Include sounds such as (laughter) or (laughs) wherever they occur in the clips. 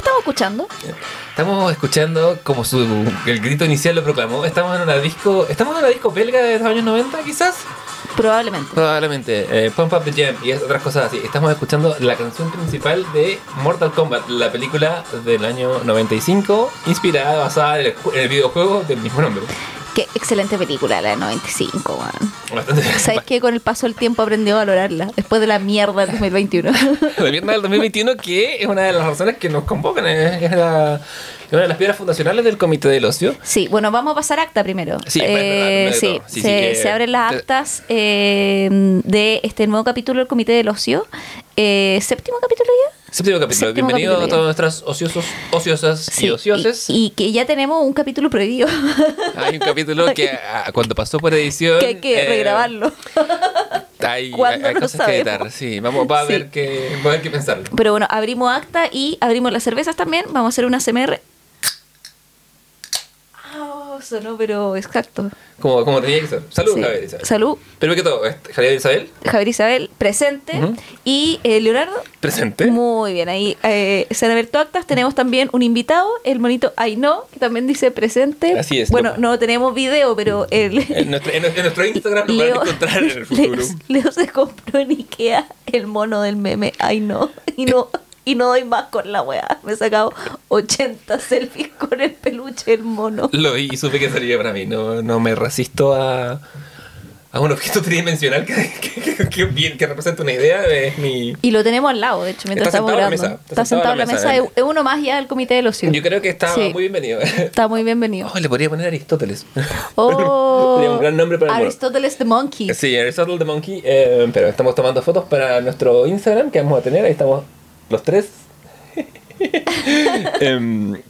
estamos escuchando? Estamos escuchando, como su, el grito inicial lo proclamó, estamos en una disco, estamos en una disco belga de los años 90 quizás. Probablemente. Probablemente, eh, Pump Up the Jam y otras cosas así. Estamos escuchando la canción principal de Mortal Kombat, la película del año 95, inspirada, basada en el, en el videojuego del mismo nombre. Qué excelente película, la de 95, weón. Bastante. (laughs) ¿Sabes qué? Con el paso del tiempo aprendió a valorarla, después de la mierda del 2021. (laughs) La mierda del 2021, que es una de las razones que nos convocan, es, es la- es una de las piedras fundacionales del Comité del Ocio. Sí, bueno, vamos a pasar acta primero. Sí, Eh, sí, todo. Sí, se, sí, eh, se abren las actas eh, de este nuevo capítulo del Comité del Ocio. Eh, ¿Séptimo capítulo ya? Séptimo capítulo. Séptimo Bienvenido capítulo a todas nuestras ociosos, ociosas Sí, y ocioses. y, y que ya tenemos un capítulo prohibido. Hay un capítulo que (laughs) ah, cuando pasó por edición. que hay que eh, regrabarlo. (laughs) Hay, (laughs) hay cosas que editar. Sí, vamos, va a Sí. haber que, va a haber que pensarlo. Pero bueno, abrimos acta y abrimos las cervezas también. Vamos a hacer una CMR. Sonó, pero exacto. Como, como tenía que ser. Salud, Sí. Javier Isabel. Salud. Primero que todo, Javier Isabel, Javier Isabel, presente. Y eh, Leonardo, presente. Muy bien, ahí eh, se han abierto actas. Tenemos también un invitado, el monito Aino, que también dice presente. Así es, Bueno, no tenemos video, pero el. En nuestro, en, en nuestro (laughs) Instagram lo van a encontrar en el (laughs) futuro. Leo, Leo se compró en Ikea el mono del meme Aino. Y no, y no doy más con la weá. Me he sacado 80 selfies con el peluche del mono. Lo vi y supe que salía para mí. No, no me resisto a, a un objeto tridimensional que, que, que- que bien, que representa una idea. Es mi. Y lo tenemos al lado, de hecho, mientras Está estamos sentado en la grabando. mesa, Está sentado en la mesa. Es uno más ya del comité de los Yo creo que está Sí. muy bienvenido. Está muy bienvenido. Oh, le podría poner Aristóteles. Oh, (laughs) Sería un gran nombre para el mono. Aristoteles the Monkey. Sí, Aristotle the Monkey. eh, pero estamos tomando fotos para nuestro Instagram que vamos a tener. Ahí estamos los tres. (laughs) Em,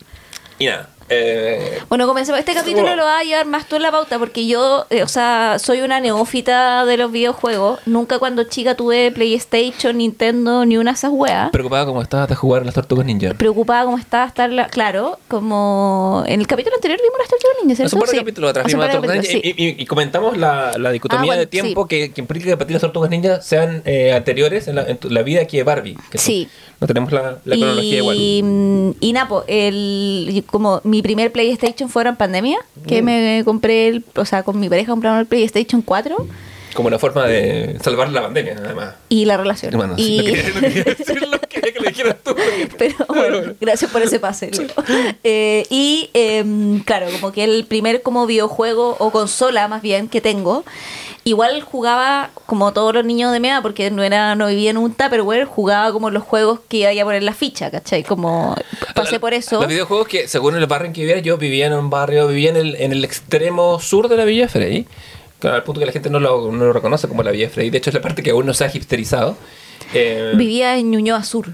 y nada. Eh, Bueno, comencemos. Este capítulo Bueno. lo vas a llevar más tú en la pauta porque yo, eh, o sea, soy una neófita de los videojuegos. Nunca cuando chica tuve PlayStation, Nintendo, ni una de esas weas. preocupada como estabas de jugar las tortugas ninja. Preocupada como estaba estar la- claro, como en el capítulo anterior vimos las tortugas ninjas, Hace ¿cierto? un par de Sí. capítulos atrás Hace vimos las tortugas ninja capítulos, y, y- y comentamos la, la dicotomía Ah, bueno, de tiempo sí. que, que implica que para ti las tortugas ninja sean eh, anteriores en la, en la vida que Barbie. Que Sí. No tenemos la, la cronología igual. Y, mm, y Napo, el, como mi primer PlayStation fue ahora en pandemia, que Mm. me compré, el, o sea, con mi pareja compramos el PlayStation 4 Como una forma de salvar la pandemia, además. y la relación. Bueno, y, no quería, no quería decirlo, quería que lo dijeras tú. (laughs) Pero bueno, gracias por ese pase. Eh, y em, claro, como que el primer como videojuego o consola más bien que tengo, igual jugaba como todos los niños de mi edad, porque no era no vivía en un Tupperware, jugaba como los juegos que iba a poner la ficha, ¿cachai? Como pasé por eso. Los videojuegos que, según el barrio en que vivía, yo vivía en un barrio, vivía en el, en el extremo sur de la Villa Frey. Claro, al punto que la gente no lo, no lo reconoce como la Villa Frey. De hecho, es la parte que aún no se ha hipsterizado. Eh, Vivía en Ñuñoa Sur.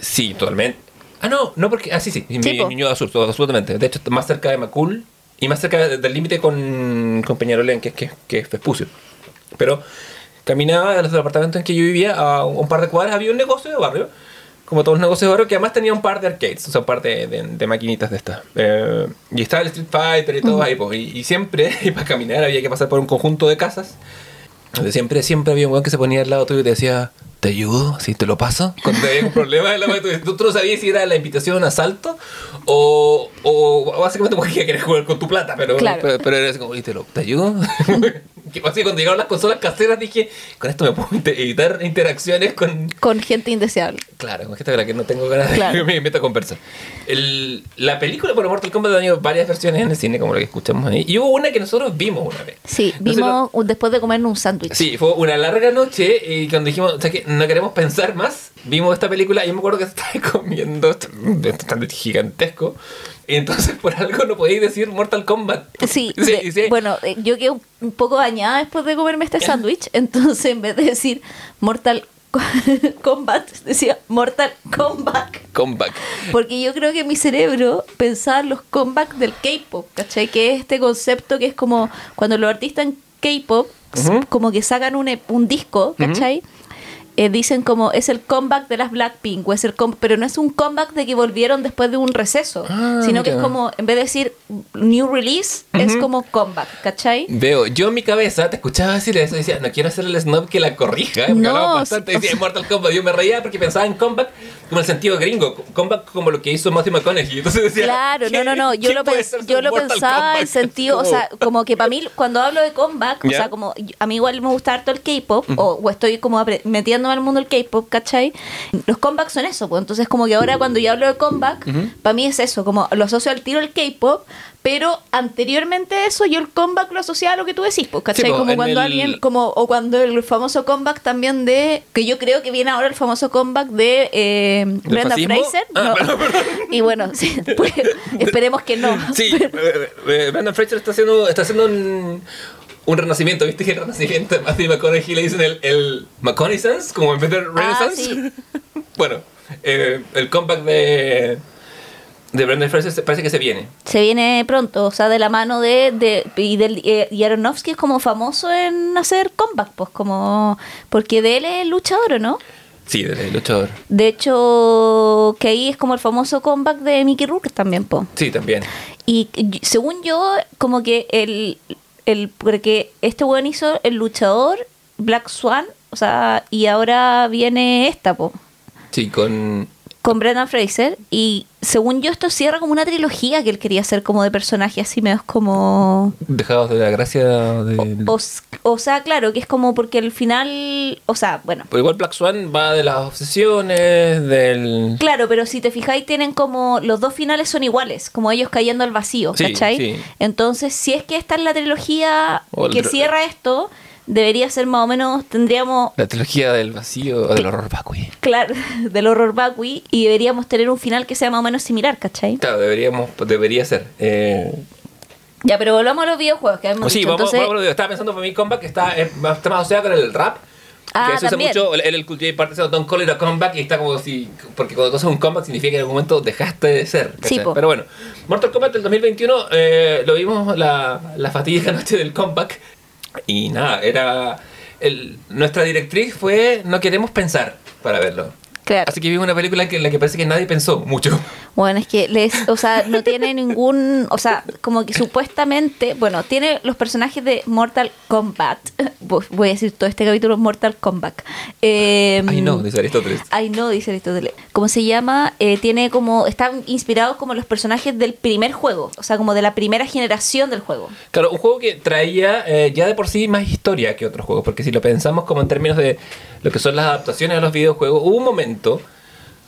Sí, totalmente. Ah, no, no porque. Ah, sí, sí. Niño azul, todo, absolutamente. De hecho, más cerca de Macul y más cerca de- del límite con, con Peñarolén, que, es- que, que es Vespucio. Pero caminaba desde el apartamento en que yo vivía a un, par de cuadras. Había un negocio de barrio, como todos los negocios de barrio, que además tenía un par de arcades, o sea, un par de, de- de maquinitas de estas. Eh, y estaba el Street Fighter y todo ahí, po. y, y siempre, (laughs) y para caminar, había que pasar por un conjunto de casas. Donde siempre, siempre había un weón que se ponía al lado tuyo y te decía, ¿te ayudo? ¿Sí? ¿Te lo paso? Cuando había un problema tú, tú no sabías si era la invitación a asalto o, o básicamente porque querías jugar con tu plata, pero, Claro. pero, pero era así como, "Oye, ¿te, lo, ¿te ayudo? (laughs) que cuando llegaron las consolas caseras dije, con esto me puedo evitar interacciones con... Con gente indeseable. Claro, con gente con la que no tengo ganas de que me meta a conversar. El, la película, bueno, Mortal Kombat ha tenido varias versiones en el cine, como la que escuchamos ahí. Y hubo una que nosotros vimos una vez. Sí, No sé, vimos después de comernos un sándwich. Sí, fue una larga noche y cuando dijimos, o sea, que no queremos pensar más, vimos esta película y yo me acuerdo que (laughs) estaba comiendo esto tan gigantesco. (laughs) Entonces por algo no podéis decir Mortal Kombat. Sí, (laughs) sí, de- sí. bueno, eh, yo quedé un- poco dañada después de comerme este sándwich, entonces en vez de decir Mortal (laughs) Kombat, decía Mortal Kombat. Comeback. Porque yo creo que mi cerebro pensaba en los comebacks del K-pop, ¿cachai? Que es este concepto que es como cuando los artistas en K-pop como que sacan un, e- un disco, ¿cachai? Eh, dicen como es el comeback de las Blackpink, o es el com- pero no es un comeback de que volvieron después de un receso, Ah, sino que es mira. como, en vez de decir new release, es como comeback, ¿cachai? Veo, yo en mi cabeza te escuchaba decir eso y decía, no quiero hacer el snob que la corrija, porque No, bastante, o decía sea- Mortal Kombat, yo me reía porque pensaba en comeback como el sentido gringo, comeback como lo que hizo Matthew McConaughey, entonces decía, Claro, no, no, no. Yo ¿qué lo, yo lo pensaba en Kombat? sentido, o Como- sea, como que para mí, cuando hablo de comeback, o ¿Ya? sea, como a mí igual me gusta harto el K-pop, o, o estoy como metiéndome al mundo del K-pop, ¿cachai? Los comebacks son eso, pues entonces, como que ahora cuando yo hablo de comeback, para mí es eso, como lo asocio al tiro el K-pop. Pero anteriormente a eso, yo el comeback lo asociaba a lo que tú decís, pues, ¿cachai? Sí, pues, como cuando el- alguien, como, o cuando el famoso comeback también de, que yo creo que viene ahora el famoso comeback de eh, Brenda fascismo? Fraser. Ah, No. Y bueno, sí, pues, (laughs) esperemos que no. Sí, eh, eh, Brandon Fraser está haciendo, está haciendo un, un renacimiento, ¿viste (laughs) que el renacimiento de Matthew McConaughey le dicen el, el McConaissance, como en vez de Renaissance? sí. (laughs) bueno, eh, el comeback de, de Brandon Fraser se- parece que se viene. Se viene pronto, o sea, de la mano de, de y, del, eh, y Aronofsky es como famoso en hacer comeback, pues como porque de él es luchador, ¿o ¿no? Sí, del luchador. De hecho, que ahí es como el famoso comeback de Mickey Rourke también, pues. Sí, también. Y- según yo, como que el, el porque este weón hizo el luchador Black Swan, o sea, y ahora viene esta, pues. Sí, con... con Brendan Fraser y según yo esto cierra como una trilogía que él quería hacer como de personaje así medio como Dejados de la gracia de... o, o sea claro que es como porque el final o sea bueno Pero igual Black Swan va de las obsesiones, del... claro pero si te fijáis tienen como los dos finales son iguales como ellos cayendo al vacío Sí, ¿cachai? sí. entonces si es que esta es la trilogía O que cierra esto debería ser más o menos tendríamos La trilogía del vacío, del horror vacui. claro (laughs) del horror vacui y deberíamos tener un final que sea más o menos similar ¿cachai? Claro, deberíamos, debería ser. Eh, ya pero volvamos a los videojuegos que habíamos sí, dicho. vamos, entonces vamos a lo que estaba pensando para mi comeback, que está, es más, está más asociado con el rap. Ah, que se usa mucho, el, el Cool J parte de Don't Call It a Comeback y está como si, porque cuando tú haces un comeback significa que en algún momento dejaste de ser. Sí. Pero bueno, Mortal Kombat del 2021 eh, lo vimos la, la fatídica (laughs) noche del comeback y nada, era... El, nuestra directriz fue no queremos pensar para verlo. Claro. Así que vimos una película que, en la que parece que nadie pensó mucho. Bueno, es que les, o sea, no tiene ningún, o sea, como que supuestamente, bueno, tiene los personajes de Mortal Kombat. Voy a decir todo este capítulo Mortal Kombat. Eh, Ay no, dice Aristóteles. Ay, no, dice Aristóteles. ¿Cómo se llama? Eh, tiene como. Están inspirados como los personajes del primer juego. O sea, como de la primera generación del juego. Claro, un juego que traía eh, ya de por sí más historia que otros juegos, porque si lo pensamos como en términos de lo que son las adaptaciones a los videojuegos, hubo un momento,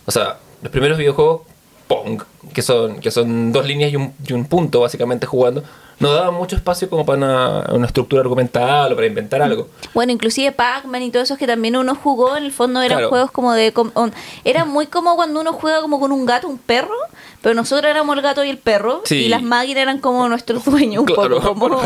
o sea, los primeros videojuegos Pong, que son, que son dos líneas y un, y un punto básicamente jugando, no daban mucho espacio como para una, una estructura argumental o para inventar algo. Bueno, inclusive Pac-Man y todo eso que también uno jugó, en el fondo eran Claro. juegos como de... com- on- era muy como cuando uno juega como con un gato, un perro, pero nosotros éramos el gato y el perro, Sí. y las máquinas eran como nuestros dueños un Claro, (laughs) poco. Como,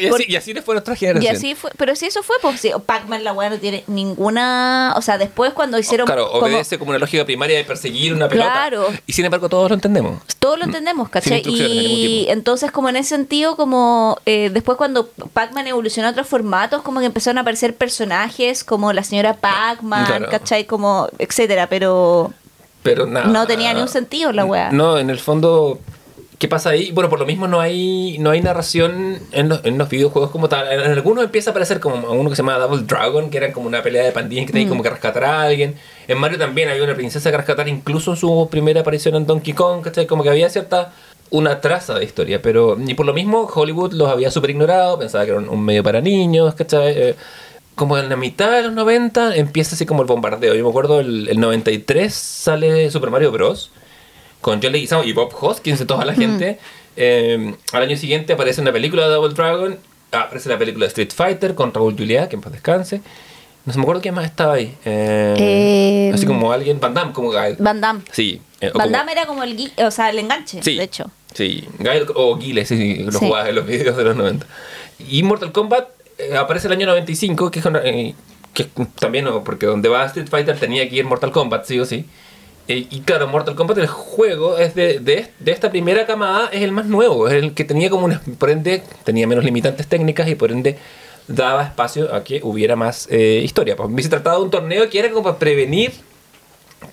y, por- así, y así les fue nuestra y generación. así fue, pero si eso fue, pues sí, Pac-Man la weá no tiene ninguna... O sea, después cuando hicieron... Claro, obedece como una lógica primaria de perseguir una pelota. Claro. Y sin embargo todos lo entendemos. Todo lo entendemos, ¿cachai? Y entonces, como en ese sentido, como eh, después cuando Pac-Man evolucionó a otros formatos, como que empezaron a aparecer personajes como la señora Pac-Man, Claro. ¿cachai? Como, etcétera, pero Pero nada. no tenía ni un sentido la weá. No, en el fondo, ¿qué pasa ahí? Bueno, por lo mismo no hay, no hay narración en los, en los videojuegos como tal. En, algunos empieza a aparecer como uno que se llama Double Dragon, que era como una pelea de pandillas que Mm. tenía como que rescatar a alguien. En Mario también había una princesa que rescatar, incluso en su primera aparición en Donkey Kong, ¿cachai? Como que había cierta una traza de historia, pero y por lo mismo Hollywood los había super ignorado, pensaba que era un, un medio para niños, ¿cachai? Eh, como en la mitad de los 90 empieza así como el bombardeo. Yo me acuerdo el, el 93 sale Super Mario Bros. con John Leguizamo y Bob Hoskins y toda la gente. Eh, al año siguiente aparece una película de Double Dragon. Ah, aparece la película de Street Fighter con Raúl Juliá, que en paz descanse. No se me acuerdo quién más estaba ahí. Eh, Eh, así como alguien, Van Damme, como. Van Damme. Sí. eh, Van como- Damme era como el, o sea, el enganche, Sí. de hecho. Sí, Gael o Guile, sí, sí, lo Sí. jugaba en los (laughs) videos de los 90. Y Mortal Kombat eh, aparece el año 95, que es, una- eh, que también, no, porque donde va Street Fighter tenía que ir Mortal Kombat, sí o sí. Eh, y claro, Mortal Kombat, el juego es de, de, de esta primera camada, es el más nuevo, es el que tenía como una, por ende, tenía menos limitantes técnicas y por ende daba espacio a que hubiera más eh, historia. Pues se trataba de un torneo que era como para prevenir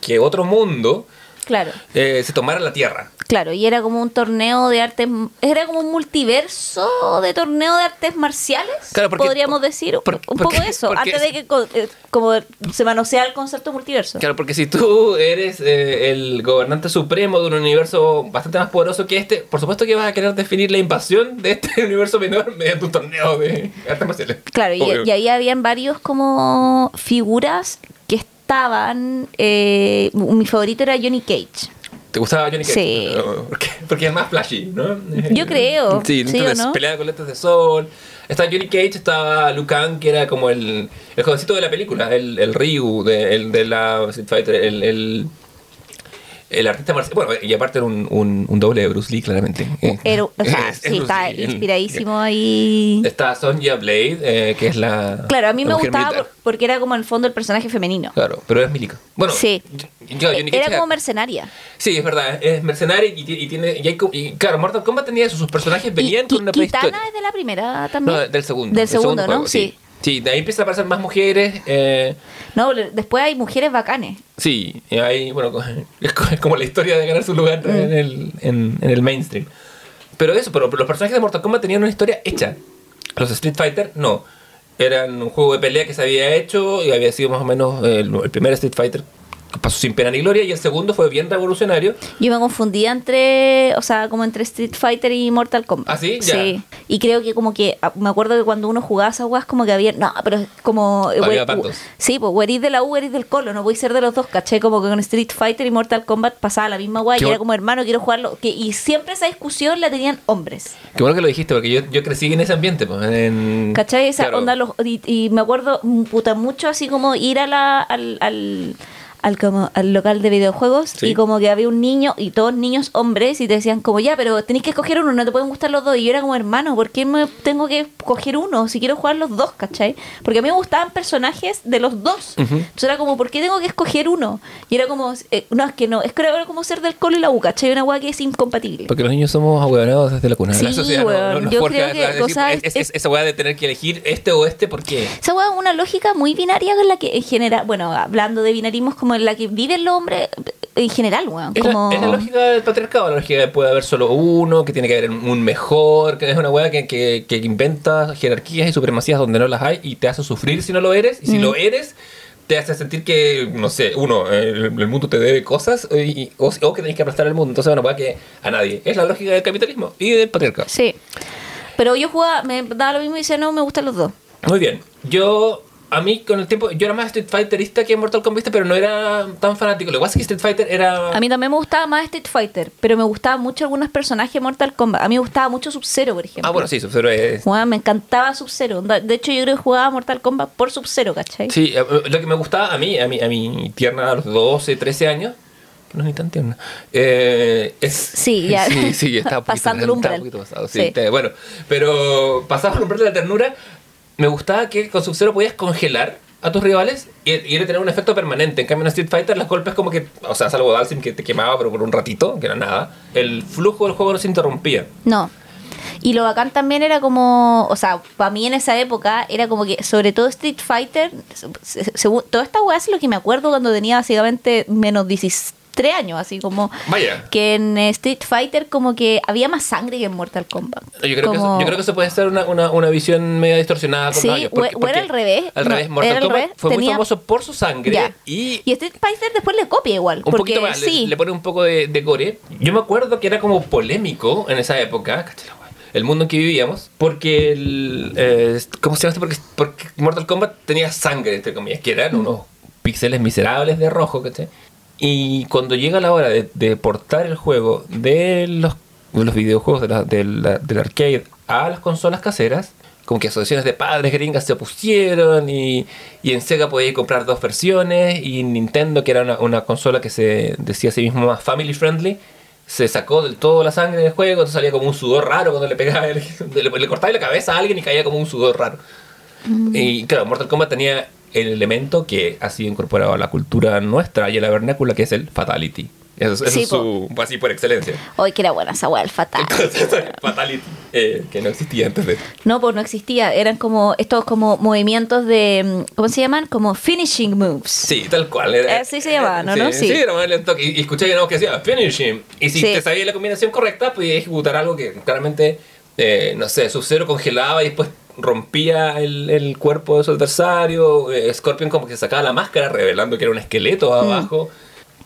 que otro mundo Claro. se tomara la Tierra. Claro, y era como un torneo de artes, era como un multiverso de torneo de artes marciales, Claro, porque- podríamos decir, por- un porque- poco eso, porque- antes de que eh, como se manosea el concepto multiverso. Claro, porque si tú eres eh, el gobernante supremo de un universo bastante más poderoso que este, por supuesto que vas a querer definir la invasión de este (laughs) universo menor mediante un torneo de artes marciales. Claro, y, y ahí habían varios como figuras que estaban, eh, mi favorito era Johnny Cage. ¿Te gustaba Johnny Cage? Sí. ¿Por qué? Porque es más flashy, ¿no? Yo creo, Sí, ¿sí entonces no? con lentes de sol. Estaba Johnny Cage, estaba Liu Kang, que era como el, el jovencito de la película, el, el Ryu de, el, de la Street Fighter, el, el, el artista marcial. Bueno, y aparte era un, un, un doble de Bruce Lee, claramente. Era, o sea, (laughs) Es- sí, está Lee, inspiradísimo ahí. Está Sonya Blade, eh, que es la. Claro, a mí me gustaba por- porque era como en el fondo el personaje femenino. Claro, pero es milico. Bueno, Sí. yo- yo- Era como mercenaria. Sí, es verdad, es mercenario y, ti- y tiene. Y, hay co- y claro, Mortal Kombat tenía eso, sus personajes venían con una Kitana prehistoria. es de la primera también. No, del segundo. Del segundo, ¿no? juego, Sí. Sí, de ahí empiezan a aparecer más mujeres. Eh, No, después hay mujeres bacanes. sí, y ahí, bueno, (laughs) es co- es como la historia de ganar su lugar Mm. en, el, en, en el mainstream. Pero eso, pero los personajes de Mortal Kombat tenían una historia hecha. Los Street Fighter, no. Eran un juego de pelea que se había hecho y había sido más o menos el, el primer Street Fighter pasó sin pena ni gloria y el segundo fue bien revolucionario. Yo me confundía entre, o sea, como entre Street Fighter y Mortal Kombat. ¿Ah, sí? Ya. Sí. Y creo que como que, ah, me acuerdo que cuando uno jugaba esas weas, como que había, no, pero como... Había we- bandos. Sí, pues o de la U, eres del Colo, no voy a ser de los dos, caché, como que con Street Fighter y Mortal Kombat pasaba la misma wea y era como hermano, quiero jugarlo. Que, y siempre esa discusión la tenían hombres. Qué bueno que lo dijiste, porque yo, yo crecí en ese ambiente. Pues, en, ¿Cachai? Esa claro. onda, los, y, y me acuerdo, mm, puta, mucho así como ir a la, al, al, al, como, al local de videojuegos Sí. y como que había un niño y todos niños hombres y te decían como, ya, pero tenés que escoger uno, no te pueden gustar los dos. Y yo era como, hermano, ¿por qué me tengo que escoger uno si quiero jugar los dos, cachai? Porque a mí me gustaban personajes de los dos. Entonces era como, ¿por qué tengo que escoger uno? Y era como, eh, no, es que no, es que era como ser del colo y la U, ¿cachai? Una weá que es incompatible. Porque los niños somos ahueonados desde la cuna. Sí, la sociedad no- weón. no, nos Yo creo que a decir, cosas- es- es- es- esa weá de tener que elegir este o este, ¿por qué? Esa es una lógica muy binaria con la que en general, bueno, hablando de binarismos como en la que viven los hombres en general, weón. Es, Como... la, es la lógica del patriarcado, la lógica de que puede haber solo uno, que tiene que haber un mejor, que es una weá que, que, que inventa jerarquías y supremacías donde no las hay y te hace sufrir si no lo eres, y si Mm. lo eres, te hace sentir que, no sé, uno, el, el mundo te debe cosas y- o, o que tenés que prestar al mundo. Entonces, una weá que a nadie. Es la lógica del capitalismo y del patriarcado. Sí. Pero yo jugaba, me daba lo mismo y decía, no, me gustan los dos. Muy bien. Yo, a mí con el tiempo, yo era más Street Fighterista que Mortal Kombat, pero no era tan fanático. Lo que pasa es que Street Fighter era... A mí también me gustaba más Street Fighter, pero me gustaban mucho algunos personajes de Mortal Kombat. A mí me gustaba mucho Sub-Zero, por ejemplo. Ah, bueno, sí, Sub-Zero es... Me encantaba Sub-Zero. De hecho, yo creo que jugaba Mortal Kombat por Sub-Zero, ¿cachai? Sí, eh, lo que me gustaba a mí, a mi, a mi tierna a los 12, 13 años, que no es ni tan tierna, eh, es... Sí, ya. (laughs) Sí, sí, está Pasando el está umbral. un poquito pasado, sí, bueno, pero pasaba el umbral de la ternura, me gustaba que con Sub-Zero podías congelar a tus rivales y, y era tener un efecto permanente. En cambio, en Street Fighter, los golpes como que, o sea, salvo Dalsim que te quemaba, pero por un ratito, que era nada, el flujo del juego no se interrumpía. No. Y lo bacán también era como, o sea, para mí en esa época era como que, sobre todo Street Fighter, se- se- según, toda esta weá es lo que me acuerdo cuando tenía básicamente menos 13 años, así como Vaya. que en Street Fighter como que había más sangre que en Mortal Kombat. Yo creo, que eso, Como- yo creo que eso puede ser una, una, una visión media distorsionada con Sí, años. o- o era al revés. Al No, revés, Mortal era al Kombat revés, fue muy tenía- famoso por su sangre y Y Street Fighter después le copia igual. un porque poquito más, le- sí. le, pone un poco de, de gore. Yo me acuerdo que era como polémico en esa época, el mundo en que vivíamos, porque el, eh, ¿cómo se llama? Porque, porque Mortal Kombat tenía sangre, entre comillas, que eran unos píxeles miserables de rojo, ¿cachai? Y cuando llega la hora de, de portar el juego de los, de los videojuegos de la- de la- del arcade a las consolas caseras, como que asociaciones de padres gringas se opusieron y, y en Sega podías comprar dos versiones y Nintendo, que era una, una consola que se decía a sí mismo más family friendly, se sacó del todo la sangre del juego, entonces salía como un sudor raro cuando le pegaba, el- (laughs) le, le cortaba la cabeza a alguien y caía como un sudor raro. Y claro, Mortal Kombat tenía el elemento que ha sido incorporado a la cultura nuestra y a la vernácula, que es el fatality. Eso, es- eso Sí, es su, así por excelencia. Hoy que era buena esa weá, el (laughs) fatal. Fatality, eh, que no existía antes de No, pues no existía. Eran como estos como movimientos de. mm, ¿Cómo se llaman? Como finishing moves. Sí, tal cual. Era, Así se llamaba, ¿no? Sí, ¿no? sí. Sí. era más lento. Y, y escuché una voz que decía finishing. Y si Sí. te sabías la combinación correcta, podías ejecutar algo que claramente, eh, no sé, Sub-Zero congelaba y después rompía el, el cuerpo de su adversario. eh, Scorpion como que sacaba la máscara revelando que era un esqueleto Mm. abajo.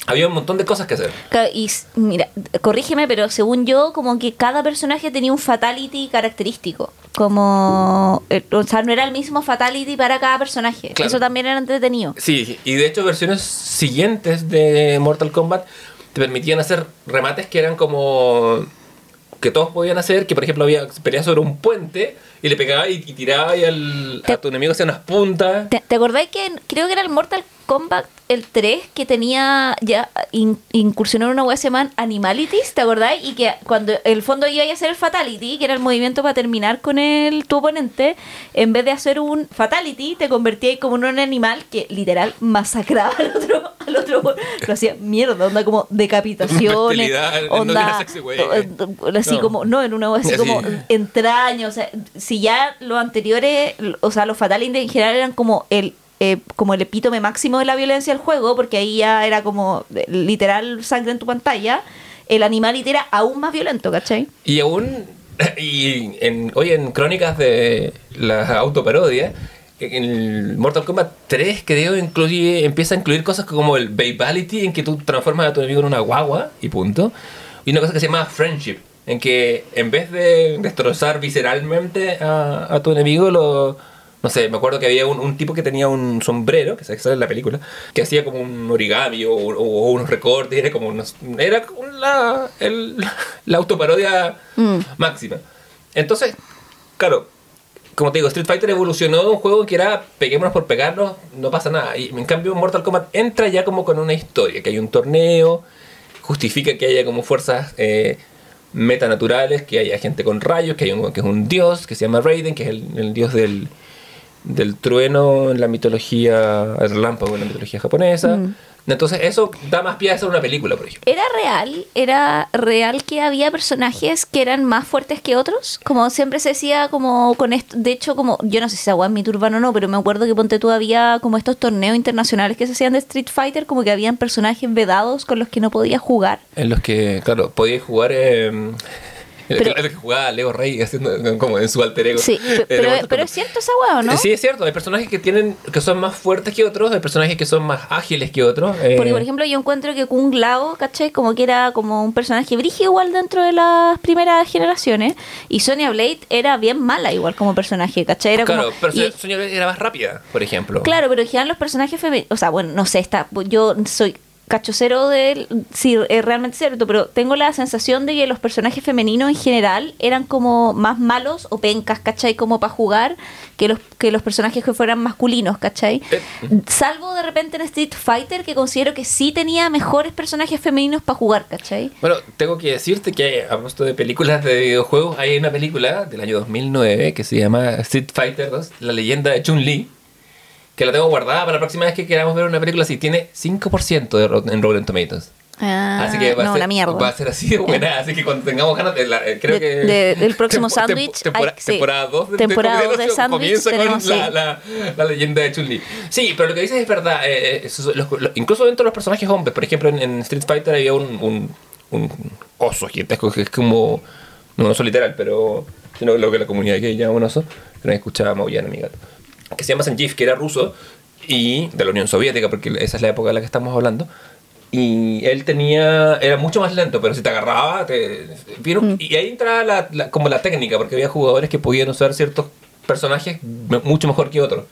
Había un montón de cosas que hacer. Y mira, corrígeme, pero según yo, como que cada personaje tenía un fatality característico. Como. eh, o sea, no era el mismo fatality para cada personaje. Claro. Eso también era entretenido. Sí, y de hecho versiones siguientes de Mortal Kombat te permitían hacer remates que eran como que todos podían hacer, que por ejemplo había peleas sobre un puente y le pegaba y, y tiraba y al, a tu enemigo hacía unas puntas. ¿Te, te acordáis que en- creo que era el Mortal Kombat el 3 que tenía ya in- incursionó en una web que se Animalities, ¿te acordáis? Y que cuando el fondo iba a hacer el Fatality, que era el movimiento para terminar con el, tu oponente, en vez de hacer un Fatality, te convertías como en un animal que literal masacraba al otro, al otro lo hacía mierda, onda como decapitaciones, (laughs) no onda güey. eh, así No. como, no, en una web así Así. como entrañas, o sea, si ya los anteriores, o sea, los Fatalities en general eran como el eh, como el epítome máximo de la violencia del juego, porque ahí ya era como eh, literal sangre en tu pantalla, el Animality era aún más violento, ¿cachai? Y aún, (laughs) y hoy en crónicas de la autoparodia, en Mortal Kombat 3 creo incluye, empieza a incluir cosas como el Babality, en que tú transformas a tu enemigo en una guagua y punto. Y una cosa que se llama Friendship, en que en vez de destrozar visceralmente a, a tu enemigo, lo... No sé, me acuerdo que había un, un tipo que tenía un sombrero, que sale en la película, que hacía como un origami o, o- o unos recortes, era como unos, era como la, el- (laughs) la autoparodia Mm. máxima. Entonces, claro, como te digo, Street Fighter evolucionó de un juego que era peguémonos por pegarnos, no pasa nada. Y en cambio Mortal Kombat entra ya como con una historia, que hay un torneo, justifica que haya como fuerzas eh, metanaturales, que haya gente con rayos, que hay un que es un dios, que se llama Raiden, que es el, el dios del, del trueno en la mitología, el relámpago en la mitología japonesa. Mm. Entonces eso da más pie a hacer una película, por ejemplo. ¿Era real? ¿Era real que había personajes que eran más fuertes que otros? Como siempre se decía como con esto, de hecho como, yo no sé si esa en mi urbano o no, pero me acuerdo que ponte tú había como estos torneos internacionales que se hacían de Street Fighter, como que habían personajes vedados con los que no podías jugar. En los que, claro, podías jugar. eh, el, Pero- el que jugaba Leo Rey (laughs) haciendo como en su alter ego. Sí, (laughs) pe- pero, pero es cierto esa hueá, ¿o ¿no? Sí, es cierto. Hay personajes que tienen que son más fuertes que otros, hay personajes que son más ágiles que otros. eh, Porque, por ejemplo, yo encuentro que Kung Lao, ¿cachai? Como que era como un personaje brígido igual dentro de las primeras generaciones. Y Sonya Blade era bien mala igual como personaje, ¿cachai? Era claro, como, pero y- Sonya Blade era más rápida, por ejemplo. Claro, pero en los personajes femeninos, o sea, bueno, no sé, está, yo soy cachocero de él, sí, es realmente cierto, pero tengo la sensación de que los personajes femeninos en general eran como más malos o pencas, ¿cachai? Como para jugar que los, que los personajes que fueran masculinos, ¿cachai? Eh. Salvo de repente en Street Fighter, que considero que sí tenía mejores personajes femeninos para jugar, ¿cachai? Bueno, tengo que decirte que a propósito de películas de videojuegos, hay una película del año 2009 que se llama Street Fighter 2, la leyenda de Chun-Li, que la tengo guardada para la próxima vez que queramos ver una película así. Tiene 5% de en Rotten Tomatoes. Ah, Así que va, no, a ser, va a ser así de buena. Así que cuando tengamos ganas de. la- eh, creo De- que. de- del (laughs) próximo sándwich, sí. temporada 2 de, Temporada de del sándwich Comienza tenemos, con la, sí. la, la leyenda de Chun-Li. Sí, pero lo que dices es verdad. eh, eh, los- los- incluso dentro de los personajes hombres, por ejemplo, en, en Street Fighter había un, un, un oso gigantesco que es como. No un oso literal, pero. Sino lo que la comunidad que llama un oso. Que no escuchaba maullar a mi gato. Que se llama Zangief, que era ruso y de la Unión Soviética, porque esa es la época de la que estamos hablando. Y él tenía, era mucho más lento, pero si te agarraba, te, vieron- y ahí entraba la, la- como la técnica, porque había jugadores que podían usar ciertos personajes mucho mejor que otros.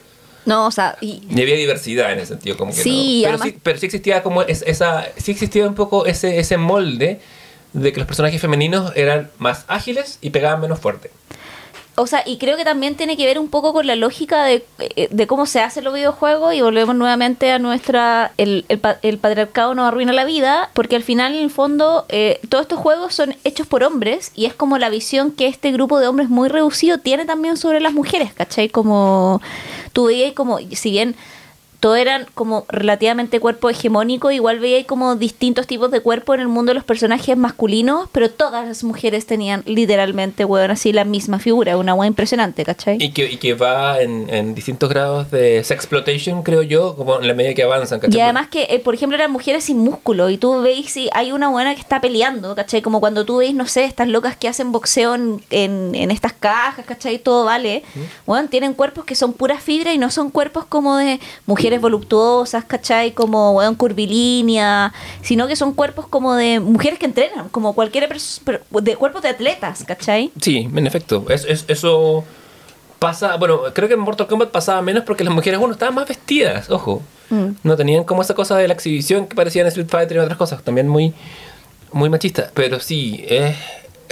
No, o sea, y, Y había diversidad en ese sentido, como que Sí, no. Pero, además- sí, pero sí existía como es- esa, sí existía un poco ese, ese molde de que los personajes femeninos eran más ágiles y pegaban menos fuerte. O sea, y creo que también tiene que ver un poco con la lógica de, eh, de cómo se hacen los videojuegos y volvemos nuevamente a nuestra... El, el, el patriarcado nos arruina la vida porque al final, en el fondo, eh, todos estos juegos son hechos por hombres y es como la visión que este grupo de hombres muy reducido tiene también sobre las mujeres, ¿cachai? Como tú veías como, si bien todos eran como relativamente cuerpo hegemónico, igual veía como distintos tipos de cuerpo en el mundo de los personajes masculinos, pero todas las mujeres tenían literalmente, weón, así la misma figura, una weón impresionante, ¿cachai? Y que, y que va en, en distintos grados de sexploitation, creo yo, como en la medida que avanzan, ¿cachai? Y además que, eh, por ejemplo, eran mujeres sin músculo y tú veis si hay una buena que está peleando, ¿cachai? Como cuando tú veis, no sé, estas locas que hacen boxeo en, en, en estas cajas, ¿cachai? Todo vale. Bueno, tienen cuerpos que son pura fibra y no son cuerpos como de mujeres voluptuosas, ¿cachai? Como, bueno, curvilínea, sino que son cuerpos como de mujeres que entrenan, como cualquier persona, de cuerpos de atletas, ¿cachai? Sí, en efecto. Es, es- eso pasa. Bueno, creo que en Mortal Kombat pasaba menos porque las mujeres, bueno, estaban más vestidas, ojo. Mm. No tenían como esa cosa de la exhibición que parecía en Street Fighter y otras cosas. También muy, muy machista. Pero sí, es,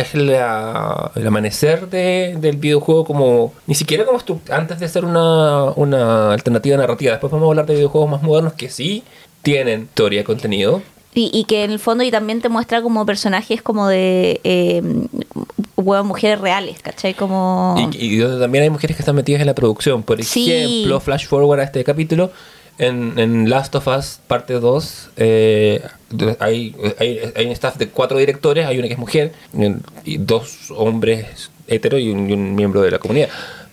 es la- el amanecer de- del videojuego como. Ni siquiera como antes de ser una, una alternativa narrativa. Después vamos a hablar de videojuegos más modernos que sí tienen teoría de contenido. Y, y que en el fondo y también te muestra como personajes como de eh, huevas mujeres reales, ¿cachai? Como... Y, y donde también hay mujeres que están metidas en la producción. Por Sí. ejemplo, flash forward a este capítulo, en, en Last of Us parte 2, eh, hay, hay, hay un staff de cuatro directores, hay una que es mujer, y dos hombres hetero y un miembro de la comunidad.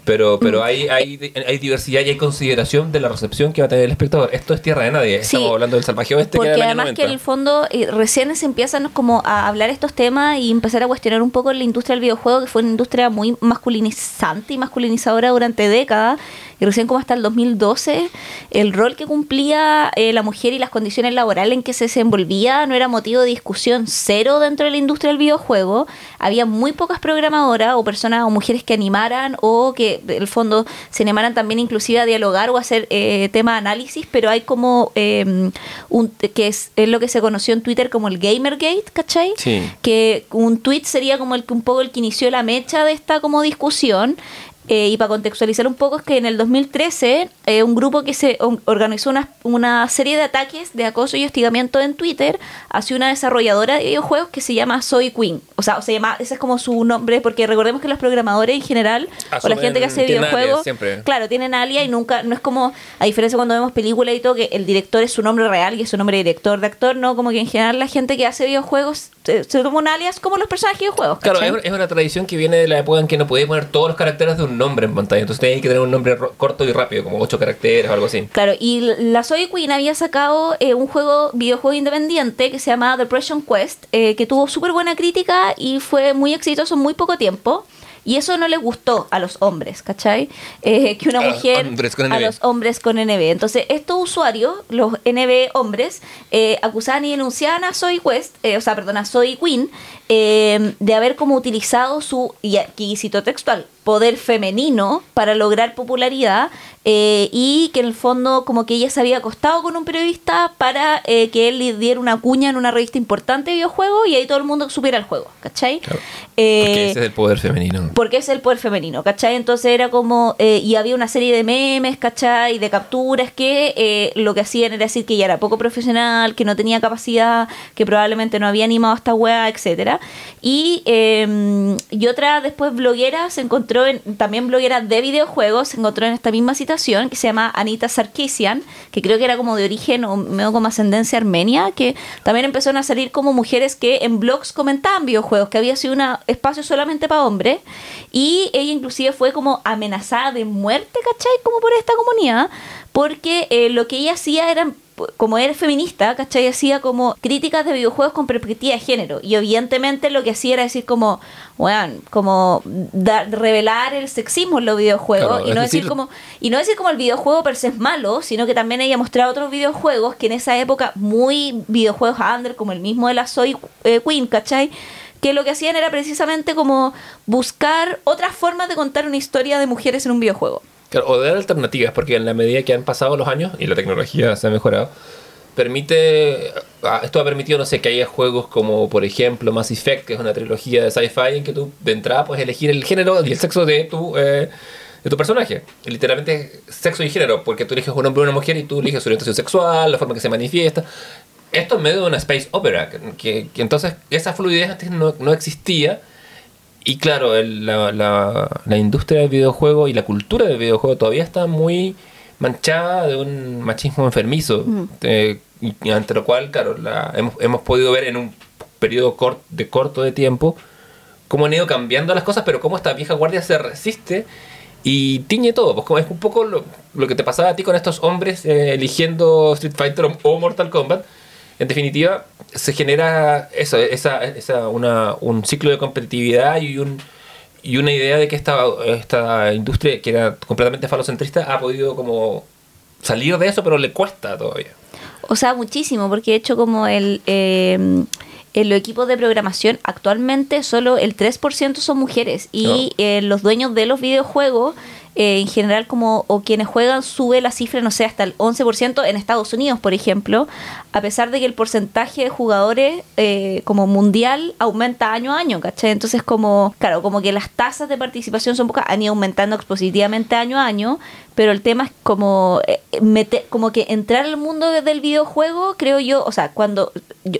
Pero, pero hay, hay, hay diversidad y hay consideración de la recepción que va a tener el espectador. Esto es tierra de nadie. Sí. Estamos hablando del salvaje oeste que Porque año además que 90. en el fondo eh, recién se empiezan como a hablar estos temas y empezar a cuestionar un poco la industria del videojuego, que fue una industria muy masculinizante y masculinizadora durante décadas. Y recién como hasta el 2012, el rol que cumplía eh, la mujer y las condiciones laborales en que se desenvolvía no era motivo de discusión cero dentro de la industria del videojuego. Había muy pocas programadoras o personas o mujeres que animaran o que en el fondo se animaran también inclusive a dialogar o a hacer eh, tema de análisis, pero hay como eh, un que es, es lo que se conoció en Twitter como el Gamergate, ¿cachai? Sí. Que un tweet sería como el que un poco el que inició la mecha de esta como discusión. Eh, y para contextualizar un poco es que en el 2013 eh, un grupo que se organizó una, una serie de ataques de acoso y hostigamiento en Twitter hacia una desarrolladora de videojuegos que se llama Soy Queen. O sea, o se llama, ese es como su nombre, porque recordemos que los programadores en general o la gente que hace alias videojuegos, claro, tienen alias y nunca, no es como, a diferencia cuando vemos películas y todo, que el director es su nombre real y es su nombre de director de actor, no, como que en general la gente que hace videojuegos se, se toma un alias como los personajes de videojuegos. Claro, ¿cachai? es, es una tradición que viene de la época en que no podías poner todos los caracteres de un nombre en pantalla. Entonces tenías que tener un nombre corto y rápido, como ocho caracteres o algo así. Claro, y la Zoe Queen había sacado eh, un juego, videojuego independiente que se llama Depression Quest, eh, que tuvo súper buena crítica y fue muy exitoso en muy poco tiempo. Y eso no le gustó a los hombres, ¿cachai? Eh, que una A mujer hombres con a los hombres con NB. Entonces, estos usuarios, los NB hombres, eh, acusaban y denunciaban a Zoe West, eh, o sea, perdón, a Zoe Queen, eh, de haber como utilizado su, y aquí cito textual, poder femenino para lograr popularidad eh, y que en el fondo como que ella se había acostado con un periodista para eh, que él le diera una cuña en una revista importante de videojuegos y ahí todo el mundo supiera el juego, ¿cachai? Claro. Eh, Porque ese es el poder femenino. porque es el poder femenino, ¿cachai? Entonces era como, eh, y había una serie de memes, ¿cachai? De capturas que eh, lo que hacían era decir que ella era poco profesional, que no tenía capacidad, que probablemente no había animado a esta wea, etcétera. Y, eh, y otra después bloguera se encontró, en, también bloguera de videojuegos, se encontró en esta misma situación, que se llama Anita Sarkisian, que creo que era como de origen o medio como ascendencia armenia, que también empezaron a salir como mujeres que en blogs comentaban videojuegos, que había sido un espacio solamente para hombres, y ella inclusive fue como amenazada de muerte, ¿cachai? Como por esta comunidad, porque eh, lo que ella hacía era como era feminista, ¿cachai? Hacía como críticas de videojuegos con perspectiva de género. Y evidentemente lo que hacía era decir como, bueno, como revelar el sexismo en los videojuegos. Claro, y, no decir decir- como, y no decir como el videojuego per se es malo, sino que también ella mostraba otros videojuegos que en esa época, muy videojuegos under, como el mismo de la Soy eh, Queen, ¿cachai? Que lo que hacían era precisamente como buscar otras formas de contar una historia de mujeres en un videojuego. Claro, o dar alternativas, porque en la medida que han pasado los años y la tecnología se ha mejorado, permite. ah, Esto ha permitido, no sé, que haya juegos como, por ejemplo, Mass Effect, que es una trilogía de sci-fi en que tú de entrada puedes elegir el género y el sexo de tu, eh, de tu personaje. Literalmente sexo y género, porque tú eliges un hombre o una mujer y tú eliges su orientación sexual, la forma que se manifiesta. Esto en medio de una space opera, que- que entonces esa fluidez antes no, no existía. Y claro, el- la, la- la industria del videojuego y la cultura del videojuego todavía está muy manchada de un machismo enfermizo, eh, y ante lo cual, claro, la, hemos, hemos podido ver en un periodo cort- de corto de tiempo cómo han ido cambiando las cosas, pero cómo esta vieja guardia se resiste y tiñe todo. Pues como es un poco lo, lo que te pasaba a ti con estos hombres eh, eligiendo Street Fighter o, o Mortal Kombat. En definitiva, se genera eso, esa, esa, una, un ciclo de competitividad y un y una idea de que esta, esta industria, que era completamente falocentrista, ha podido como salir de eso, pero le cuesta todavía. O sea, muchísimo, porque de hecho como el... eh, en los equipos de programación actualmente solo el 3% son mujeres y eh, los dueños de los videojuegos eh, en general como o quienes juegan sube la cifra no sé hasta el 11% en Estados Unidos por ejemplo a pesar de que el porcentaje de jugadores eh, como mundial aumenta año a año ¿cachai? entonces como claro como que las tasas de participación son pocas han ido aumentando expositivamente año a año pero el tema es como eh, meter, como que entrar al mundo del videojuego creo yo o sea cuando yo,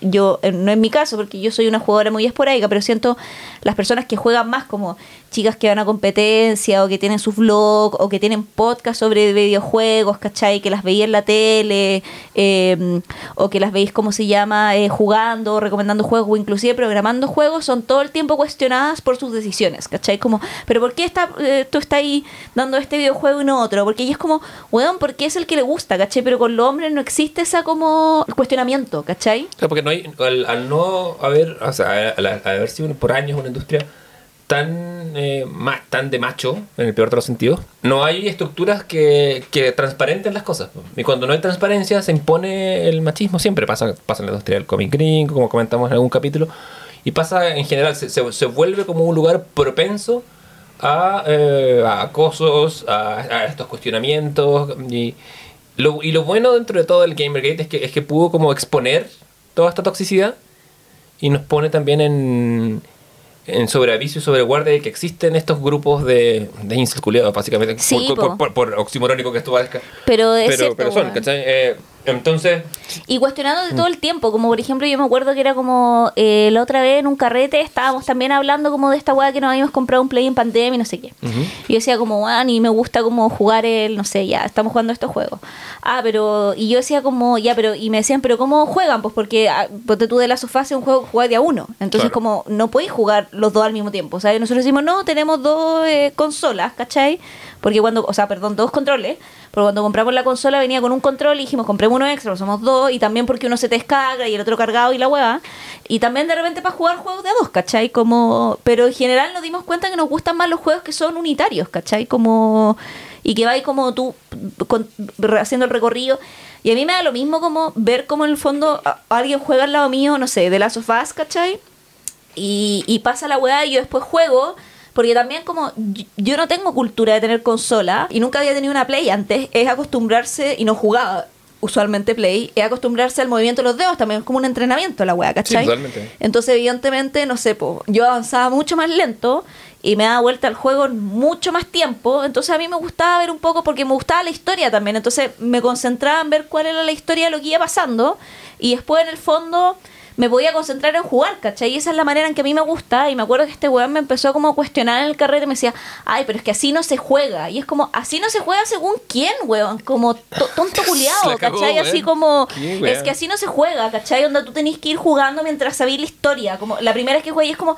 yo eh, no es mi caso porque yo soy una jugadora muy esporádica pero siento las personas que juegan más como chicas que van a competencia o que tienen sus vlogs o que tienen podcast sobre videojuegos ¿cachai? que las veía en la tele eh, o que las veis como se llama eh, jugando recomendando juegos o inclusive programando juegos son todo el tiempo cuestionadas por sus decisiones ¿cachai? como pero ¿por qué está, eh, tú estás ahí dando este videojuego y no otro? porque ella es como weón porque es el que le gusta ¿cachai? pero con los hombres no existe esa como cuestionamiento ¿cachai? O sea, porque no hay, al, al no haber, o sea, al, al haber sido por años una industria tan, eh, tan de macho, en el peor de los sentidos, no hay estructuras que, que transparenten las cosas. Y cuando no hay transparencia se impone el machismo, siempre pasa, pasa en la industria del cómic gringo, como comentamos en algún capítulo, y pasa en general, se, se, se vuelve como un lugar propenso a, eh, a acosos, a, a estos cuestionamientos, y lo, y lo bueno dentro de todo el Gamergate es que, es que pudo como exponer toda esta toxicidad y nos pone también en, en sobreaviso y sobreguardia de que existen estos grupos de, de incels culiados, básicamente, Sí, por, po. por, por- por oximorónico que esto parezca. pero es Pero, cierto, pero son. ¿cachai? Eh, entonces, Y cuestionándote todo el tiempo, como por ejemplo yo me acuerdo que era como eh, la otra vez en un carrete estábamos también hablando como de esta weá que nos habíamos comprado un play en pandemia y no sé qué. Y yo decía como, ah, ni me gusta como jugar el, no sé, ya, estamos jugando estos juegos. Ah, pero, y yo decía como, ya, pero, y me decían, pero ¿cómo juegan? Pues porque, ah, ponte tú de la sofá es un juego que juega de a uno. Entonces Claro. como, no podéis jugar los dos al mismo tiempo, ¿sabes? Nosotros decimos, no, tenemos dos eh, consolas, ¿cachai? Porque cuando, o sea, perdón, dos controles, porque cuando compramos la consola venía con un control y dijimos, compremos uno extra, somos dos, y también porque uno se te descarga y el otro cargado y la hueva. Y también de repente para jugar juegos de a dos, ¿cachai? Como, pero en general nos dimos cuenta que nos gustan más los juegos que son unitarios, ¿cachai? Como, y que vais como tú con- haciendo el recorrido. Y a mí me da lo mismo como ver como en el fondo alguien juega al lado mío, no sé, de las sofás, ¿cachai? y, y pasa la weá y yo después juego. Porque también como yo- no tengo cultura de tener consola y nunca había tenido una Play antes, es acostumbrarse, y no jugaba usualmente Play, es acostumbrarse al movimiento de los dedos, también es como un entrenamiento la weá, ¿cachai? Sí, totalmente. Entonces evidentemente, no sé, po, yo avanzaba mucho más lento y me daba vuelta al juego en mucho más tiempo, entonces a mí me gustaba ver un poco porque me gustaba la historia también, entonces me concentraba en ver cuál era la historia de lo que iba pasando y después en el fondo me podía concentrar en jugar, ¿cachai? Y esa es la manera en que a mí me gusta. Y me acuerdo que este weón me empezó como a cuestionar en el carrete y me decía, ay, pero es que así no se juega. Y es como, así no se juega según quién, weón. Como to- tonto (laughs) culiado, ¿cachai? weón. Así como, es que así no se juega, ¿cachai? Onda tú tenés que ir jugando mientras sabís la historia. Como la primera vez que jugué y es como,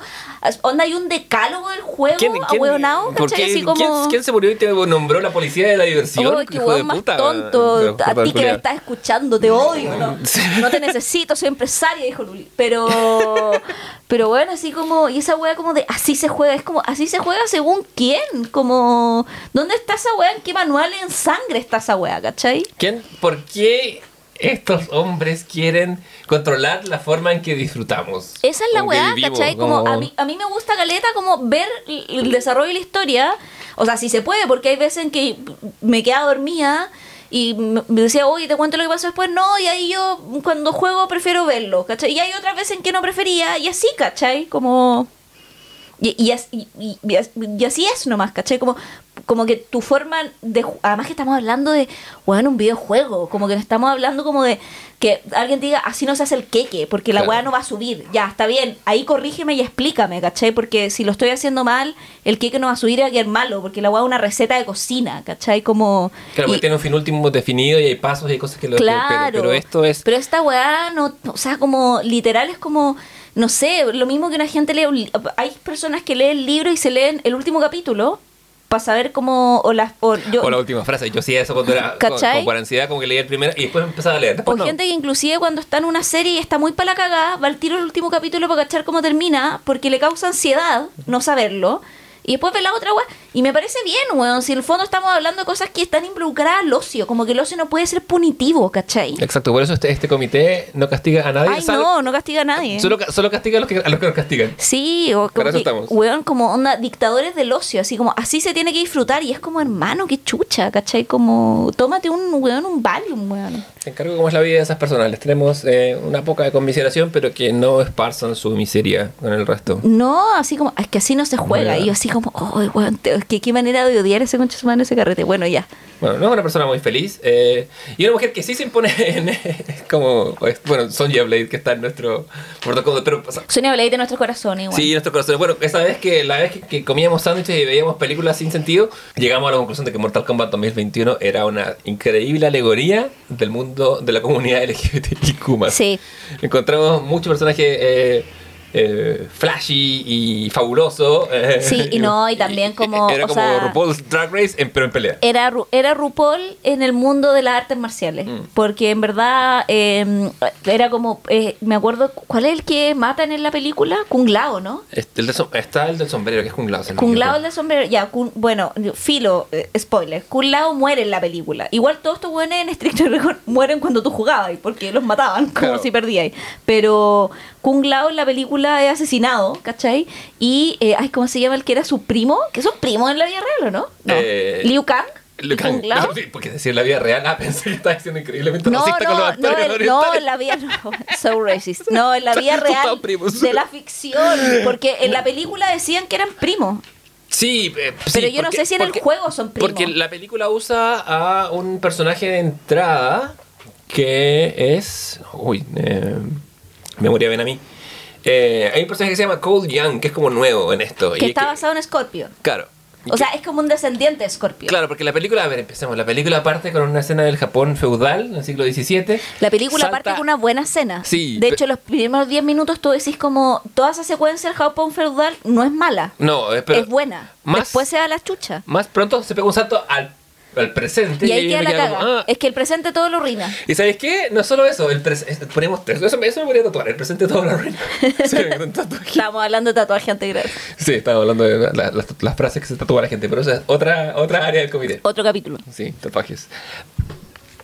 onda hay un decálogo del juego, ahueonado, por ¿cachai? qué- Así como... ¿quién, quién se murió y te nombró la policía de la diversión? Qué weón más puta, tonto. A ti que me estás escuchando, te odio. No, (laughs) no te necesito, soy empresaria, dijo Luli. Pero, (laughs) pero bueno, así como, y esa wea como de así se juega, es como, así se juega según quién. Como, ¿dónde está esa wea? ¿En qué manual en sangre está esa wea, cachai? ¿Quién, ¿Por qué estos hombres quieren controlar la forma en que disfrutamos? Esa es la weá? ¿cachai? Como a mí, a mí me gusta caleta como ver el desarrollo de la historia. O sea, si se puede, porque hay veces en que me quedaba dormida y me decía, oye, te cuento lo que pasó después. No, y ahí yo cuando juego prefiero verlo, ¿cachai? Y hay otras veces en que no prefería y así, ¿cachai? Como... Y, y, y- y así es nomás, ¿cachai? Como como que tu forma de... Además que estamos hablando de, bueno, un videojuego, como que estamos hablando como de que alguien diga, así no se hace el queque, porque la Claro. weá no va a subir. Ya, está bien, ahí corrígeme y explícame, ¿cachai? Porque si lo estoy haciendo mal, el queque no va a subir y va a quedar malo, porque la weá es una receta de cocina, ¿cachai? Como... Claro, y- porque tiene un fin último definido y hay pasos y hay cosas que lo Claro. pero, pero esto es Pero esta weá, no, o sea, como literal es como, no sé, lo mismo que una gente lee. un li- Hay personas que leen el libro y se leen el último capítulo para saber cómo. O, las o yo, o la última frase. Yo hacía eso cuando era con, ¿Cachai? con ansiedad, como que leía el primero y después empezaba a leer. o Después no. gente que inclusive cuando está en una serie y está muy para la cagada, va al tiro el último capítulo para cachar cómo termina, porque le causa ansiedad no saberlo. Y después ve la otra weá. Y me parece bien, weón. Si en el fondo estamos hablando de cosas que están involucradas al ocio. Como que el ocio no puede ser punitivo, ¿cachai? Exacto, por eso este, este comité no castiga a nadie. Ay, salvo- no, no castiga a nadie. Solo, ca- solo castiga a los que, a los que nos castigan. Sí, o como que, weón, como onda, dictadores del ocio, así como, así se tiene que disfrutar, y es como, hermano, qué chucha, ¿cachai? Como, tómate un, weón, un Valium, weón. Se encargo cómo es la vida de esas personas. Les tenemos eh, una poca de conmiseración, pero que no esparzan su miseria con el resto. No, así como, es que así no se juega, Bueno. y yo así como, ay, weón, te- que qué manera de odiar ese concha madre, ese carrete, bueno, ya. Bueno, no es una persona muy feliz. eh, y una mujer que sí se impone (laughs) en, como, bueno, Sonja Blade, que está en nuestro protocolo. Pero, o sea, Sonia Blade de nuestro corazón, igual. Sí, nuestro corazón. Bueno, esa vez que la vez que, que comíamos sándwiches y veíamos películas sin sentido, llegamos a la conclusión de que Mortal Kombat 2021 era una increíble alegoría del mundo de la comunidad (laughs) LGBTIQ+. Sí. Encontramos muchos personajes eh, eh, flashy y fabuloso. Sí, y (laughs) no, y también como, (laughs) Era o como sea, RuPaul's Drag Race, en- pero en pelea. era, era RuPaul en el mundo de las artes marciales. Mm. Porque en verdad eh, era como, eh, me acuerdo, ¿cuál es el que matan en la película? Kung Lao, ¿no? Este, el del som- está el del sombrero, que es Kung Lao. Kung Lao el de sombrero, ya, bueno, filo, eh, spoiler, Kung Lao muere en la película. Igual todos estos buenos en estricto rigor (laughs) mueren cuando tú jugabas, porque los mataban como Claro. si perdíais. Pero Kung Lao en la película es asesinado, ¿cachai? Y, eh, ay, ¿cómo se llama el que era su primo? Que son primos en la vida real, ¿o no? No. Eh, Liu Kang. Liu y Kang. Kung Lao. No, (laughs) porque decir la vida real, ah, pensé que estaba diciendo increíblemente No, racista con los no, no, actores no, orientales. en la vida no, (laughs) so racist. No, en la vida (laughs) real de la ficción, porque en la película decían que eran primos. Sí, eh, sí, Pero yo no sé si en el juego son primos. Porque la película usa a un personaje de entrada que es. Uy, eh, memoria ven a mí. Eh, hay un personaje que se llama Cole Young, que es como nuevo en esto. Que y está que- basado en Scorpion. Claro. O que- sea, es como un descendiente de Scorpion. Claro, porque la película, a ver, empecemos. La película parte con una escena del Japón feudal, en el siglo XVII. La película parte con una buena escena. Sí, De hecho, los primeros 10 minutos tú decís como toda esa secuencia del Japón feudal no es mala. No, eh, pero es buena. más- Después se da la chucha. Más pronto se pega un salto al, al presente. Y ahí queda la caga. como, ah, Es que el presente todo lo arruina. ¿Y sabes qué? No solo eso, el es- ponemos tres. Eso, eso me podría tatuar, el presente todo lo arruina. (laughs) Sí. Estábamos hablando de tatuaje anterior. Sí, estaba hablando de la- la- las, las frases que se tatúa la gente, pero esa es otra, otra área del comité. Otro capítulo. Sí, tatuajes.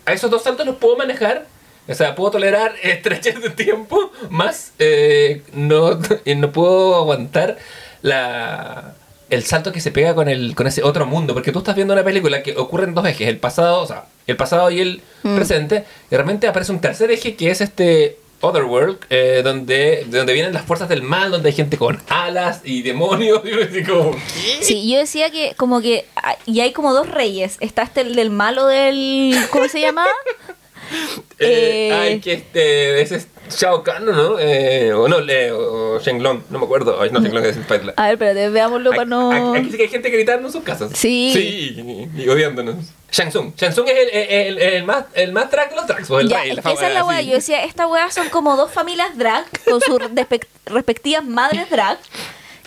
A esos dos saltos los puedo manejar. O sea, puedo tolerar estrechez de tiempo, más eh, no, eh, no puedo aguantar la, el salto que se pega con, el, con ese otro mundo. Porque tú estás viendo una película que ocurre en dos ejes, el pasado, o sea, el pasado y el presente, y de repente aparece un tercer eje que es este Otherworld, eh, donde, de donde vienen las fuerzas del mal, donde hay gente con alas y demonios. (laughs) Y como, ¿qué? Sí, yo decía que como que ah, y hay como dos reyes. Está este el del malo del ¿cómo se llama? (laughs) Eh, Eh, ay, que este, es Shao Kahn, ¿no? Eh, o no, le, o Shenlong, no me acuerdo. Ay, no, Shenlong es. A ver, pero veámoslo para no Aquí, sí que hay gente gritando en sus casas. Sí. Sí, y, y odiándonos. Shang Tsung. Shang Tsung es el, el, el, el más, el más track de los. O el Ya, rey, es la que esa es la weá. Yo decía, esta weá son como dos familias drag con sus (laughs) respec- respectivas madres drag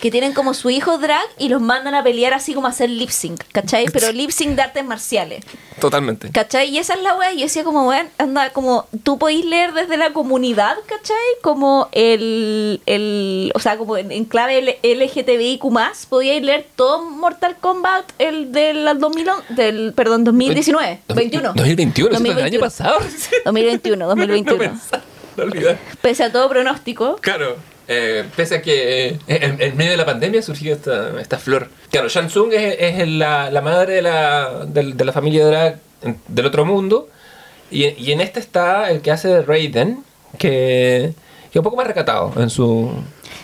que tienen como su hijo drag y los mandan a pelear así como a hacer lip sync, ¿cachai? Pero lip sync de artes marciales, Totalmente. ¿cachai? Y esa es la weá. Y yo decía como, weón, anda, como tú podéis leer desde la comunidad, ¿cachai? Como el, el o sea, como en, en clave LGTBIQ+, podíais leer todo Mortal Kombat, el del 2011, del, perdón, 2019, 21. 2021, eso fue el año 2021. pasado. 2021, (laughs) No 2021. pensaba, no. Pese a todo pronóstico. Claro. Eh, pese a que eh, en, medio de la pandemia surgió esta, esta flor. Claro, Shang Tsung es, es la, la madre de la, del- de, la familia drag del otro mundo. Y, y en este está el que hace de Raiden, que, que es un poco más recatado en su...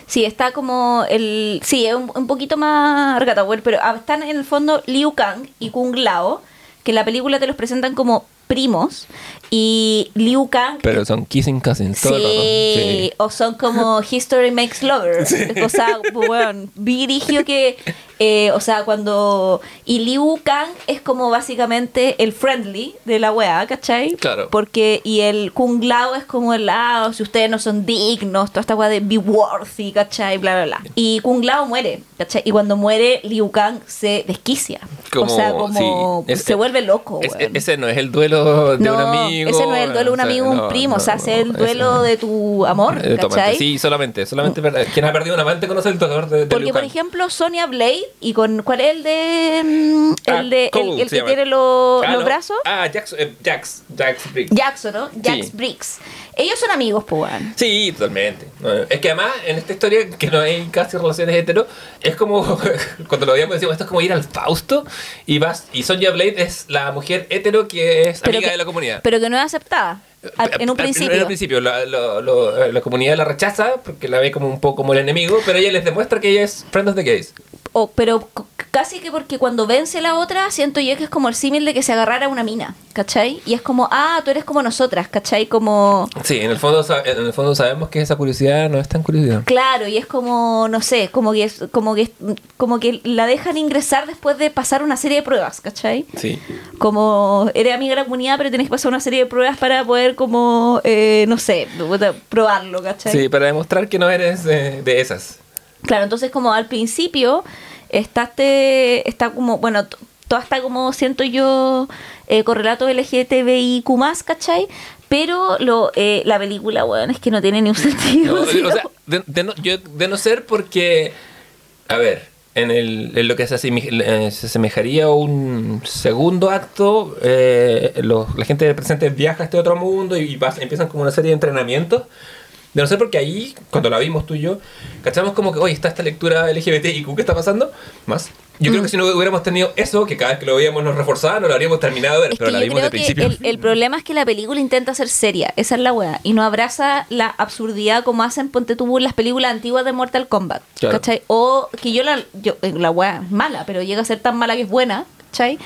Sí, está como el. Sí, es un, un poquito más Argatawel, pero ah, están en el fondo Liu Kang y Kung Lao, que en la película te los presentan como primos. Y Liu Kang. Pero son kissing cousins todo el rato. Sí, o son como History Makes Lover. (laughs) O sea, bueno, dirigio que, eh, o sea, cuando. Y Liu Kang es como básicamente el friendly de la wea, ¿cachai? Claro. Porque, y el Kung Lao es como el lado, si ustedes no son dignos, toda esta wea de be worthy, ¿cachai? Bla, bla, bla. Y Kung Lao muere, ¿cachai? Y cuando muere, Liu Kang se desquicia. Como- o sea, como sí, es- se vuelve loco, Es- ese no es el duelo de no, un amigo. ese no es el duelo de un o sea, amigo, un no, primo, o no, sea, no, ese es el ese duelo no. de tu amor, Eh. ¿cachai? Sí, solamente, solamente quien ha perdido un amante conoce el dolor de, de Porque, Liu por Kang. ejemplo, Sonia Blade, y con ¿cuál es el de. mm, Ah, el de. Cole el, que llama. tiene los, Ah, los no. brazos? Ah, Jax, eh, Jax, Jax Briggs. Jackson, ¿no? Jax Sí. Briggs. Ellos son amigos, pues, weón. Sí, totalmente. Es que además, en esta historia, que no hay casi relaciones hetero, es como, (laughs) cuando lo veíamos decimos, esto es como ir al Fausto, y vas, y Sonja Blade es la mujer hetero que es amiga de la comunidad. Pero que no es aceptada. al- en un Al- principio. En un principio, la, lo- lo- la comunidad la rechaza porque la ve como un poco como el enemigo, pero ella les demuestra que ella es friend of the gays. O- pero casi que porque cuando vence la otra, siento yo que es como el símil de que se agarrara una mina, ¿cachai? Y es como, ah, tú eres como nosotras, ¿cachai? Como. Sí, en el fondo, en el fondo sabemos que esa curiosidad no es tan curiosidad. Claro, y es como, no sé, como que es- como que como que la dejan ingresar después de pasar una serie de pruebas, ¿cachai? Sí. Como eres amiga de la comunidad, pero tienes que pasar una serie de pruebas para poder como, eh, no sé, probarlo, ¿cachai? Sí, para demostrar que no eres eh, de esas. Claro, entonces como al principio está este, está como, bueno, todo está como siento yo eh, correlato LGTBIQ+, ¿cachai? Pero lo, eh, la película, weón, es que no tiene ni un (laughs) sentido. No, ¿sí? o (laughs) sea, de, de no, yo- de no ser porque, a ver, en, el, en lo que se, eh, se asemejaría a un segundo acto, eh, los- la gente presente viaja a este otro mundo y, pasa- empiezan como una serie de entrenamientos. De no ser porque ahí, cuando la vimos tú y yo, cachamos como que, oye, está esta lectura LGBTIQ, ¿qué está pasando? Más. Yo Mm. creo que si no hubiéramos tenido eso, que cada vez que lo veíamos nos reforzaba, no lo habríamos terminado de ver, Es pero la vimos de principio. el, el problema es que la película intenta ser seria, esa es la weá, y no abraza la absurdidad como hacen, ponte tú, las películas antiguas de Mortal Kombat, Claro. ¿cachai? O que yo la, yo, eh, la weá es mala, pero llega a ser tan mala que es buena, ¿cachai?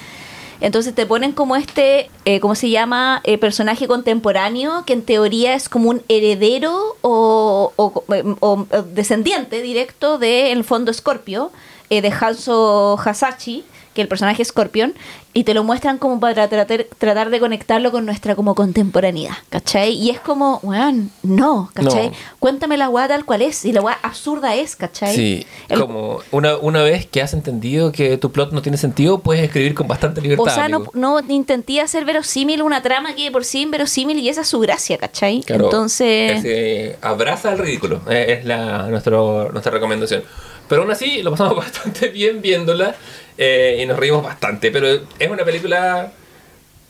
Entonces te ponen como este, eh, ¿cómo se llama? Eh, personaje contemporáneo que en teoría es como un heredero o, o- descendiente directo de, el fondo, Scorpio, eh, de Hanzo Hasashi, que el personaje es Scorpion, y te lo muestran como para tratar, tratar de conectarlo con nuestra como contemporaneidad, ¿cachai? Y es como, weón, no, ¿cachai? No. Cuéntame la weá tal cual es, y la weá absurda es, ¿cachai? Sí, El- como una, una vez que has entendido que tu plot no tiene sentido, puedes escribir con bastante libertad. O sea, no, no intenté hacer verosímil una trama que por sí es inverosímil y esa es su gracia, ¿cachai? Claro, Entonces, abraza al ridículo, eh, es la, nuestro, nuestra recomendación. Pero aún así, lo pasamos (laughs) bastante bien viéndola eh, y nos reímos bastante. Pero es una película.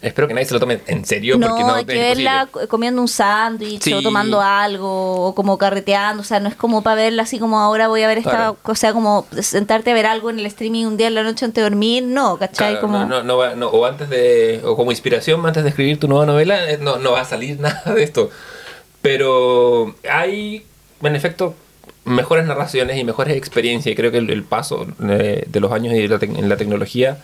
Espero que nadie se lo tome en serio no, porque no hay que verla co- comiendo un sándwich Sí. o tomando algo o como carreteando, o sea, no es como para verla así como ahora voy a ver esta, Claro. o sea, como sentarte a ver algo en el streaming un día en la noche antes de dormir, no, ¿cachai? Claro, como... no, no, no, o antes de o como inspiración antes de escribir tu nueva novela eh, no, no va a salir (laughs) nada de esto pero hay en efecto mejores narraciones y mejores experiencias. Y creo que el, el paso eh, de los años y la en la tecnología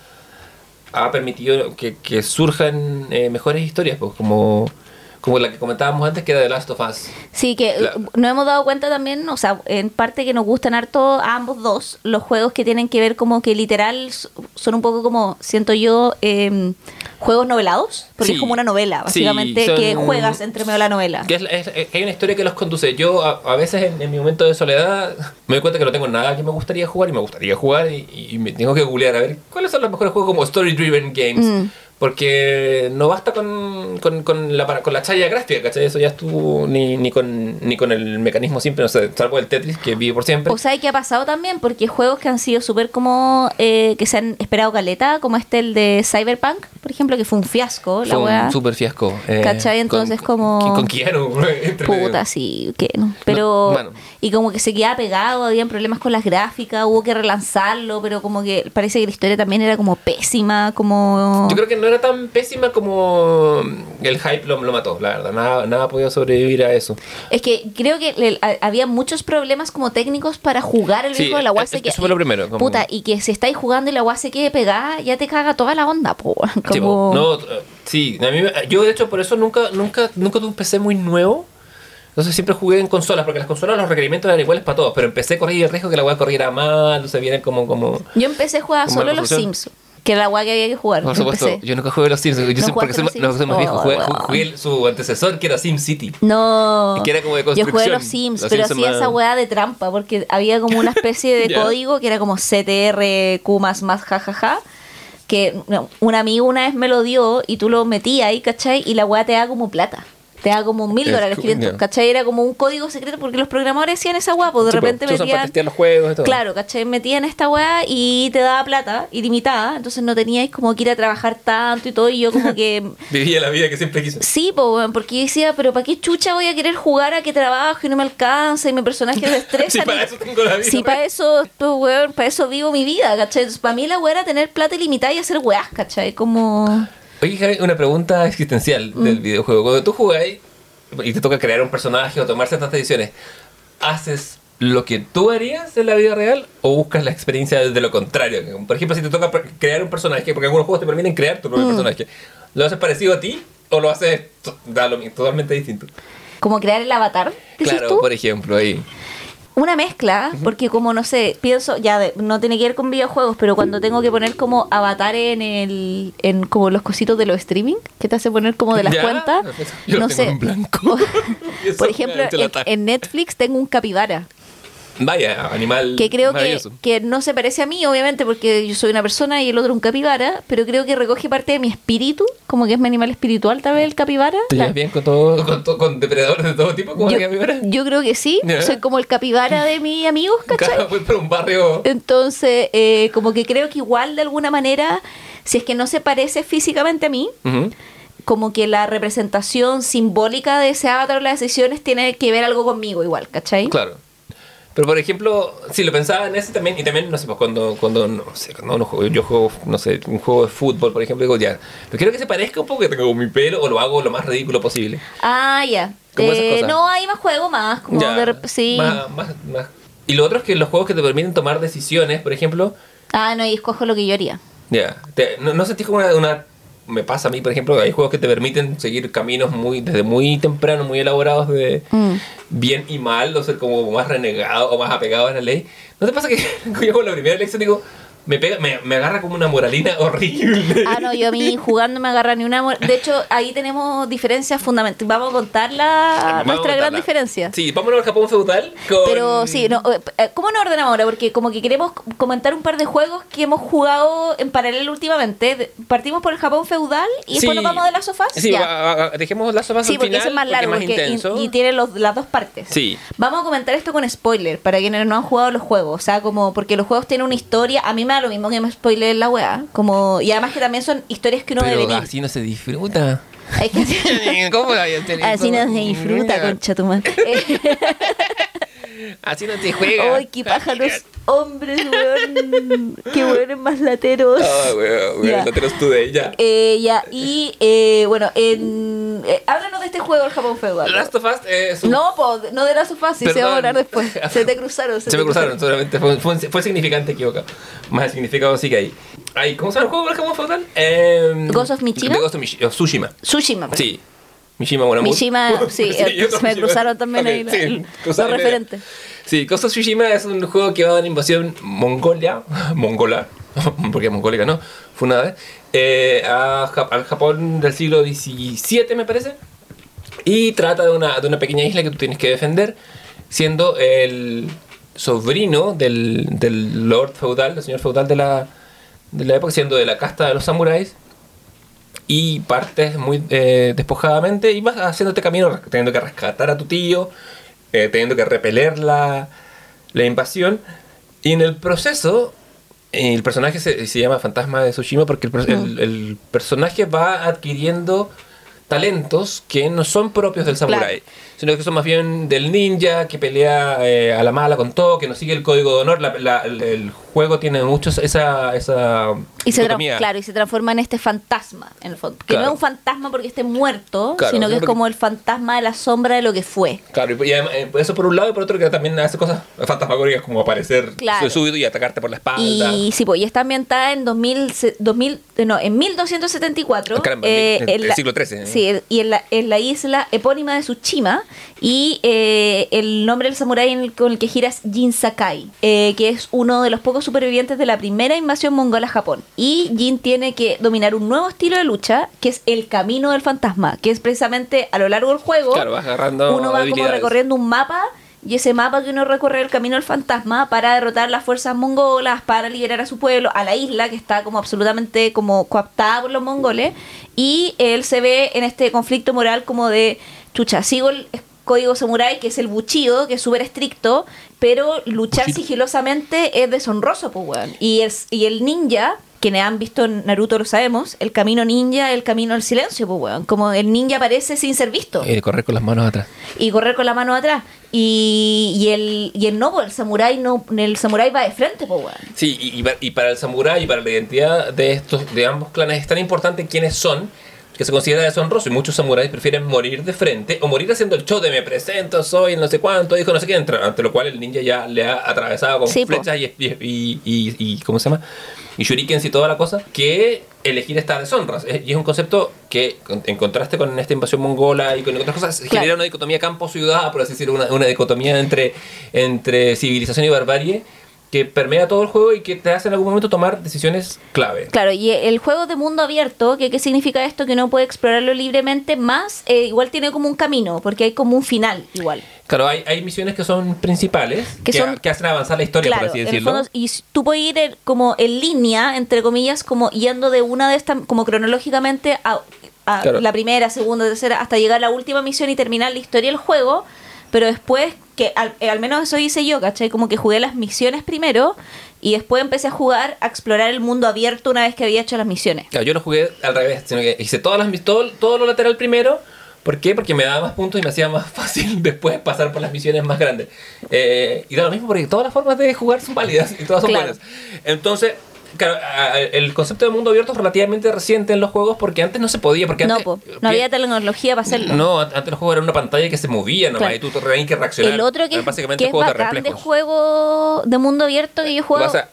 ha permitido que, que surjan eh, mejores historias pues como como la que comentábamos antes que era The Last of Us. Sí, que La- eh, nos hemos dado cuenta también, o sea, en parte que nos gustan harto a ambos dos, los juegos que tienen que ver como que literal son un poco como, siento yo, eh, juegos novelados, porque Sí. es como una novela, Sí, básicamente, son- que juegas entre medio de la novela. Que es, es- es- hay una historia que los conduce. Yo a, a veces en, en mi momento de soledad me doy cuenta que no tengo nada que me gustaría jugar y me gustaría jugar y, y me tengo que googlear a ver cuáles son los mejores juegos como Story Driven Games. Mm. Porque no basta con, con, con la, con la chaya gráfica, ¿cachai? Eso ya estuvo ni, ni, con, ni con el mecanismo simple, no sé, salvo el Tetris que vive por siempre. O sea, ¿y qué ha pasado también? Porque juegos que han sido súper como, eh, que se han esperado caleta, como este el de Cyberpunk, por ejemplo, que fue un fiasco, la Fue weá. un super fiasco. eh, ¿Cachai? Entonces como- Con Keanu. (laughs) Puta, sí, que no. Pero. bueno. Y como que se quedaba pegado, habían problemas con las gráficas, hubo que relanzarlo, pero como que parece que la historia también era como pésima, como. Yo creo que no era tan pésima como el hype lo, lo mató, la verdad. Nada, nada podido sobrevivir a eso. Es que creo que le- a- había muchos problemas como técnicos para jugar el Sí, videojuego. La agua es- se eso fue lo primero, como- Puta, y que si estáis jugando y la agua se quede pegada, ya te caga toda la onda, po. Sí, Como... po. no, eh, sí, a mí yo de hecho por eso nunca, nunca, nunca tuve un PC muy nuevo. Entonces siempre jugué en consolas, porque las consolas los requerimientos eran iguales para todos, pero empecé corría el riesgo que la weá corriera mal, entonces vienen como, como... Yo empecé a jugar solo los. Sims, que era la agua que había que jugar. Por supuesto, empecé. yo nunca jugué los Sims, yo siempre porque soy, los más- no, Sims? soy más viejo, jugué, su antecesor que era. No. Que era como de Yo jugué los Sims, Los pero Sims hacía más- esa weá de trampa, porque había como una especie de (laughs) código que era como CTRQ más más jajaja. Que no, un amigo una vez me lo dio y tú lo metías ahí, ¿cachai? Y la weá te da como plata. Te da como mil Es dólares, cool, 500, ya. ¿cachai? Era como un código secreto porque los programadores hacían esa weá, pues de Sí, po, repente para metían. testear los juegos y todo. Claro, ¿cachai? Metían esta weá y te daba plata ilimitada, entonces no teníais como que ir a trabajar tanto y todo, y yo como que (laughs) Vivía la vida que siempre quise. Sí, po, weón, porque yo decía, pero ¿para qué chucha voy a querer jugar a que trabajo y no me alcanza y mi personaje se (laughs) estresa? Si para eso tengo la vida. Sí, para eso, pues, weón, para eso vivo mi vida, ¿cachai? Entonces, para mí la weá era tener plata ilimitada y hacer weás, ¿cachai? Como... Oye, Javi, una pregunta existencial Mm. del videojuego. Cuando tú jugáis y te toca crear un personaje o tomar ciertas decisiones, ¿haces lo que tú harías en la vida real o buscas la experiencia de lo contrario? Por ejemplo, si te toca crear un personaje, porque algunos juegos te permiten crear tu Mm. propio personaje, ¿lo haces parecido a ti o lo haces to- da lo mismo, totalmente distinto? Como crear el avatar, Claro, tú. por ejemplo, ahí. Una mezcla, porque como no sé, pienso, ya de- no tiene que ver con videojuegos, pero cuando tengo que poner como avatar en el, en como los cositos de los streaming, que te hace poner como de las (laughs) ¿Ya? cuentas, Yo no sé. en blanco. (laughs) (laughs) Por ejemplo, en, en Netflix tengo un capibara. Vaya, animal que creo que, no se parece a mí, obviamente, porque yo soy una persona y el otro un capibara, pero creo que recoge parte de mi espíritu, como que es mi animal espiritual, tal vez el capibara. ¿Te llevas bien con, todo, con, todo- con depredadores de todo tipo? como yo, capibara? yo creo que sí, Ya. soy como el capibara de mis amigos, (laughs) ¿cachai? Claro, por un barrio... Entonces, eh, como que creo que igual de alguna manera, si es que no se parece físicamente a mí, como que la representación simbólica de ese avatar o las decisiones tiene que ver algo conmigo igual, ¿cachai? Claro. Pero por ejemplo, si lo pensaba en ese también, y también, no sé, pues cuando, cuando no sé, cuando uno juega- yo juego, no sé, un juego de fútbol, por ejemplo, digo, ya, pero quiero que se parezca un poco que tengo mi pelo o lo hago lo más ridículo posible. Ah, ya. Eh, no, hay más juego más, como Ya, de sí. Más, más, más. Y lo otro es que los juegos que te permiten tomar decisiones, por ejemplo, Ah, no, y escojo lo que yo haría. ya, te- no, no sentís como una, una- Me pasa a mí, por ejemplo, hay juegos que te permiten seguir caminos muy desde muy temprano, muy elaborados de Mm. bien y mal, o ser como más renegado o más apegado a la ley. ¿No te pasa que (laughs) yo con la primera elección digo, me, pega, me, me agarra como una moralina (laughs) horrible? Ah, no, yo a mí jugando me agarra ni una... De hecho, ahí tenemos diferencias fundamentales. Vamos a contar la, Vamos a nuestra gran contarla. diferencia. Sí, vámonos al Japón feudal con... Pero sí, no, eh, eh, ¿cómo nos ordenamos ahora? Porque como que queremos comentar un par de juegos que hemos jugado en paralelo últimamente. Partimos por el Japón feudal y después Sí. nos vamos de las sofás. Sí, Ya. dejemos las sofás Sí, al porque final ese es más largo porque porque- más intenso. y, y tiene los- las dos partes. Sí. Vamos a comentar esto con spoiler para quienes no han jugado los juegos. O sea, como porque los juegos tienen una historia. A mí me da lo mismo que me spoiler la weá. Como, y además que también son historias que uno Pero debe venir. así no se disfruta. (laughs) Así no se disfruta, concha tu madre. (laughs) Así no se juega. Ay, qué paja los (laughs) hombres, weón. Qué weones más lateros. Ah, weón, weón, Ya. Lateros Today, ya. Eh, ya, y eh, bueno, en, eh, háblanos de este juego, el Japón Feudal. Last of Us es un... No, po, no de la sofá, sí se va a hablar después. (laughs) Se te cruzaron. Se te me cruzaron, solamente fue, fue, fue significante equivocado. Más significado sí que hay. Ay, ¿Cómo se llama el juego del Japón feudal? Eh, Ghost of Mishima? The Ghost of Mishi- of Tsushima. Tsushima, perdón. Sí. Mishima Buenamur. Mishima, (laughs) sí, eh, yo se me Mishima. cruzaron también Ok, ahí la- sí, (laughs) los cruzaron referentes. Sí, Ghost of Tsushima es un juego que va a una invasión mongolia, (laughs) mongola, porque mongólica no, fue una vez, eh, a al Japón del siglo XVII me parece, y trata de una, de una pequeña isla que tú tienes que defender, siendo el sobrino del, del lord feudal, del señor feudal de la, de la época, siendo de la casta de los samuráis, y partes muy eh, despojadamente y vas haciéndote camino teniendo que rescatar a tu tío, eh, teniendo que repeler la, la invasión. Y en el proceso el personaje se, se llama Fantasma de Tsushima porque el, per- el- el personaje va adquiriendo talentos que no son propios del samurái, sino que son más bien del ninja que pelea eh, a la mala con todo, que no sigue el código de honor. La- la- el, el juego tiene muchos esa esa Y se, claro, y se transforma en este fantasma, en el fondo. Que Claro. no es un fantasma porque esté muerto, Claro, sino que es como el fantasma de la sombra de lo que fue. Claro, y eh, eso por un lado y por otro que también hace cosas fantasmagóricas como aparecer Claro. súbito y atacarte por la espalda. Y sí, pues, y está ambientada en 2000, se- 2000 eh, no, en 1274. Ah, caramba, eh, el- en el la- siglo XIII, ¿eh? Sí, y en la, en la isla epónima de Tsushima. Y eh, el nombre del samurái con el que gira es Jin Sakai, que es uno de los pocos supervivientes de la primera invasión mongola a Japón. Y Jin tiene que dominar un nuevo estilo de lucha, que es el camino del fantasma, que es precisamente a lo largo del juego. Claro, vas agarrando Uno va como recorriendo un mapa y ese mapa que uno recorre el camino del fantasma para derrotar las fuerzas mongolas, para liberar a su pueblo, a la isla que está como absolutamente como coaptada por los mongoles y él se ve en este conflicto moral como de chucha, sigo el código samurái que es el buchido, que es súper estricto, pero luchar sigilosamente es deshonroso, pues weón. Y el, y el ninja, quienes han visto en Naruto lo sabemos, el camino ninja, el camino al silencio, pues weón. Como el ninja aparece sin ser visto Eh, correr con las manos atrás. y correr con la mano atrás. Y, y el y el no, pues, el samurái no, el samurái va de frente, pues weón. Sí, y, y y para el samurái y para la identidad de estos de ambos clanes es tan importante quiénes son que se considera deshonroso y muchos samuráis prefieren morir de frente o morir haciendo el show de me presento, soy no sé cuánto, hijo no sé qué, ante lo cual el ninja ya le ha atravesado con Sí, flechas y, y, y, y- y- ¿cómo se llama? Y shurikens y toda la cosa, que elegir estas deshonras. Es- Y es un concepto que, en contraste con esta invasión mongola y con otras cosas, Claro. genera una dicotomía campo-ciudad, por así decirlo, una, una dicotomía entre, entre civilización y barbarie que permea todo el juego y que te hace en algún momento tomar decisiones clave. Claro, y el juego de mundo abierto, que qué significa esto? Que no puede explorarlo libremente, más eh, igual tiene como un camino, porque hay como un final igual. Claro, hay, hay misiones que son principales, Que que, son- que hacen avanzar la historia, claro, por así en el decirlo. fondo, y tú puedes ir eh, como en línea, entre comillas, como yendo de una de estas, como cronológicamente a, a Claro. la primera, segunda, tercera, hasta llegar a la última misión y terminar la historia del juego, pero después, que al, eh, al menos eso hice yo, ¿cachai? Como que jugué las misiones primero y después empecé a jugar, a explorar el mundo abierto una vez que había hecho las misiones. Claro, yo lo jugué al revés, sino que hice todas las, todo, todo lo lateral primero. ¿Por qué? Porque me daba más puntos y me hacía más (laughs) fácil después pasar por las misiones más grandes. Eh, y da lo mismo porque todas las formas de jugar son válidas y todas son Claro. buenas. Entonces, claro, el concepto de mundo abierto es relativamente reciente en los juegos porque antes no se podía. Porque No, antes, po, no había tecnología para hacerlo. No, an- antes los juegos eran una pantalla que se movía nomás Claro. y tú te tenías que reaccionar. El otro que, es- básicamente que es bacán de juego de mundo abierto que yo juego. A-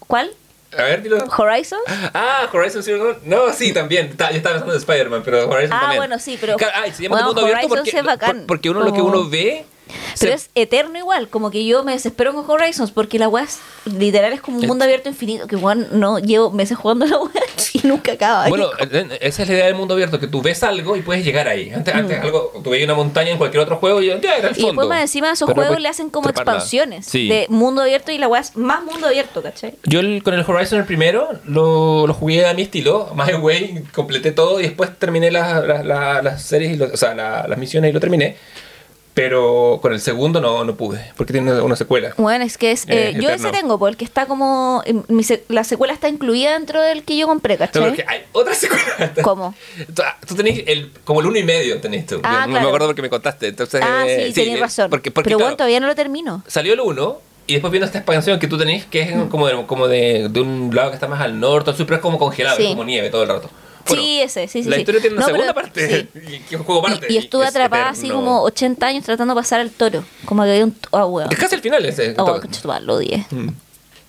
¿Cuál? A ver, dilo. ¿Horizon? Ah, Horizon Zero. No, sí, también. Ta- Yo estaba pensando en Spider-Man, pero Horizon Ah, también. bueno, sí, pero- Claro, ay, se llama Bueno, mundo abierto porque, sí es bacán. por- porque uno lo que Como- uno ve. Pero se- es eterno igual, como que yo me desespero con Horizons porque la weá es literal es como un mundo abierto infinito, que weón no llevo meses jugando la weá (laughs) y nunca acaba. Bueno, (laughs) eh, esa es la idea del mundo abierto, que tú ves algo y puedes llegar ahí. Antes, antes algo, tú veías una montaña en cualquier otro juego y ya era el Mm. y fondo. después más encima esos Pero juegos le hacen como treparla. expansiones Sí. de mundo abierto y la weá es más mundo abierto, ¿cachai? Yo el- con el Horizon el primero lo, lo jugué a mi estilo, My Way, completé todo y después terminé las, las, las- las series, y o sea, la- las misiones y lo terminé. Pero con el segundo no, no pude, porque tiene una, secuela. Bueno, es que es. Eh, eh, yo ese tengo, porque está como. en mi se- la secuela está incluida dentro del que yo compré, No, ¿cachai? porque hay otra secuela. (laughs) ¿Cómo? Tú, ah, tú tenés el, como el uno y medio tenés tú. Ah, Yo no claro. me acuerdo porque me contaste. Entonces, ah, eh, sí, tenés eh, razón. Porque, porque, Pero bueno, todavía no lo termino. salió el uno y después vino esta expansión que tú tenés que es Mm. como, de, como de, de un lado que está más al norte, pero es como congelado, Sí. es como nieve todo el rato. Bueno, sí, ese, sí, sí. la sí. historia tiene una No, segunda pero- parte, sí. (laughs) y que es un juego parte. Y, y estuve es atrapada así como 80 años tratando de pasar al toro. Como que había un. Ah, weón. Es casi el final ese. Oh, conchetumare, lo odié. Mm.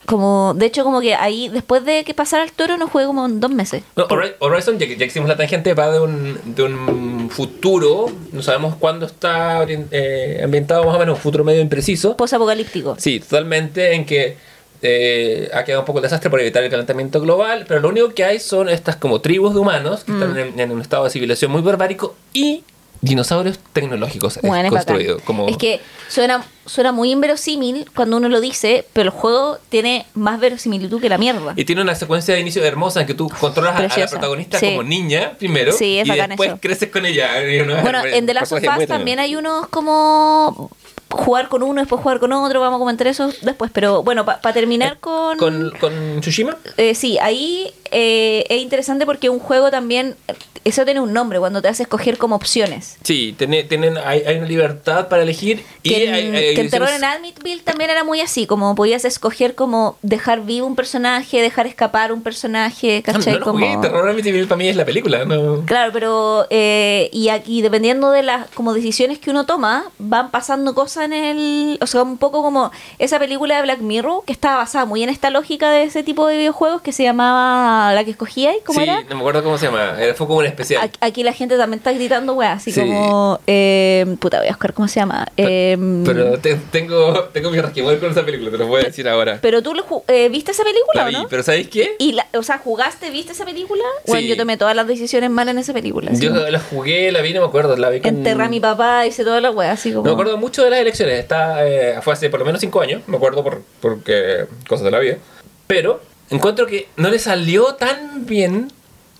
Como, de hecho, como que ahí, después de que pasara el toro, no jugué como en dos meses. No, Hori- Horizon, ya que, ya hicimos la tangente, va de un, de un futuro, no sabemos cuándo está eh, ambientado más o menos, un futuro medio impreciso. Post-apocalíptico. Sí, totalmente en que eh, ha quedado un poco el desastre por evitar el calentamiento global, pero lo único que hay son estas como tribus de humanos que Mm. están en, en un estado de civilización muy barbárico y dinosaurios tecnológicos Bueno, construidos. Como... Es que suena, suena muy inverosímil cuando uno lo dice, pero el juego tiene más verosimilitud que la mierda. Y tiene una secuencia de inicio hermosa en que tú controlas a- a, la protagonista Sí. como niña primero Sí, y después eso. creces con ella. (laughs) Bueno, en The Last of Us también hay unos como jugar con uno, después jugar con otro, vamos a comentar eso después. Pero bueno, para terminar con... ¿Con, con Tsushima? Eh, sí, ahí eh, es interesante porque un juego también, eso tiene un nombre, cuando te hace escoger como opciones. Sí, tiene, tienen, hay, hay una libertad para elegir. Y Que en, hay- hay que en ediciones- Terror en Amityville también era muy así, como podías escoger como dejar vivo un personaje, dejar escapar un personaje, No, ¿cachai? no lo como... jugué, Terror Amityville para mí es la película, ¿no? Claro, pero eh, y aquí dependiendo de las como decisiones que uno toma, van pasando cosas en el, o sea, un poco como esa película de Black Mirror que estaba basada muy en esta lógica de ese tipo de videojuegos que se llamaba la que escogía y cómo sí, era. no me acuerdo cómo se llama. Era- Fue como un especial. Aquí, aquí la gente también está gritando, weá, así Sí. como eh, puta, voy a buscar cómo se llama. Eh, Pero te- tengo, tengo mi resquemor con esa película, te lo voy a decir ahora. pero tú lo eh, viste esa película, La ¿o vi, no? pero ¿sabéis qué? Y la, o sea, ¿jugaste, viste esa película? Bueno, Sí. yo tomé todas las decisiones malas en esa película. Yo como, la jugué, la vi, no me acuerdo. La vi con... Enterré a mi papá, hice toda la weá, así como. No me acuerdo mucho de las elecciones. Está, eh, fue hace por lo menos cinco años. Me acuerdo por porque cosas de la vida. Pero encuentro que no le salió tan bien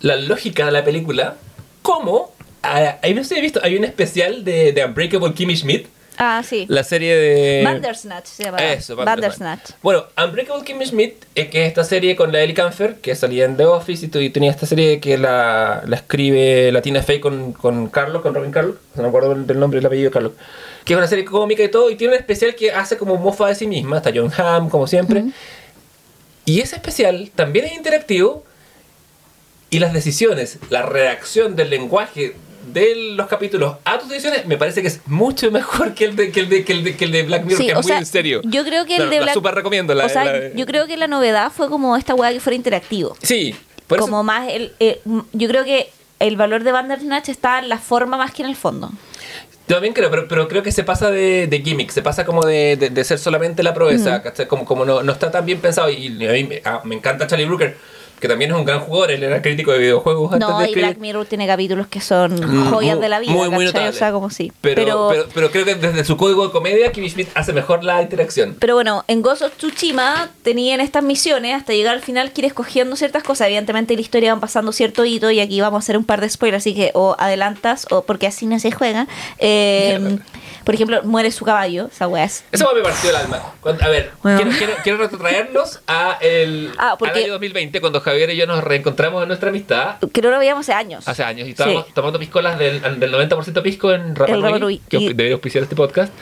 la lógica de la película como... ah, ahí no sé, he visto, hay un especial de, de Unbreakable Kimmy Schmidt. Ah, sí. La serie de... Bandersnatch se llama. Eso, Bandersnatch. Bueno, Unbreakable Kimmy Schmidt, eh, que es esta serie con la Ellie Canfer, que salía en The Office y, y tenía esta serie que la, la escribe la Tina Fey con, con Carlos, con Robin Carlos, no me acuerdo del, nombre y el apellido de Carlos, que es una serie cómica y todo, y tiene un especial que hace como mofa de sí misma, está John Hamm, como siempre. Y ese especial también es interactivo y las decisiones, la reacción del lenguaje de los capítulos a tus decisiones me parece que es mucho mejor que el de, que el de, que el de, que el de Black Mirror, Sí, que es muy sea, en serio. yo creo que el de la Black- super recomiendo. La, o sea, la- yo creo que la novedad fue como esta weá que fuera interactivo. Sí, por eso- como más el. eh, yo creo que el valor de Bandersnatch está en la forma más que en el fondo. Yo también creo, pero, pero creo que se pasa de, de gimmick, se pasa como de, de- de ser solamente la proeza, como, como no, no está tan bien pensado. Y, a mí me, ah, me encanta Charlie Brooker, que también es un gran jugador, él era crítico de videojuegos antes No, de y escribir. Black Mirror tiene capítulos que son Mm, joyas muy- de la vida. muy, muy. O sea, como sí. Pero, pero, pero creo que desde su código de comedia, Kimmy Schmidt hace mejor la interacción. Pero bueno, en Ghost of Tsushima tenían estas misiones hasta llegar al final que ir escogiendo ciertas cosas. Evidentemente en la historia van pasando cierto hito y aquí vamos a hacer un par de spoilers, así que o adelantas o porque así no se juega. Eh. (laughs) por ejemplo, muere su caballo, esa weá es- Eso me partió el alma. Cuando- a ver, Bueno. quiero, quiero, quiero retrotraernos a el, Ah, porque- al año 2020, cuando Javier y yo nos reencontramos en nuestra amistad. que no lo veíamos hace años. Hace años y estábamos Sí. tomando piscolas del, del 90% pisco en Rapa Nui, Nui. que Y- debería auspiciar este podcast.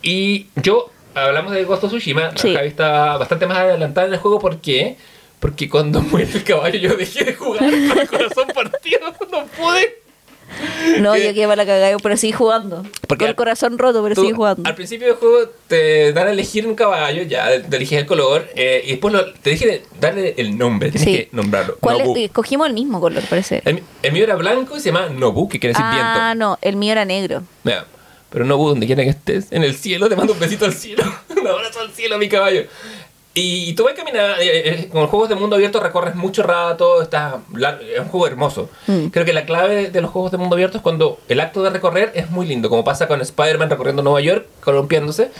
Y yo, hablamos de Ghost of Tsushima, Sí. Javi está bastante más adelantada en el juego, ¿por qué? Porque cuando (laughs) muere el caballo yo dejé de jugar (laughs) con el corazón partido, (laughs) no pude. No, que- yo quedé para la cagada, pero sigue jugando. Porque Con el corazón roto, pero sigue jugando. Al principio del juego te dan a elegir un caballo, ya, te eliges el color, eh, y después lo- te dije darle el nombre, tienes Sí. que nombrarlo. ¿Cuál es? Nobu. Eh, Cogimos el mismo color, parece. El, el mío era blanco y se llama Nobu, que quiere decir Ah, viento. no, el mío era negro. Mira, pero Nobu, donde quiera que estés, en el cielo, te mando un besito al cielo, (laughs) un abrazo al cielo, mi caballo. Y, y tú vas caminando, eh, eh, con los juegos de mundo abierto recorres mucho rato, está, la- es un juego hermoso. Mm. Creo que la clave de los juegos de mundo abierto es cuando el acto de recorrer es muy lindo, como pasa con Spider-Man recorriendo Nueva York, columpiándose,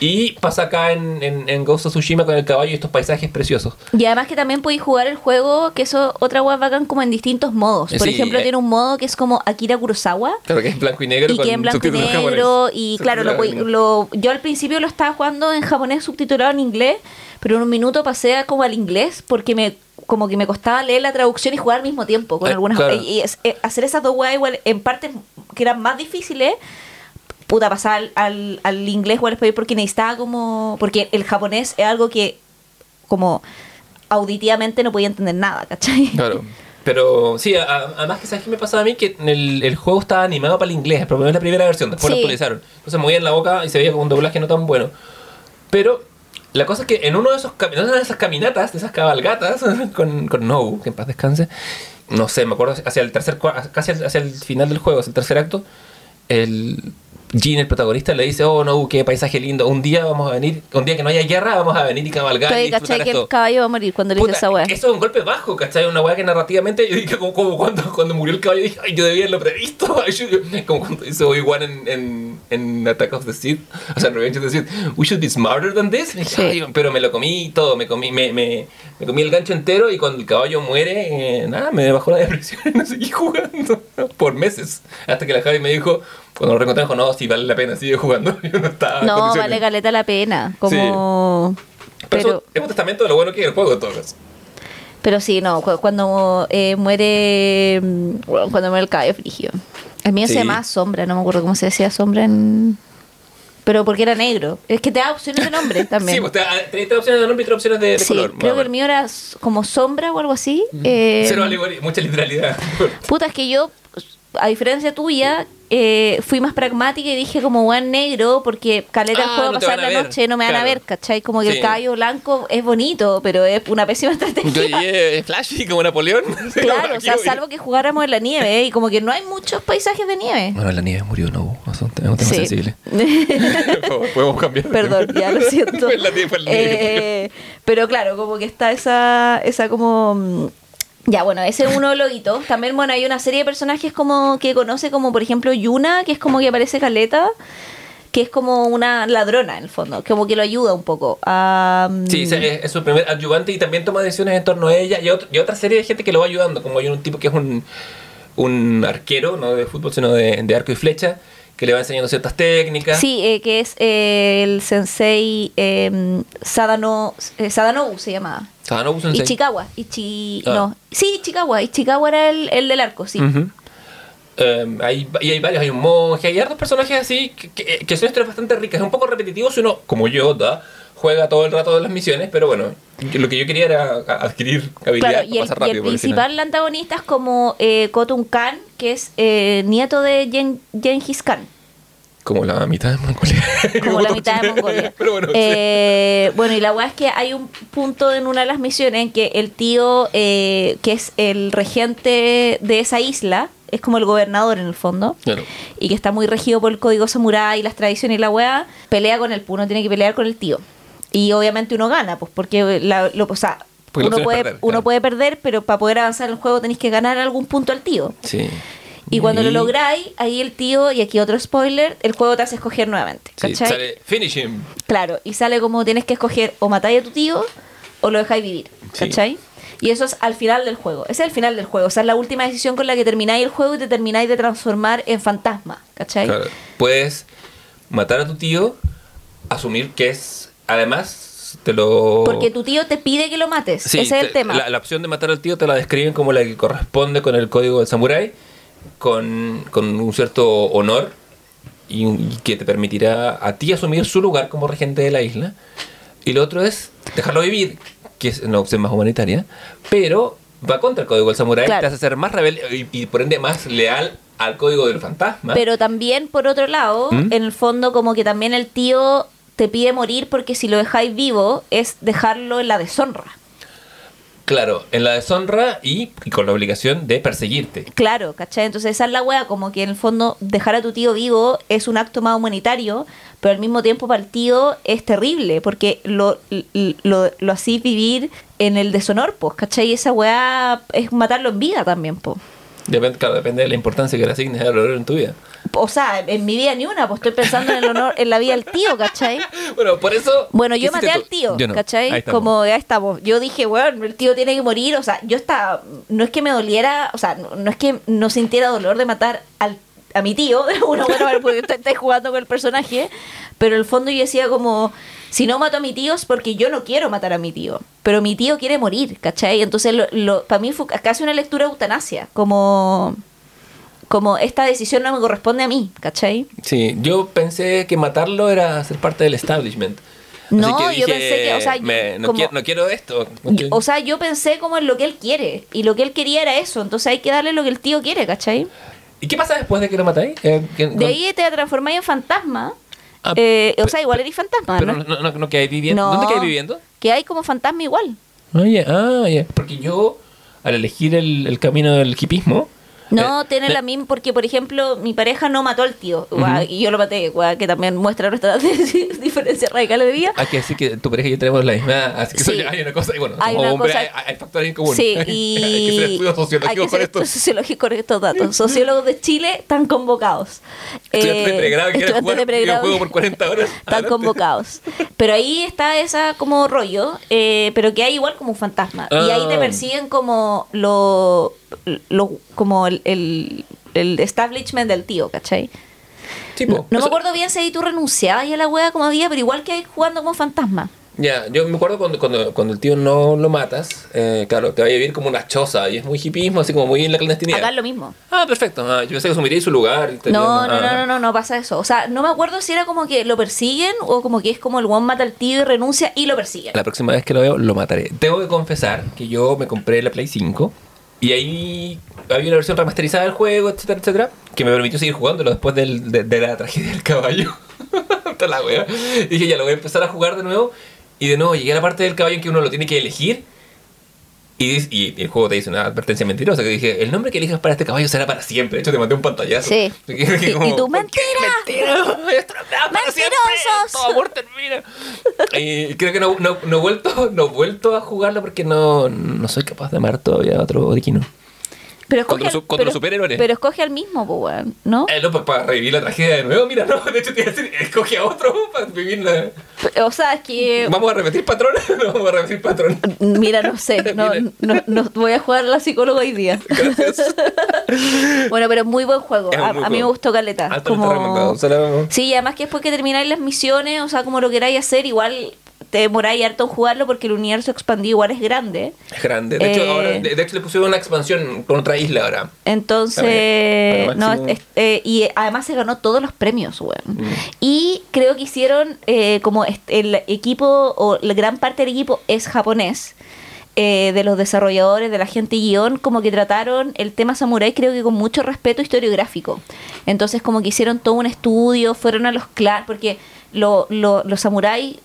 y pasa acá en, en, en Ghost of Tsushima con el caballo y estos paisajes preciosos. Y además que también podéis jugar el juego, que eso otra web bacán como en distintos modos. Por Sí, ejemplo, eh. tiene un modo que es como Akira Kurosawa. Claro que es blanco y negro Y con que en blanco y negro y claro, lo, lo- yo al principio lo estaba jugando en japonés subtitulado en inglés, pero en un minuto pasé como al inglés porque me como que me costaba leer la traducción y jugar al mismo tiempo con Eh, algunas claro. y, eh, hacer esas dos weas igual en partes que eran más difíciles puta pasar al, al, al inglés o al español porque necesitaba como porque el japonés es algo que como auditivamente no podía entender nada ¿cachai? Claro. Pero sí, a- a- además que sabes qué me pasaba a mí que el, el juego estaba animado para el inglés, pero es la primera versión, después lo Sí. actualizaron. Entonces me movían la boca y se veía como un doblaje no tan bueno. Pero la cosa es que en uno de esos en una de esas caminatas, de esas cabalgatas (laughs) con, con Nobu, que en paz descanse, no sé, me acuerdo hacia el tercer casi hacia el final del juego, hacia el tercer acto, el Jean, el protagonista, le dice, oh no, qué paisaje lindo, un día vamos a venir, un día que no haya guerra, vamos a venir y cabalgar y disfrutar. Que esto. el caballo va a morir cuando le Puta, dice esa wea. Eso es un golpe bajo, ¿cachai? Una weá que narrativamente yo dije como, como cuando, cuando murió el caballo dije, ay, yo debía haberlo previsto. (laughs) Como cuando hizo Obi-Wan en, en, en Attack of the Sith, o sea, en Revenge of the Sith, we should be smarter than this. Sí. "Ay", pero me lo comí todo, me comí, me, me, me comí el gancho entero y cuando el caballo muere, eh, nada, me bajó la (laughs) depresión y no seguí jugando (laughs) por meses. Hasta que la Javi me dijo, Cuando lo reencontré, dijo, no, sí, vale la pena, sigue jugando. (laughs) No estaba vale caleta la pena. Como. Pero, Pero, eso es un testamento de lo bueno que es el juego, en todo caso. pero sí, no, cu- cuando eh, muere. mm, Cuando muere el caballo frigio. El mío Sí. se llama Sombra, no me acuerdo cómo se decía Sombra en. Pero porque era negro. Es que te da opciones de nombre (laughs) también. Sí, pues te- tres opciones de nombre y tres opciones de, de Sí, color. creo que el mío era como sombra o algo así. Eh, Cero alegoría, mucha literalidad. puta, es que yo, a diferencia tuya, eh, fui más pragmática y dije como buen negro, porque caleta el Ah, juego no pasar la ver, noche, no me van a claro. ver, ¿cachai? Como que Sí. el caballo blanco es bonito, pero es una pésima (laughs) Yo estrategia. llegué flashy como Napoleón. (laughs) (laughs) Claro, o sea, salvo que jugáramos en la nieve, ¿eh? y como que no hay muchos paisajes de nieve. Bueno, la nieve murió, no, es un tema, Sí. sensible. Podemos cambiar. Perdón, ya lo siento. Fue la nieve, fue la nieve. Eh, pero claro, como que está esa, esa como... Ya, bueno, ese es uno de los hitos. También, bueno, hay una serie de personajes como que conoce, como por ejemplo Yuna, que es como que aparece Caleta, que es como una ladrona en el fondo, como que lo ayuda un poco a... mm, Sí, es, su primer adyuvante y también toma decisiones en torno a ella y, otro- y otra serie de gente que lo va ayudando, como hay un tipo que es un, un arquero, no de fútbol, sino de, de arco y flecha, que le va enseñando ciertas técnicas. Sí, eh, que es eh, el sensei eh, Sadano, eh, Sadanobu se llamaba. Ah, no, Sensei. Ichikawa. Ichi, Ah. No, sí, Ichikawa. Ichikawa era el, el del arco, sí. Ujú. Eh, hay, y hay varios, hay un monje, hay hartos personajes así que, que, que son historias bastante ricas. Es un poco repetitivo si uno, como yo, da, juega todo el rato de las misiones, pero bueno, lo que yo quería era adquirir habilidad Claro, y el, pasar y rápido. el por el principal antagonista es como eh, Kotun Khan, que es eh, nieto de Gen- Genghis Khan, Como la mitad de Mongolia. (laughs) como la mitad de Mongolia. (laughs) pero bueno, sí. Eh, bueno, y la weá es que hay un punto en una de las misiones en que el tío, eh, que es el regente de esa isla, es como el gobernador en el fondo, Claro. y que está muy regido por el código samurái y las tradiciones y la weá, pelea con el uno tiene que pelear con el tío. Y obviamente uno gana, pues porque la, lo, o sea, uno, puede, perder, uno claro. puede perder, pero para poder avanzar en el juego tenéis que ganar algún punto al tío. Sí. Y cuando lo lográis, ahí el tío, y aquí otro spoiler, el juego te hace escoger nuevamente. Sí, ¿Cachai? sale finish him. Claro, y sale como tienes que escoger o matáis a tu tío o lo dejáis vivir. Sí. ¿Cachai? Y eso es al final del juego. Ese es el final del juego. O sea, es la última decisión con la que termináis el juego y te termináis de transformar en fantasma. ¿Cachai? Claro. Puedes matar a tu tío, asumir que es, además, te lo... Porque tu tío te pide que lo mates. Sí, Ese es el te- tema. La, la opción de matar al tío te la describen como la que corresponde con el código del samurái, con, con un cierto honor y, y que te permitirá a ti asumir su lugar como regente de la isla. Y lo otro es dejarlo vivir, que es una opción más humanitaria, pero va contra el código del samurái, Claro. te hace ser más rebelde y, y por ende más leal al código del fantasma. Pero también, por otro lado, ¿Mm? en el fondo, como que también el tío te pide morir porque si lo dejáis vivo es dejarlo en la deshonra. Claro, en la deshonra y, y con la obligación de perseguirte. Claro, ¿cachai? Entonces esa es la wea, como que en el fondo dejar a tu tío vivo es un acto más humanitario, pero al mismo tiempo para el tío es terrible, porque lo, lo, lo así vivir en el deshonor, pues, ¿cachai? Y esa wea es matarlo en vida también, pues. Depende, claro, depende de la importancia que le asignes al honor en tu vida. O sea, en mi vida ni una, pues estoy pensando en el honor, en la vida del tío, ¿cachai? (laughs) Bueno, por eso. Bueno, ¿qué yo maté al tío, Yo no. ¿cachai? Como ya estamos. Yo dije, bueno, el tío tiene que morir. O sea, yo estaba. No es que me doliera, o sea, no, no es que no sintiera dolor de matar al, a mi tío, (laughs) de alguna buena manera, porque estoy, estoy jugando con el personaje. Pero en el fondo yo decía, como, si no mato a mi tío es porque yo no quiero matar a mi tío. Pero mi tío quiere morir, ¿cachai? Entonces, lo, lo- para mí fue casi una lectura de eutanasia. Como. Como esta decisión no me corresponde a mí, ¿cachai? Sí, yo pensé que matarlo era ser parte del establishment. No, que yo dije, pensé que, o sea, me- no, como- quiero, no quiero esto. Yo- o sea, yo pensé como en lo que él quiere. Y lo que él quería era eso. Entonces hay que darle lo que el tío quiere, ¿cachai? ¿Y qué pasa después de que lo matáis? Eh, De ahí te transformáis en fantasma. Ah, Eh, o sea, igual eres fantasma, Pero ¿no? no, no, no quedáis viviendo. No. ¿Dónde quedáis viviendo? Que hay como fantasma igual. Ah, ya, ah, ya. Porque yo, al elegir el, el camino del hipismo. No, eh, tiene la misma, porque por ejemplo, mi pareja no mató al tío, y yo lo maté, que también muestra nuestras (laughs) diferencias radicales de vida. Hay que decir que tu pareja y yo tenemos la misma. Así que Sí. eso ya hay una cosa. Y bueno, Hay como hombre, cosa- hay, hay factores en común. Sí, (laughs) hay y que estudios hay sociológicos que con estudios sociológicos con estos datos. Sociólogos de Chile están convocados. Estudiantes de Eh, pregrado que quieren estudiantes jugar de pregrado videojuego por 40 horas. (laughs) están adelante. convocados. Pero ahí está esa como rollo, eh, pero que hay igual como un fantasma. Y ahí te Ah. persiguen como lo, lo como el, el, el establishment del tío, ¿cachai? Sí, no me acuerdo bien si ahí tú renunciabas y a la wea como había, pero igual que hay jugando como fantasma. Ya, yo me acuerdo cuando, cuando, cuando el tío no lo matas, eh, claro, te va a vivir como una choza y es muy hipismo, así como muy en la clandestinidad. Acá es lo mismo. Ah, perfecto. Ah, yo pensé que asumiría su lugar. y No, no, no, ah. no, no, no pasa eso. O sea, no me acuerdo si era como que lo persiguen o como que es como el one mata al tío y renuncia y lo persiguen. La próxima vez que lo veo, lo mataré. Tengo que confesar que yo me compré la Play 5 y ahí había una versión remasterizada del juego, etcétera, etcétera, que me permitió seguir jugándolo después del- de, la tragedia del caballo. (laughs) La wea. Dije, ya lo voy a empezar a jugar de nuevo. Y de nuevo llegué a la parte del caballo en que uno lo tiene que elegir. Y, y el juego te dice una advertencia mentirosa que dije, el nombre que elijas para este caballo será para siempre. De hecho, te mandé un pantallazo. Sí. (laughs) Y como, y tú, "¿Por qué? "Mentira". Mentira. (laughs) ¡Mentirosos! Todo amor termina. Y creo que no, no, no he vuelto, (laughs) no he vuelto a jugarlo porque no, no soy capaz de amar todavía a otro Dikino. Pero Contra escoge, contra los pero- superhéroes. pero escoge al mismo, weón, ¿no? Eh, no, pues para revivir la tragedia de nuevo, mira, (laughs) no, de hecho te iba a decir, escoge a otro para vivir la... O sea, es que... ¿Vamos a repetir patrón? (laughs) no vamos a repetir patrón. Mira, no sé, (laughs) no, no, no- voy a jugar a la psicóloga hoy día. Gracias. Bueno, pero muy buen juego. A, a mí me gustó Caleta. Altamente recomendado. Se la- Sí, y además que después que termináis las misiones, o sea, como lo queráis hacer, igual te demoráis harto en jugarlo porque el universo expandido igual es grande. Es grande. De hecho, Eh, ahora, de, de hecho le pusieron una expansión con otra isla ahora. Entonces, no, es- eh, y además se ganó todos los premios, weón. Mm. Y creo que hicieron eh, como el equipo, o la gran parte del equipo es japonés. eh, de los desarrolladores, de la gente guion, como que trataron el tema samurái, creo que con mucho respeto historiográfico. Entonces, como que hicieron todo un estudio, fueron a los clans, porque lo- lo- los samuráis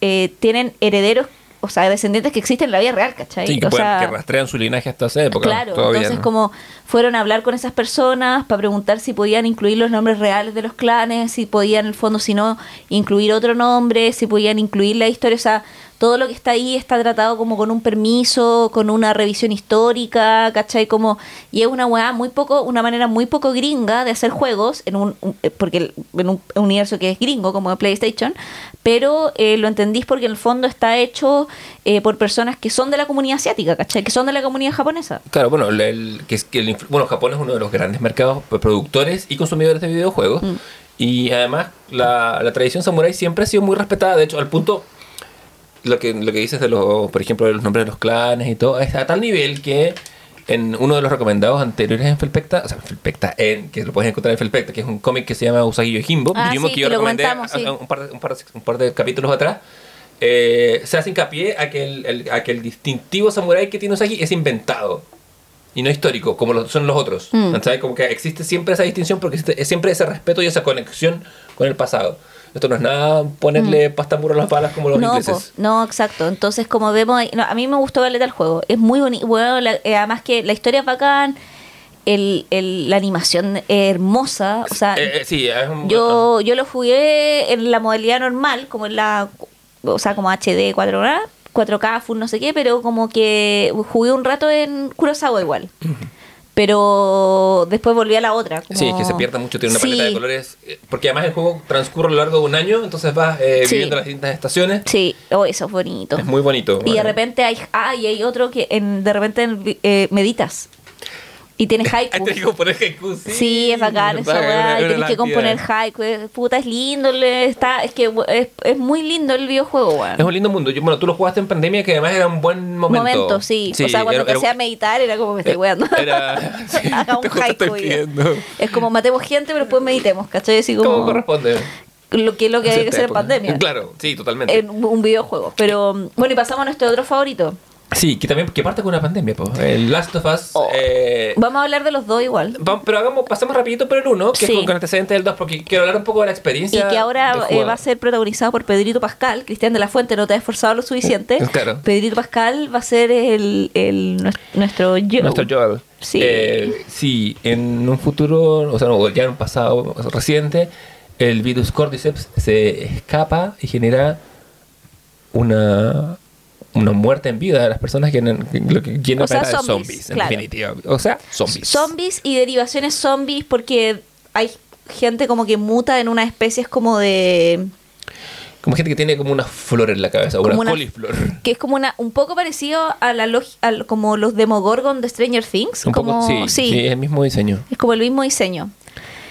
eh, tienen herederos, o sea, descendientes que existen en la vida real, ¿cachai? Sí, que, O pueden- sea, que rastrean su linaje hasta esa época. Claro, todavía, entonces ¿no? como fueron a hablar con esas personas para preguntar si podían incluir los nombres reales de los clanes, si podían en el fondo, si no, incluir otro nombre, si podían incluir la historia, o sea, todo lo que está ahí está tratado como con un permiso, con una revisión histórica, ¿cachai? Como, y es una weá muy poco, una manera muy poco gringa de hacer juegos, en un, un- eh, porque en un universo que es gringo, como de PlayStation, pero eh, lo entendís porque en el fondo está hecho eh, por personas que son de la comunidad asiática, ¿cachai? Que son de la comunidad japonesa. Claro, bueno, el- el- que el bueno, Japón es uno de los grandes mercados productores y consumidores de videojuegos. Mm. Y además, la, la tradición samurái siempre ha sido muy respetada. De hecho, al punto, lo que, lo que dices de los, por ejemplo, de los nombres de los clanes y todo, es a tal nivel que en uno de los recomendados anteriores en Felpecta, o sea, Felpecta, en, que lo puedes encontrar en Felpecta, que es un cómic que se llama Usagi Yojimbo, Ah, sí, que yo que lo recomendé a- sí. un, par de, un, par de, un par de capítulos atrás, eh, se hace hincapié a que el, el- a que el distintivo samurái que tiene Usagi es inventado y no histórico, como lo son los otros. Mm. ¿sabes? Como que existe siempre esa distinción porque existe siempre ese respeto y esa conexión con el pasado. Esto no es nada ponerle pasta pura a las balas como los Mm. no, po, ingleses. no, exacto. Entonces, como vemos, no, a mí me gustó Galeta el juego. Es muy bonito. Bueno, la- eh, además que la historia es bacán, el, el- la animación es hermosa. O sea, Eh, eh, sí, es un- yo, yo lo jugué en la modalidad normal, como en la. O sea, como HD 4K, 4K, full no sé qué, pero como que jugué un rato en Kurosawa igual. Pero después volví a la otra. Sí, es que se pierde mucho, tiene una paleta de colores. eh, Porque además el juego transcurre a lo largo de un año, entonces vas eh, Sí. viviendo las distintas estaciones. Sí, oh, eso es bonito. Es muy bonito. Y de repente hay, ah, y hay otro que en, de repente eh, meditas. Y tienes (laughs) haiku. que componer haiku, sí. Sí, es bacán esa Verdad, weá. Y tienes que componer haiku. es- Puta, es lindo. le- Está, es que es, es muy lindo el videojuego, weón. Es un lindo mundo. Yo, bueno, tú lo jugaste en pandemia, que además era un buen momento. sí. O sea, cuando era- empecé era- a meditar era como me estoy eh, weando. Era. (laughs) sí, Haga un (laughs) haiku. Es como matemos gente, pero después meditemos, ¿cachai? Así como ¿Cómo corresponde? lo que es lo que hay que hacer en pandemia. Claro, sí, totalmente. En un videojuego. Pero bueno, y pasamos a nuestro otro favorito. Sí, que también que parte con una pandemia, pues. El Last of Us. Oh. eh, Vamos a hablar de los dos igual. pero hagamos, pasemos rapidito por el 1, que Sí. es con antecedentes del 2, porque quiero hablar un poco de la Y experiencia. que ahora eh, va a ser protagonizado por Pedrito Pascal. Cristian de la Fuente no te ha esforzado lo suficiente. (laughs) Claro. Pedrito Pascal va a ser el, el- nues- nuestro yo. Nuestro Joel. Sí. Eh, sí, en un futuro, o sea, no, ya en un pasado reciente, el virus Cordyceps se escapa y genera una, una muerte en vida de las personas que, que lo que llena O sea, de zombies, zombies, en claro. definitiva. O sea, zombies. Zombies y derivaciones zombies porque hay gente como que muta en una especie como de... Como gente que tiene como una flor en la cabeza, Como una, una- coliflor. que es como una un poco parecido a la al- como los Demogorgon de Stranger Things Un como poco, sí, sí, es el mismo diseño. es como el mismo diseño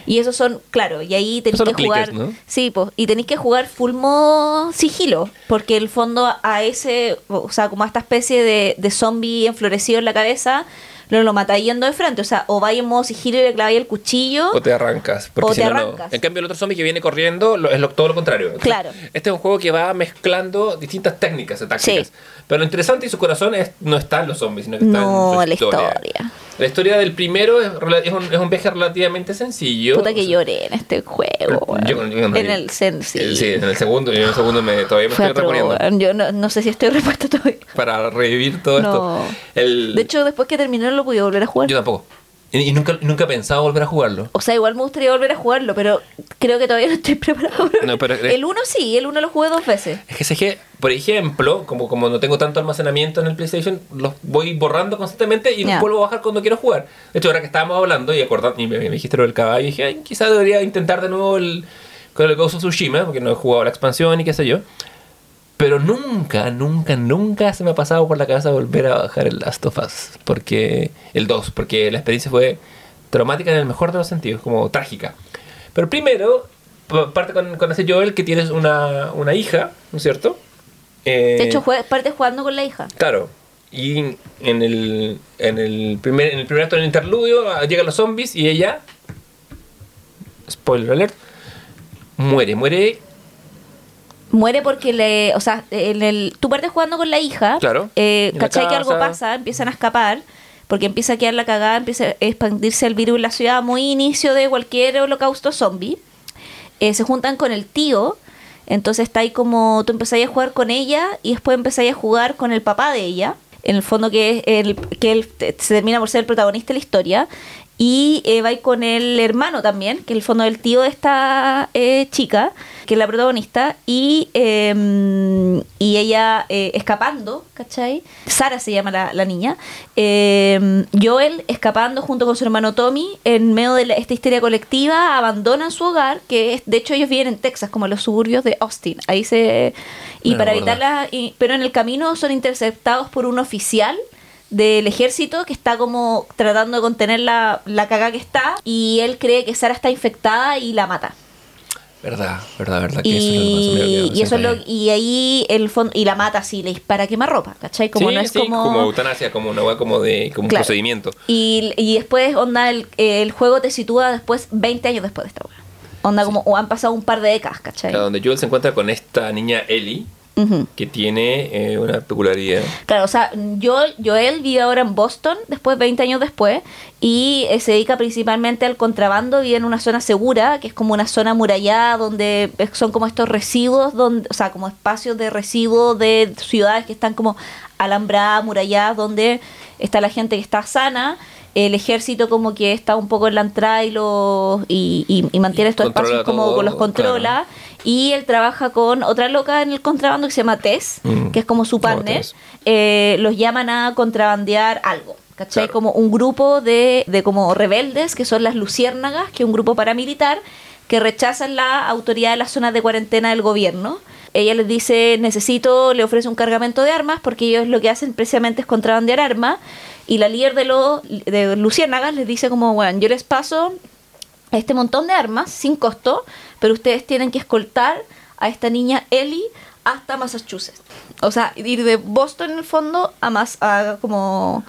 Y esos son, claro, y ahí tenéis que clickers, jugar. ¿no? Sí, pues, y tenéis que jugar full modo sigilo, porque el fondo a ese, o sea, como a esta especie de, de zombie enflorecido en la cabeza, no lo matáis yendo de frente. O sea, o vais en modo sigilo y le claváis el cuchillo. O te arrancas. Porque O si te no, no. arrancas. En cambio, el otro zombie que viene corriendo lo- es lo- todo lo contrario. Claro. Este es un juego que va mezclando distintas técnicas tácticas. Sí. Pero lo interesante y su corazón es, no está en los zombies, sino que está No, en su la historia. La historia del primero es, un, es un viaje relativamente sencillo. Puta que O sea, lloré en este juego. Yo- yo no- en el sen, sí. en el segundo, yo en el segundo me, todavía me Fue estoy reponiendo. Yo no, no sé si estoy (laughs) repuesta todavía. para revivir todo No. esto. El, De hecho, después que terminé, no lo pude volver a jugar. yo tampoco. Y, y nunca, nunca he pensado volver a jugarlo. O sea, igual me gustaría volver a jugarlo, pero creo que todavía no estoy (laughs) preparado. No, pero- el uno sí, el uno lo jugué dos veces. Es que sé que, por ejemplo, como, como no tengo tanto almacenamiento en el PlayStation, los voy borrando constantemente y los Ya. vuelvo a bajar cuando quiero jugar. De hecho, ahora que estábamos hablando y acordando, y me, me dijiste lo del caballo, dije, Ay, quizás debería intentar de nuevo el, con el Ghost of Tsushima, porque no he jugado la expansión y qué sé yo. Pero nunca, nunca, nunca se me ha pasado por la cabeza volver a bajar el Last of Us. Porque, el 2, porque la experiencia fue traumática en el mejor de los sentidos, como trágica. Pero primero, parte con, con ese Joel que tienes una, una hija, ¿no es cierto? Eh, De hecho, jue- parte jugando con la hija. Claro. Y en el, en el primer en el primer acto del interludio ah, llegan los zombies y ella, spoiler alert, muere, muere, Muere porque le. O sea, en el, tú partes jugando con la hija. Claro. Eh, ¿Cachai que algo pasa? Empiezan a escapar. Porque empieza a quedar la cagada, empieza a expandirse el virus en la ciudad, muy inicio de cualquier holocausto zombie. Eh, se juntan con el tío. Entonces está ahí como tú empezáis a jugar con ella y después empezáis a jugar con el papá de ella. En el fondo que es el que él te- se termina por ser el protagonista de la historia. Y eh, va con el hermano también, que en el fondo del tío de esta eh, chica, que es la protagonista. Y, eh, y ella eh, escapando, ¿cachai? Sara se llama la, la niña. Eh, Joel escapando junto con su hermano Tommy en medio de la- esta histeria colectiva, abandonan su hogar, que es, de hecho ellos viven en Texas, como en los suburbios de Austin. Ahí se... Y No, para no, evitar verdad. la... y- pero en el camino son interceptados por un oficial del ejército que está como tratando de contener la, la caga que está y él cree que Sara está infectada y la mata. verdad, verdad, verdad, que eso es lo que Y, y eso es lo, y ahí el fondo y la mata así, le dispara quemarropa, ¿cachai? Como Sí, no es sí, como, eutanasia, como una hueá como de como un procedimiento. Y, y después, onda, el, el juego te sitúa después, 20 años después de esta hueá. Onda, como, o han pasado un par de décadas, ¿cachai? Claro, donde Joel se encuentra con esta niña Ellie, Que tiene eh, una peculiaridad. Claro, o sea, Joel, Joel vive ahora en Boston, después 20 años después, y eh, se dedica principalmente al contrabando, vive en una zona segura, que es como una zona amurallada, donde son como estos residuos, donde, o sea, como espacios de residuos de ciudades que están como alambradas, amuralladas, donde está la gente que está sana, el ejército como que está un poco en la entrada y, los, y, y- y mantiene estos espacios como todo, los controla. Y él trabaja con otra loca en el contrabando que se llama Tess, Mm. que es como su partner. Eh, los llaman a contrabandear algo. ¿Cachai? Claro. Como un grupo de, de como rebeldes, que son las luciérnagas, que es un grupo paramilitar, que rechazan la autoridad de las zonas de cuarentena del gobierno. Ella les dice, necesito, le ofrece un cargamento de armas, porque ellos lo que hacen precisamente es contrabandear armas. Y la líder de los de luciérnagas les dice como, bueno, yo les paso este montón de armas sin costo, pero ustedes tienen que escoltar a esta niña Ellie hasta Massachusetts. O sea, ir de Boston en el fondo a más a como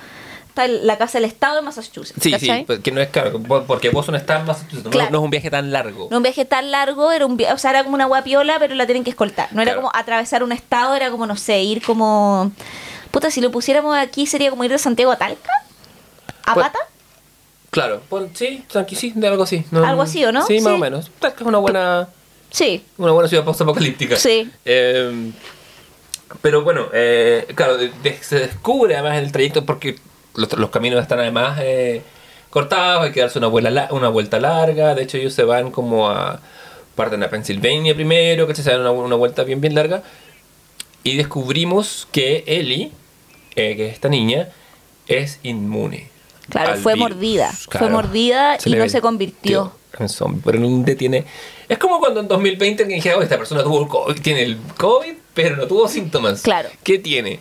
la casa del estado de Massachusetts. Sí, ¿cachai? sí, pues, que no es claro, por- porque Boston está en Massachusetts, no- Claro. no, es un viaje tan largo. No un viaje tan largo, era un via- o sea, era como una guapiola, pero la tienen que escoltar. No era Claro. como atravesar un estado, era como, no sé, ir como... Puta, si lo pusiéramos aquí sería como ir de Santiago a Talca. ¿A Pues- pata? Claro, pon- sí, tranqui, sí, de algo así. No- Algo así, ¿o no? Sí, más o menos. Talca es una buena, Sí. una buena ciudad post-apocalíptica. Sí. Eh, pero bueno, eh, claro, de- de- se descubre además en el trayecto porque los, los caminos están además eh, cortados, hay que darse una, vuela una vuelta larga. De hecho, ellos se van como a. Parten a Pensilvania primero, que se dan una, una vuelta bien, bien larga. Y descubrimos que Ellie, eh, que es esta niña, es inmune. Claro, fue virus. mordida. Claro. Fue mordida y no se convirtió. en zombie, pero no detiene. Es como cuando en 2020 que dijeron, "Oh, esta persona tuvo el COVID, tiene el COVID, pero no tuvo síntomas. Claro. ¿Qué tiene?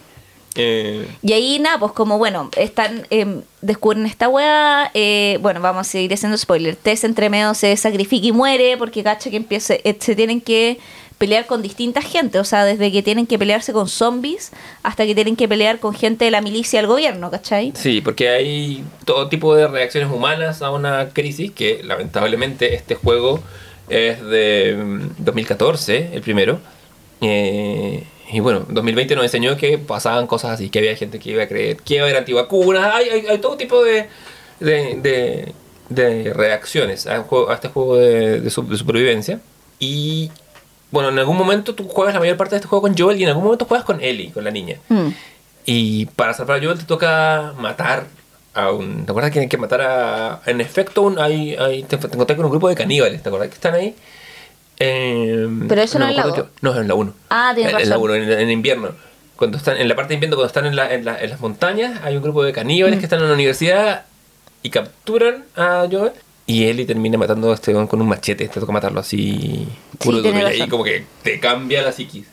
Eh, Y ahí nada, pues como bueno, están em, descubren esta weá, eh, bueno, vamos a seguir haciendo spoiler. Tess entre medio se sacrifica y muere porque cacha que empieza, eh, se tienen que pelear con distintas gente, o sea, desde que tienen que pelearse con zombies hasta que tienen que pelear con gente de la milicia del gobierno, ¿cachai? Sí, porque hay todo tipo de reacciones humanas a una crisis que lamentablemente este juego es de mm, 2014, el primero. Eh, y bueno, 2020 nos enseñó que pasaban cosas así, que había gente que iba a creer que iba a haber antivacunas, hay, hay, hay todo tipo de, de, de- de reacciones a, este juego de, de supervivencia. Y bueno, en algún momento tú juegas la mayor parte de este juego con Joel y en algún momento juegas con Ellie, con la niña. Mm. Y para salvar a Joel te toca matar a un... ¿Te acuerdas que hay que matar a... En efecto, un, hay, hay, te, te encontrás con un grupo de caníbales, ¿te acuerdas que están ahí? Eh, Pero eso no me es la acuerdo dos. que- No, es en la 1. Ah, tienes En la razón. 1, en, en invierno. Cuando están, en la parte de invierno, cuando están en, la- en la- en las montañas, hay un grupo de caníbales Mm. que están en la universidad y capturan a Joel. Y Ellie termina matando a este weón con un machete. Te toca matarlo así puro duro. tenés Y ahí como que te cambia la psiquis.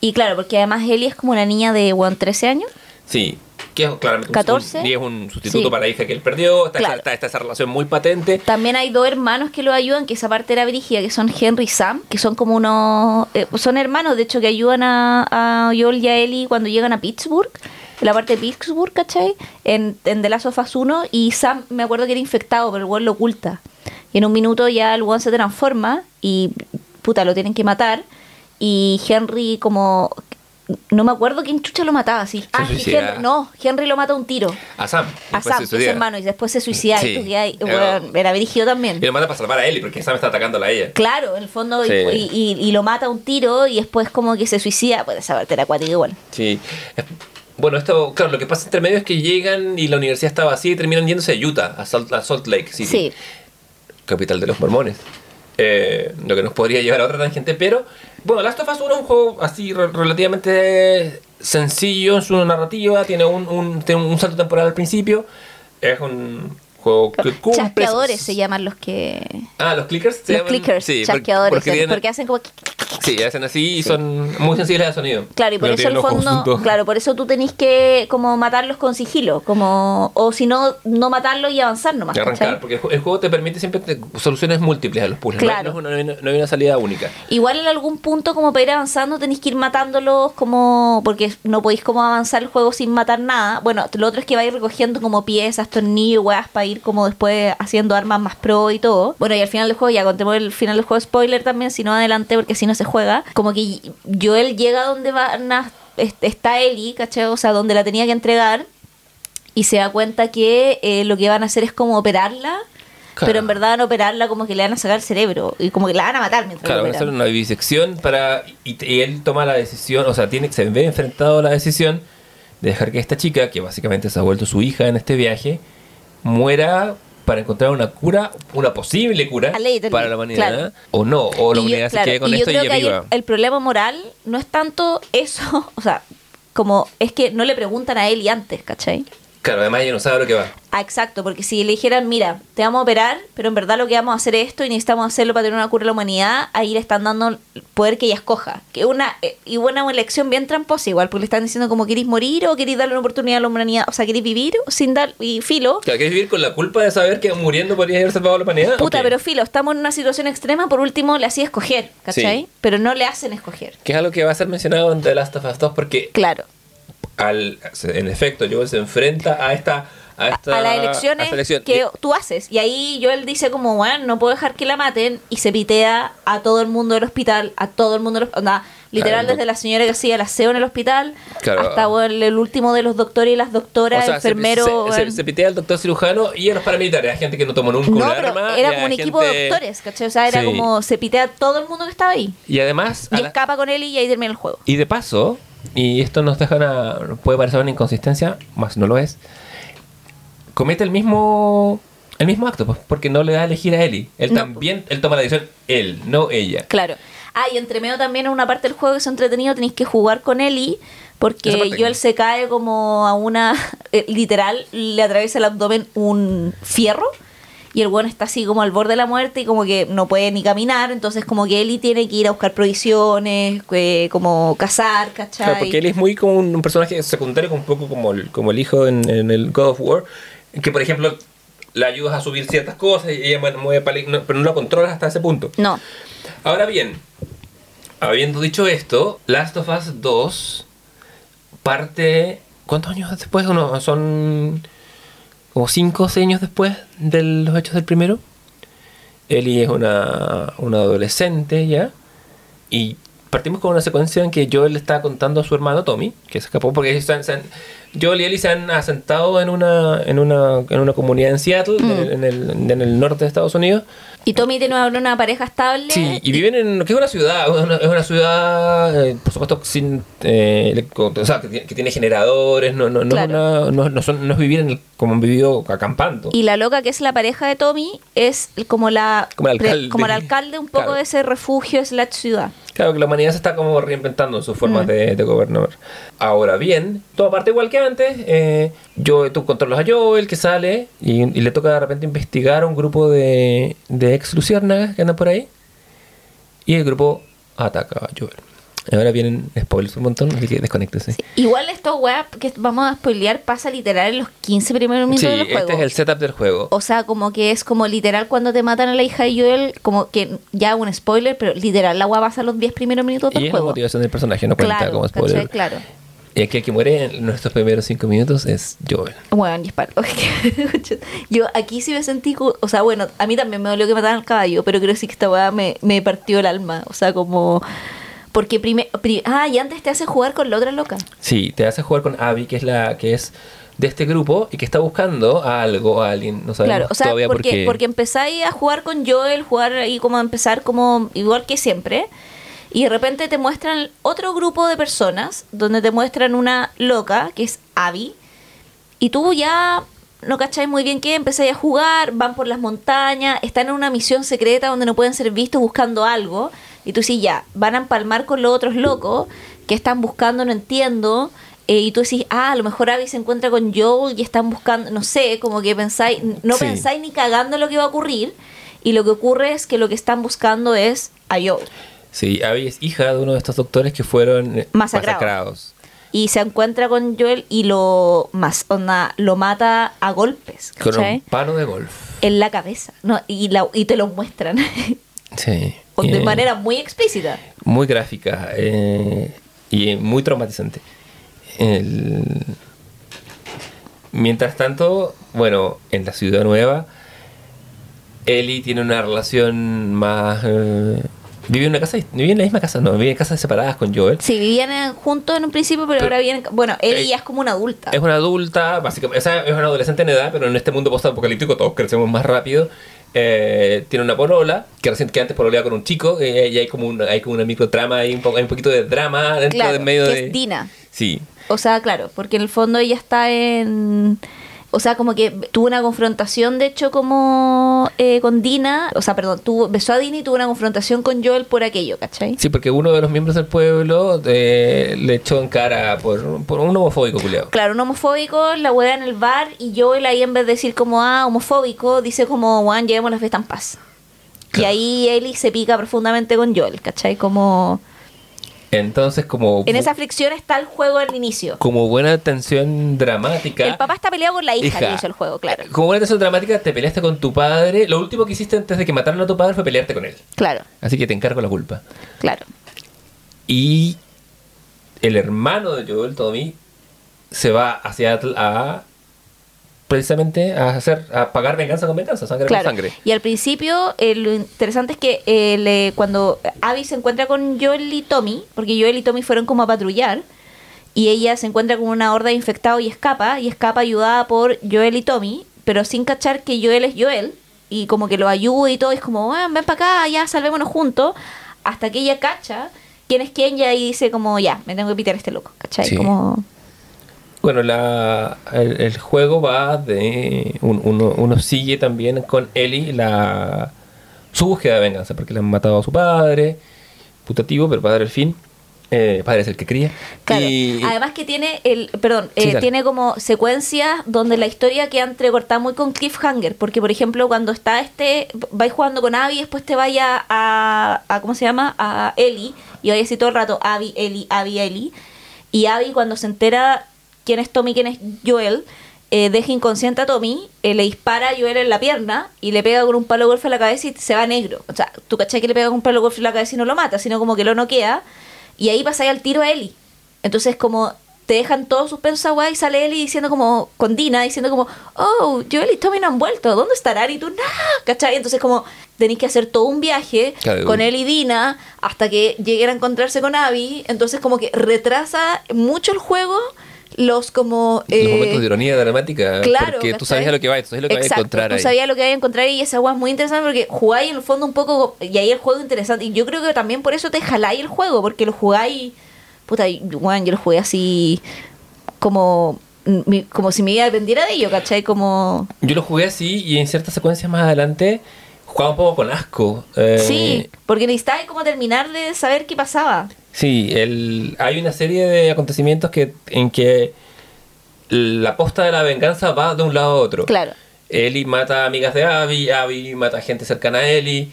Y claro, porque además Ellie es como una niña de bueno, 13 años. Sí, que es claramente un- 14. un, y es un sustituto Sí. para la hija que él perdió. Está, Claro. está- está esa relación muy patente. También hay dos hermanos que lo ayudan, que esa parte era brígida, que son Henry y Sam, que son como unos... eh, son hermanos, de hecho, que ayudan a, a Joel y a Ellie cuando llegan a Pittsburgh, en la parte de Pittsburgh, ¿cachai? En, en The Last of Us 1, y Sam, me acuerdo que era infectado, pero el weón lo oculta. Y en un minuto ya el weón se transforma y, puta, lo tienen que matar. Y Henry como... No me acuerdo quién chucha lo mataba, así. Ah, suicida. Henry- no, Henry lo mata a un tiro. A Sam. A Sam, se suicida. hermano, y después se suicida. Sí. y que hay- Era- brígido también. Y lo mata para salvar a Ellie, porque Sam está atacándola a ella. Claro, en el fondo, y- Sí. y, y- y lo mata a un tiro y después como que se suicida, pues esa parte era acuática igual. Sí. Bueno, esto, claro, lo que pasa entre medio es que llegan y la universidad está vacía y terminan yéndose a Utah, a Salt, a Salt Lake City, Sí, capital de los mormones. Eh, lo que nos podría llevar a otra tangente, pero bueno, Last of Us 1 es un juego así re- relativamente sencillo en su narrativa, tiene un, un, tiene un salto temporal al principio, es un juego que cumple... chasqueadores se llaman los que... Ah, los clickers. se Los llaman? clickers, Sí, porque- chasqueadores, porque porque, tienen- hacen como... Sí, hacen así y son muy sensibles al sonido. Claro, y por No eso el fondo, claro, por eso tú tenés que como matarlos con sigilo, como o si no, no matarlos y avanzar nomás. De arrancar, ¿cachai? porque el ju- el juego te permite siempre te- soluciones múltiples a los puzzles. no hay- Claro. No, es una, no hay una salida única. Igual en algún punto como para ir avanzando tenéis que ir matándolos como porque no podéis como avanzar el juego sin matar nada. Bueno, lo otro es que vais recogiendo como piezas, tornillos, weas para ir como después haciendo armas más pro y todo. Bueno, y al final del juego, ya contemos el final del juego spoiler también, si no adelante porque si no se juega. Como que Joel llega donde van a- est- está Ellie, ¿cachai? O sea, donde la tenía que entregar y se da cuenta que eh, lo que van a hacer es como operarla. Claro. Pero en verdad van a operarla como que le van a sacar el cerebro y como que la van a matar mientras Claro, la van a hacer una para. Y, y él toma la decisión, o sea, tiene, se ve enfrentado a la decisión de dejar que esta chica, que básicamente se ha vuelto su hija en este viaje, muera para encontrar una cura, una posible cura para la humanidad. claro. O no, o la Y yo- humanidad claro, se quede con y esto y creo que el, el problema moral no es tanto eso, (laughs) o sea, como es que no le preguntan a él y antes, ¿cachai? Claro, además ella no sabe lo que va. Ah, exacto, porque si le dijeran, mira, te vamos a operar, pero en verdad lo que vamos a hacer es esto y necesitamos hacerlo para tener una cura a la humanidad, ahí le están dando el poder que ella escoja. Que una eh, y buena elección bien tramposa igual, porque le están diciendo como queréis morir o queréis darle una oportunidad a la humanidad, o sea, queréis vivir sin dar y filo. Claro, ¿Quieres vivir con la culpa de saber que muriendo podrías haber salvado a la humanidad? Puta, pero filo, estamos en una situación extrema, por último le hacía escoger, ¿cachai? Sí. Pero no le hacen escoger. Que es algo que va a ser mencionado en The Last of Us 2 porque Claro. Al, en efecto Joel se enfrenta a esta a, esta, a las a elecciones esta elección. que tú haces. Y ahí Joel dice como, bueno, no puedo dejar que la maten. Y se pitea a todo el mundo del hospital, a todo el mundo del hospital. literal, Claro, desde la señora que hacía el aseo en el hospital Claro. hasta bueno, el, último de los doctores y las doctoras, o sea, se- enfermeros. se, se, se pitea al doctor cirujano y a los paramilitares, a gente que no tomó nunca no, un pero arma. era a como un gente- equipo de doctores, ¿cachai? O sea, era Sí. como se pitea a todo el mundo que estaba ahí. Y además, a Y la- escapa con él y ahí termina el juego. y de paso, y esto nos deja una, puede parecer una inconsistencia, más no lo es, comete el mismo el mismo acto, pues, porque no le da a elegir a Ellie. Él No. también, él toma la decisión, él, no ella. Claro. Ah, y entre medio también en una parte del juego que es entretenido tenéis que jugar con Ellie porque Joel se cae como a una... (laughs) eh, literal, le atraviesa el abdomen un fierro y el bueno está así como al borde de la muerte y como que no puede ni caminar, entonces como que Ellie tiene que ir a buscar provisiones, eh, como cazar, ¿cachai? Claro, porque él es muy como un, un personaje secundario, un poco como el, como el hijo en, en el God of War, que por ejemplo le ayudas a subir ciertas cosas y ella mueve- no, pero no lo controlas hasta ese punto. No, Ahora bien, habiendo dicho esto, Last of Us 2 parte. ¿Cuántos años después? Uno, son como 5 o 6 años después de los hechos del primero. Ellie es una, una adolescente ya. Y partimos con una secuencia en que Joel le está contando a su hermano Tommy, que se escapó porque se han- Joel y Ellie se han asentado en una, en una, en una comunidad en Seattle, en, el, en el- en el norte de Estados Unidos. y Tommy tiene una, una pareja estable. Sí, y viven en que es una ciudad, es una, es una ciudad, eh, por supuesto, sin, eh, o sea, que, tiene- que tiene generadores, no, no, no, es Claro. una- no, no son- no es vivir en el- como han vivido acampando. Y la loca que es la pareja de Tommy es como la Como el pre- alcalde. como el alcalde un poco Claro. de ese refugio slash ciudad. Claro que la humanidad se está como reinventando en sus formas Mm. de, de gobernar. Ahora bien, todo parte igual que antes. Eh, yo, tú controlas a Joel que sale y, y le toca de repente investigar a un grupo de, de ex luciérnagas que andan por ahí. Y el grupo ataca a Joel. Ahora vienen spoilers un montón, así que desconéctese. Sí. Igual esto, weá, que vamos a spoilear, pasa literal en los 15 primeros minutos Sí, del juego. este es el setup del juego. O sea, como que es como literal cuando te matan a la hija de Joel, como que ya un spoiler, pero literal la weá pasa los 10 primeros minutos Y del es la juego. motivación del personaje, no cuenta Claro, como ¿cachai? spoiler. Claro. Y aquí el que muere en nuestros primeros cinco minutos es Joel. Bueno, disparo. (laughs) Yo aquí sí me sentí, o sea, bueno, a mí también me dolió que mataran al caballo, pero creo que sí que esta weá me, me partió el alma. O sea, como... Porque primero... ah, y antes te hace jugar con la otra loca. Sí, te hace jugar con Abby, que es la que es de este grupo y que está buscando a algo, a alguien, no sabemos Claro, o sea, todavía por porque, qué. porque empezáis a jugar con Joel, jugar ahí como a empezar como igual que siempre, y de repente te muestran otro grupo de personas, donde te muestran una loca, que es Abby, y tú ya no cacháis muy bien qué, empezáis a jugar, van por las montañas, están en una misión secreta donde no pueden ser vistos buscando algo, y tú sí, ya, van a empalmar con los otros locos que están buscando, no entiendo, eh, y tú decís, ah, a lo mejor Abby se encuentra con Joel y están buscando, no sé, como que pensáis, no Sí. pensáis ni cagando lo que va a ocurrir, y lo que ocurre es que lo que están buscando es a Joel. Sí, Abby es hija de uno de estos doctores que fueron eh, Masacrados. masacrados. Y se encuentra con Joel y lo, más, onda, lo mata a golpes, Con un palo de golf. en la cabeza no y, la, y te lo muestran (laughs) Sí. De Eh, manera muy explícita Muy gráfica eh, y muy traumatizante. El- Mientras tanto, bueno, en la ciudad nueva, Ellie tiene una relación más... eh, vive en una casa, vive en la misma casa, no, vive en casas separadas con Joel. sí vivían juntos en un principio pero, Pero- ahora vienen bueno él Eh, ya es como una adulta Es una adulta, básicamente, o sea, es una adolescente en edad, pero en este mundo post-apocalíptico todos crecemos más rápido. Eh, tiene una polola, que recién que antes pololeaba con un chico, eh, y hay como una, hay como una microtrama, hay un, poco, hay un poquito de drama dentro claro del medio que de... es Dina. Sí, o sea claro porque en el fondo ella está en o sea como que tuvo una confrontación de hecho como eh, con Dina o sea perdón tuvo besó a Dina y tuvo una confrontación con Joel por aquello ¿cachai? sí, porque uno de los miembros del pueblo eh, le echó en cara por, por un homofóbico culiado. Claro, un homofóbico, la wea en el bar y Joel ahí en vez de decir como, ah, homofóbico, dice como, Juan, llevemos la fiesta en paz. Y ahí Ellie se pica profundamente con Joel, ¿cachai? Como... Entonces, como, En esa fricción está el juego al inicio. como buena tensión dramática... El papá está peleado con la hija, Hija. al inicio del juego, claro. Como buena tensión dramática, te peleaste con tu padre. Lo último que hiciste antes de que mataran a tu padre fue pelearte con él. Claro, Así que te encargo la culpa. claro. Y el hermano de Joel, Tommy, se va a Seattle a precisamente a hacer a pagar venganza con venganza, sangre Claro. con sangre. Y al principio, eh, lo interesante es que eh, le- cuando Abby se encuentra con Joel y Tommy, porque Joel y Tommy fueron como a patrullar, y ella se encuentra con una horda de infectados y escapa, y escapa ayudada por Joel y Tommy, pero sin cachar que Joel es Joel, y como que lo ayuda y todo, y es como, "Ah, ven para acá, ya salvémonos juntos, hasta que ella cacha quién es quién, y ahí dice como, ya, me tengo que pitar a este loco, ¿cachai? Sí. Como, Bueno, la, el, el juego va de. un- uno, uno sigue también con Ellie la, su búsqueda de venganza, porque le han matado a su padre, putativo, pero para dar el fin. Eh, padre es el que cría. Claro. Y- Además que tiene el, perdón, Sí, eh, tiene como secuencias donde la historia queda entrecortada muy con cliffhanger, porque por ejemplo cuando está este, vais jugando con Abby, después te vaya a, a ¿cómo se llama? A Ellie, y vais así todo el rato, Abby, Ellie, Abby, Ellie, y Abby cuando se entera quién es Tommy, quién es Joel, eh, deja inconsciente a Tommy, eh, le dispara a Joel en la pierna y le pega con un palo de golf en la cabeza y se va negro. O sea, tú cachai que le pega con un palo de golf en la cabeza y no lo mata, sino como que lo noquea y ahí pasa al tiro a Ellie. Entonces como te dejan todo suspenso guay y sale Ellie diciendo como, con Dina, diciendo como, oh, Joel y Tommy no han vuelto, ¿dónde estarán? Y tú, no, ¿cachai? Entonces como tenéis que hacer todo un viaje Claro. con él y Dina hasta que lleguen a encontrarse con Abby. Entonces como que retrasa mucho el juego los como... los eh, momentos de ironía dramática. Claro, Porque tú a lo que vas, tú sabes lo que vas a encontrar tú sabías lo que vas a encontrar y esa weá es muy interesante porque jugáis en el fondo un poco y ahí el juego es interesante y yo creo que también por eso te jaláis el juego porque lo jugáis puta weón, yo lo jugué así como como si mi vida dependiera de ello ¿cachai? como Yo lo jugué así y en ciertas secuencias más adelante jugaba un poco con asco. Eh, sí porque necesitabas como terminar de saber qué pasaba Sí, el, hay una serie de acontecimientos que en que la posta de la venganza va de un lado a otro. claro Ellie mata a amigas de Abby, Abby mata a gente cercana a Ellie.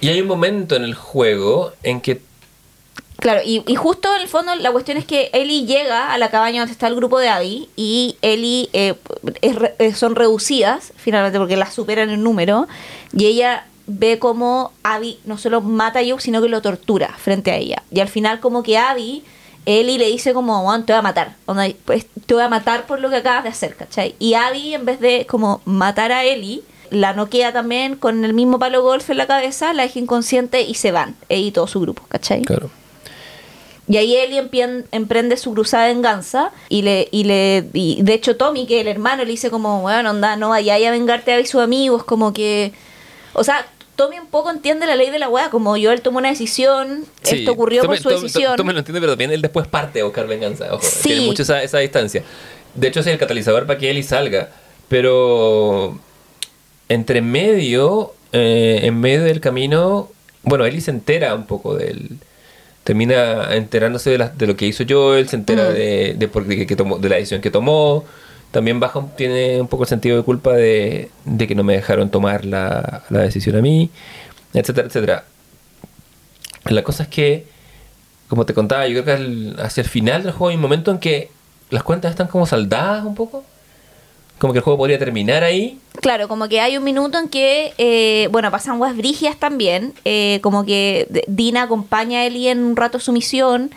Y hay un momento en el juego en que Claro, y, y justo en el fondo la cuestión es que Ellie llega a la cabaña donde está el grupo de Abby y Ellie eh, es son reducidas finalmente porque las superan en número y ella ve como Abby no solo mata a Joe sino que lo tortura frente a ella y al final como que Abby Ellie le dice como "Weón, te voy a matar pues, te voy a matar por lo que acabas de hacer ¿cachai? y Abby en vez de como matar a Ellie la noquea también con el mismo palo golf en la cabeza, la deja inconsciente y se van, ella y todo su grupo, ¿cachai? claro, Y ahí Ellie emprende su cruzada de venganza y le y le y de hecho Tommy, que es el hermano, le dice como, bueno, onda, no vayáis a vengarte a Abby y sus amigos, como que... O sea, Tommy un poco entiende la ley de la weá, como yo él tomó una decisión, Sí, esto ocurrió tú por su decisión. Me lo entiendes, pero también él después parte a buscar venganza. Ojo, Sí. tiene mucho esa, esa distancia. De hecho, es el catalizador para que Ellie salga. Pero entre medio, eh, en medio del camino, bueno, Ellie se entera un poco del. Termina enterándose de, la- de lo que hizo Joel, se entera Mm. de, de, por que tomó, de la decisión que tomó. También baja, tiene un poco el sentido de culpa de, de que no me dejaron tomar la, la decisión a mí, etcétera, etcétera. La cosa es que, como te contaba, yo creo que hacia el final del juego hay un momento en que las cuentas están como saldadas un poco. Como que el juego podría terminar ahí. Claro, como que hay un minuto en que, eh, bueno, pasan weas brigias también, eh, como que Dina acompaña a Ellie en un rato su misión,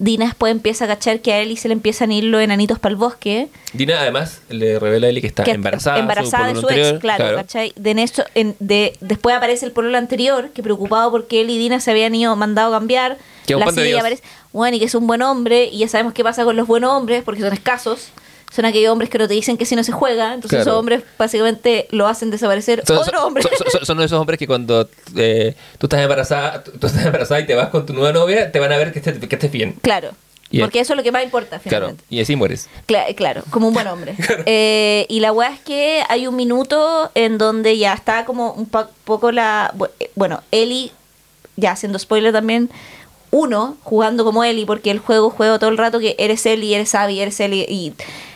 Dina después empieza a cachar que a Ellie se le empiezan a ir los enanitos para el bosque. Dina además le revela a Ellie que está que embarazada. embarazada de su ex, claro, ¿cachai? De en eso, en- de, después aparece el pololo anterior, que preocupado porque él y Dina se habían ido mandado a cambiar. Que la serie aparece, bueno, y que es un buen hombre, y ya sabemos qué pasa con los buenos hombres, porque son escasos. Son aquellos hombres que no te dicen que si no se juega, entonces Claro. esos hombres básicamente lo hacen desaparecer Son, otro son- hombre. son- son- esos hombres que cuando eh, tú estás embarazada tú, tú estás embarazada y te vas con tu nueva novia, te van a ver que estés, que estés bien. claro. Y porque eso es lo que más importa, Claro. finalmente. Y así mueres. Cla- claro, como un buen hombre. (laughs) Eh, y la weá es que hay un minuto en donde ya está como un po- poco la. eh, Bueno, Eli, ya haciendo spoiler también, uno jugando como Eli, porque el juego juega todo el rato que eres Eli, eres Abby, eres Eli. Y,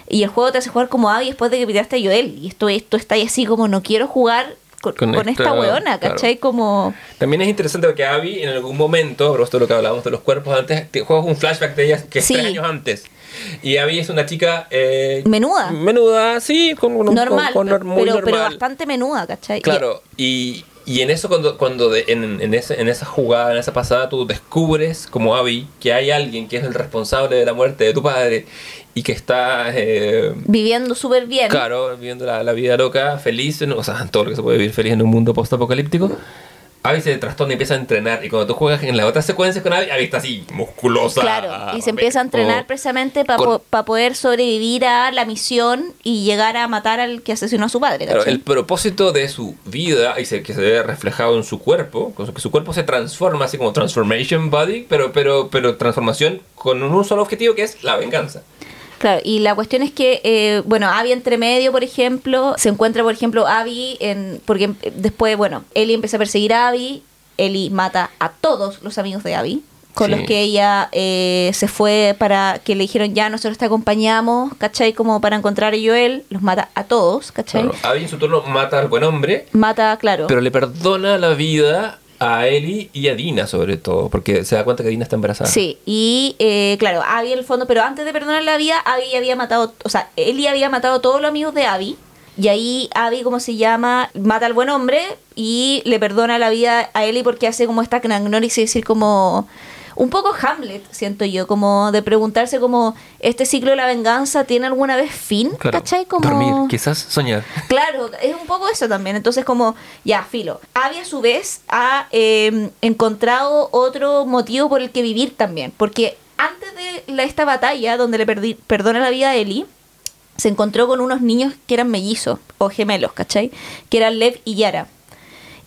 y el juego te hace jugar como Abby después de que pidiste a Joel. Y esto, esto está ahí así como no quiero jugar con, Con con esta- esta weona, claro. ¿cachai? Como. También es interesante porque Abby en algún momento, pero esto es lo que hablábamos de los cuerpos antes, te juegas un flashback de ella que es Sí. tres años antes. Y Abby es una chica... eh, Menuda. Menuda, sí, con, con- normal, con- pero, muy pero normal. bastante menuda, ¿cachai? Claro, y, y en eso cuando, cuando de- en, en, ese- en esa jugada, en esa pasada, tú descubres como Abby que hay alguien que es el responsable de la muerte de tu padre y que está, eh, viviendo súper bien. claro, viviendo la, la vida loca, feliz, en- o sea, todo lo que se puede vivir feliz en un mundo post-apocalíptico. Abby se trastorna y empieza a entrenar. Y cuando tú juegas en la otra secuencia con Abby, Abby está así, musculosa. Claro, y se empieza a entrenar precisamente para con- poder sobrevivir a la misión y llegar a matar al que asesinó a su padre. Claro, el propósito de su vida y se, que se ve reflejado en su cuerpo, que su cuerpo se transforma así como transformation body, pero, pero, pero transformación con un solo objetivo que es la venganza. Claro, y la cuestión es que, eh, bueno, Abby entre medio, por ejemplo, se encuentra, por ejemplo, Abby, en, porque eh, después, bueno, Ellie empieza a perseguir a Abby, Ellie mata a todos los amigos de Abby. con Sí. los que ella eh, se fue para que le dijeron ya nosotros te acompañamos, ¿cachai? Como para encontrar a Joel, los mata a todos, ¿cachai? Claro, Abby en su turno mata al buen hombre, Mata, claro. pero le perdona la vida a Ellie y a Dina sobre todo, porque se da cuenta que Dina está embarazada. Sí, y eh, claro, Abby en el fondo, pero antes de perdonar la vida, Abby había matado, o sea, Ellie había matado a todos los amigos de Abby. Y ahí Abby, como se llama, mata al buen hombre y le perdona la vida a Ellie porque hace como esta knagnoris y decir como... Un poco Hamlet, siento yo, como de preguntarse como, ¿este ciclo de la venganza tiene alguna vez fin? Claro. ¿Cachai? Como... Dormir, quizás soñar. (laughs) Claro, es un poco eso también. Entonces, como, ya, filo. Abby a su vez ha eh, encontrado otro motivo por el que vivir también. Porque antes de la- esta batalla, donde le perdi- perdona la vida a Ellie, se encontró con unos niños que eran mellizos o gemelos, ¿cachai? Que eran Lev y Yara.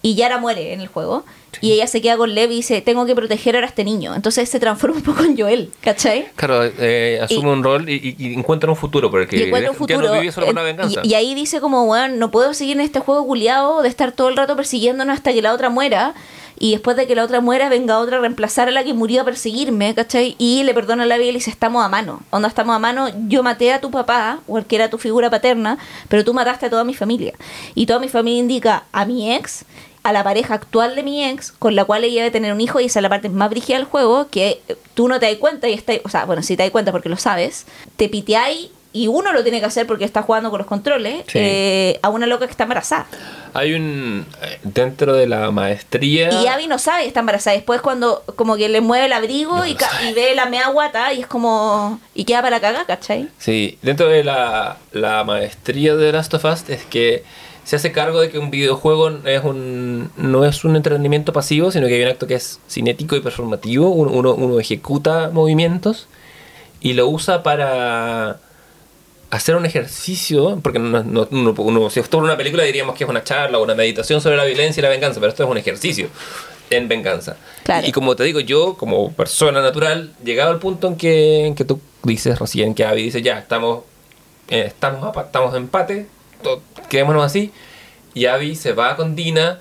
Y Yara muere en el juego. Y ella se queda con Lev y dice, tengo que proteger ahora a este niño. Entonces se transforma un poco en Joel, ¿cachai? Claro, eh, asume Y- un rol y, y- encuentra un futuro por el que y encuentra un ya futuro. no vive solo por la venganza. Y, ahí dice como, bueno, no puedo seguir en este juego culiado de estar todo el rato persiguiéndonos hasta que la otra muera. Y después de que la otra muera, venga otra a reemplazar a la que murió a perseguirme, ¿cachai? Y le perdona la vida y le dice, estamos a mano. Onda, estamos a mano. Yo maté a tu papá, o el que era tu figura paterna, pero tú mataste a toda mi familia. Y toda mi familia indica a mi ex, a la pareja actual de mi ex, con la cual ella debe tener un hijo, y esa es la parte más brígida del juego, que tú no te das cuenta y está, o sea, bueno, sí te das cuenta porque lo sabes, te piteáis y uno lo tiene que hacer porque está jugando con los controles Sí. eh, a una loca que está embarazada. Hay un. eh, Dentro de la maestría. Y Abby no sabe que está embarazada. Después cuando como que le mueve el abrigo No y, ve la mea guata y es como... Y queda para cagar, ¿cachai? Sí, dentro de la, la maestría de Last of Us es que se hace cargo de que un videojuego es un, no es un entretenimiento pasivo, sino que hay un acto que es cinético y performativo. Uno, uno, uno ejecuta movimientos y lo usa para hacer un ejercicio, porque no, no- uno, uno- si esto fuera una película diríamos que es una charla o una meditación sobre la violencia y la venganza, pero esto es un ejercicio en venganza. Claro. Y, como te digo, yo como persona natural, llegado al punto en que, en que tú dices recién que Abby dice, ya, estamos, eh, estamos, estamos en empate, quedémonos así, y Abby se va con Dina,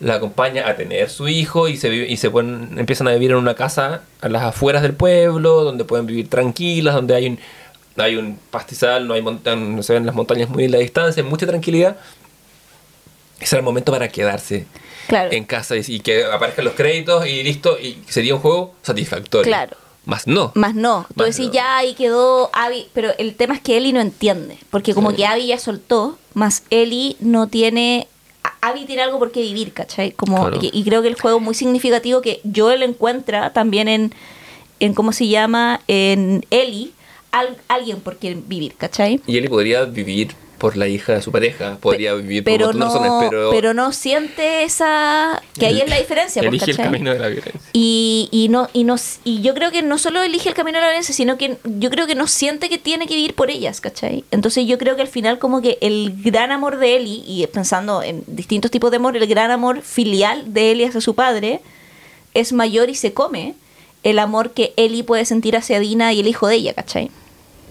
la acompaña a tener su hijo y se, y se ponen- empiezan a vivir en una casa a las afueras del pueblo, donde pueden vivir tranquilas, donde hay un, hay un pastizal, no, hay no se ven las montañas muy en la distancia, mucha tranquilidad. Ese era el momento para quedarse Claro. en casa y, y que aparezcan los créditos y listo, y sería un juego satisfactorio. Claro. Más no. Más no. Tú Más decís, no. ya ahí quedó Abby. Pero el tema es que Ellie no entiende. Porque como Sí. que Abby ya soltó, más Ellie no tiene. Abby tiene algo por qué vivir, ¿cachai? Como, Claro. y, y creo que el juego es muy significativo que Joel encuentra también en, en ¿cómo se llama? En Ellie, al- alguien por qué vivir, ¿cachai? Y él podría vivir por la hija de su pareja, podría vivir por Pero no, razones, pero, pero no siente esa... Que ahí es la diferencia, pues, elige el ¿cachai? camino de la violencia. Y, y no y no y yo creo que no solo elige el camino de la violencia sino que yo creo que no siente que tiene que vivir por ellas ¿cachai? entonces yo creo que al final como que el gran amor de Ellie y pensando en distintos tipos de amor el gran amor filial de Ellie hacia su padre es mayor y se come el amor que Ellie puede sentir hacia Dina y el hijo de ella ¿cachai?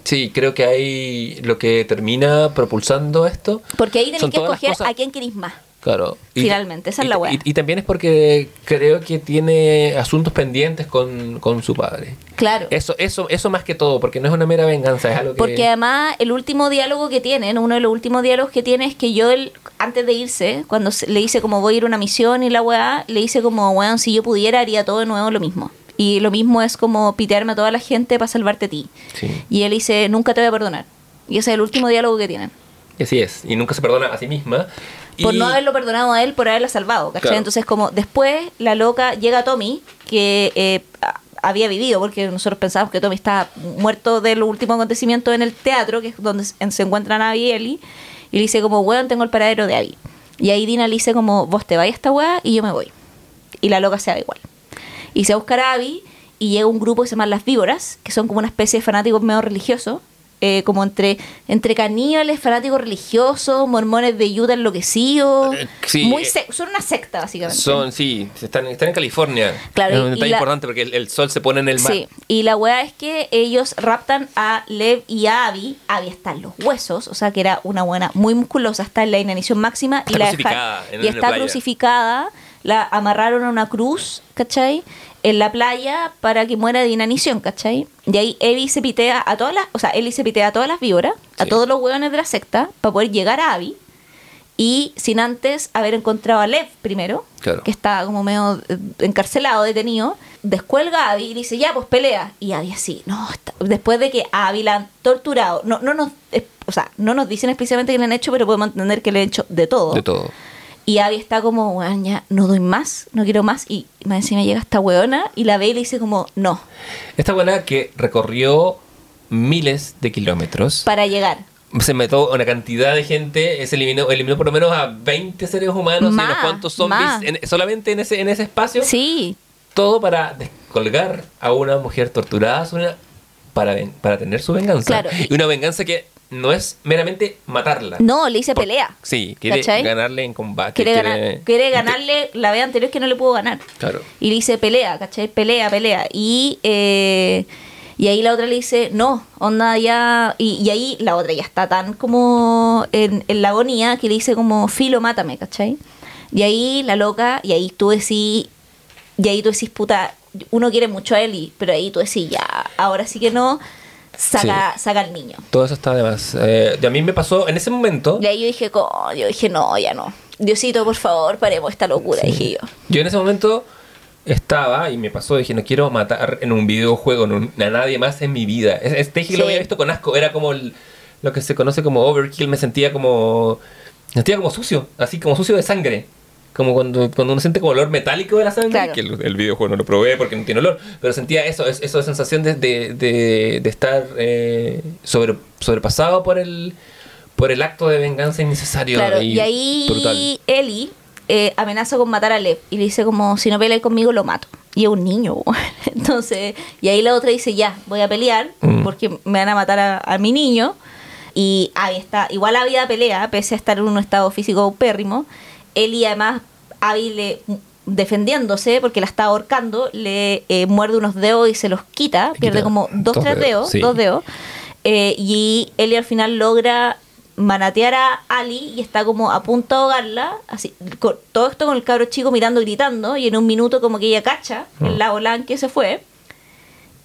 Sí, creo que hay lo que termina propulsando esto. porque ahí tenés son que escoger a quién querís más Claro. Finalmente, esa es y- la wea. Y, y también es porque creo que tiene asuntos pendientes con, con su padre. claro Eso, eso, eso más que todo, porque no es una mera venganza, es algo que... Porque además el último diálogo que tienen, uno de los últimos diálogos que tiene es que yo él, antes de irse, cuando le dice como voy a ir a una misión y la weá, le dice como, weón, si yo pudiera haría todo de nuevo lo mismo. Y lo mismo es como pitearme a toda la gente para salvarte a ti. Sí. Y él dice, nunca te voy a perdonar. Y ese es el último diálogo que tienen. Y así es, y nunca se perdona a sí misma. Por Y- no haberlo perdonado a él, por haberla salvado, ¿cachai? Claro. Entonces como después la loca llega a Tommy, que eh, había vivido, porque nosotros pensábamos que Tommy estaba muerto del último acontecimiento en el teatro, que es donde se encuentran Abby y Ellie, y le dice como, weón, tengo el paradero de Abby. Y ahí Dina le dice como, vos te vais a esta weá y yo me voy. Y la loca se va igual. Y se va a buscar a Abby y llega un grupo que se llama Las Víboras, que son como una especie de fanáticos medio religiosos, eh, como entre, entre caníbales, fanáticos religiosos, mormones de Utah enloquecidos. Eh, sí, muy eh, son una secta, básicamente. Son, sí, están, están en California. Claro, es importante porque el, el sol se pone en el mar. Sí, y la weá es que ellos raptan a Lev y a Abby. Abby está en los huesos, o sea que era una buena muy musculosa, está en la inanición máxima Está y la en y está playa. crucificada. la amarraron a una cruz, ¿cachai? En la playa para que muera de inanición, ¿cachai? Y ahí se pitea a todas las, o sea, Eli se pitea a todas las víboras, a todos los hueones de la secta, para poder llegar a Abby. Y sin antes haber encontrado a Lev primero, Claro. que está como medio eh, encarcelado, detenido, descuelga a Abby y dice, ya, pues pelea. Y Abby así, no, está- después de que a Abby la han torturado, no, no nos, o sea, no nos dicen explícitamente que le han hecho, pero podemos entender que le han hecho de todo. De todo. Y Abby está como, "Weón, ya no doy más, no quiero más. Y más encima llega esta weona y la ve y le dice como, no, Esta buena que recorrió miles de kilómetros. para llegar. se metió una cantidad de gente, se eliminó, eliminó por lo menos a 20 seres humanos y unos cuantos zombies en- solamente en ese, en ese espacio. Sí, Todo para descolgar a una mujer torturada una- para, para tener su venganza. Claro. Y una venganza que no es meramente matarla. no, le dice Por- pelea. Sí, quiere ¿Cachai? ganarle en combate. Quiere, ganar, quiere ganarle la vez anterior que no le pudo ganar. Claro. Y le dice pelea, ¿cachai? Pelea, pelea. Y, eh, y ahí la otra le dice, no, onda ya. Y, y ahí la otra ya está tan como en, en la agonía que le dice como, filo, mátame, ¿cachai? Y ahí la loca, y ahí tú decís, y ahí tú decís, puta, uno quiere mucho a Eli, pero ahí tú decís, ya, ahora sí que no, saca, saca al niño. Todo eso está de más. Eh, y a mí me pasó en ese momento. Y ahí yo dije, coño, yo dije, no, ya no. Diosito, por favor, paremos esta locura, dije yo. Yo en ese momento estaba y me pasó, dije, no quiero matar en un videojuego no- a nadie más en mi vida. Es- Este dije que lo Sí. había visto con asco, era como el- lo que se conoce como overkill, me sentía como me sentía como sucio, así como sucio de sangre. Como cuando, cuando uno siente como olor metálico de la sangre, Claro. que el, el videojuego no lo probé porque no tiene olor, pero sentía eso, es, esa sensación de, de, de- de estar eh, sobre, sobrepasado por el por el acto de venganza innecesario Claro, y, y ahí brutal. Eli eh, amenaza con matar a Lev y le dice como, si no peleas conmigo lo mato. Y es un niño, (laughs) entonces, y ahí la otra dice, ya, voy a pelear Mm. porque me van a matar a, a mi niño. Y ahí está, igual había pelea, pese a estar en un estado físico pérrimo. Eli además, le defendiéndose porque la está ahorcando, le eh, muerde unos dedos y se los quita, pierde como dos, dos tres dedos, sí. dos dedos. Eh, y Eli al final logra manatear a Ali y está como a punto de ahogarla, así, con, todo esto con el cabro chico mirando, gritando, y en un minuto como que ella cacha el lago Lan que se fue,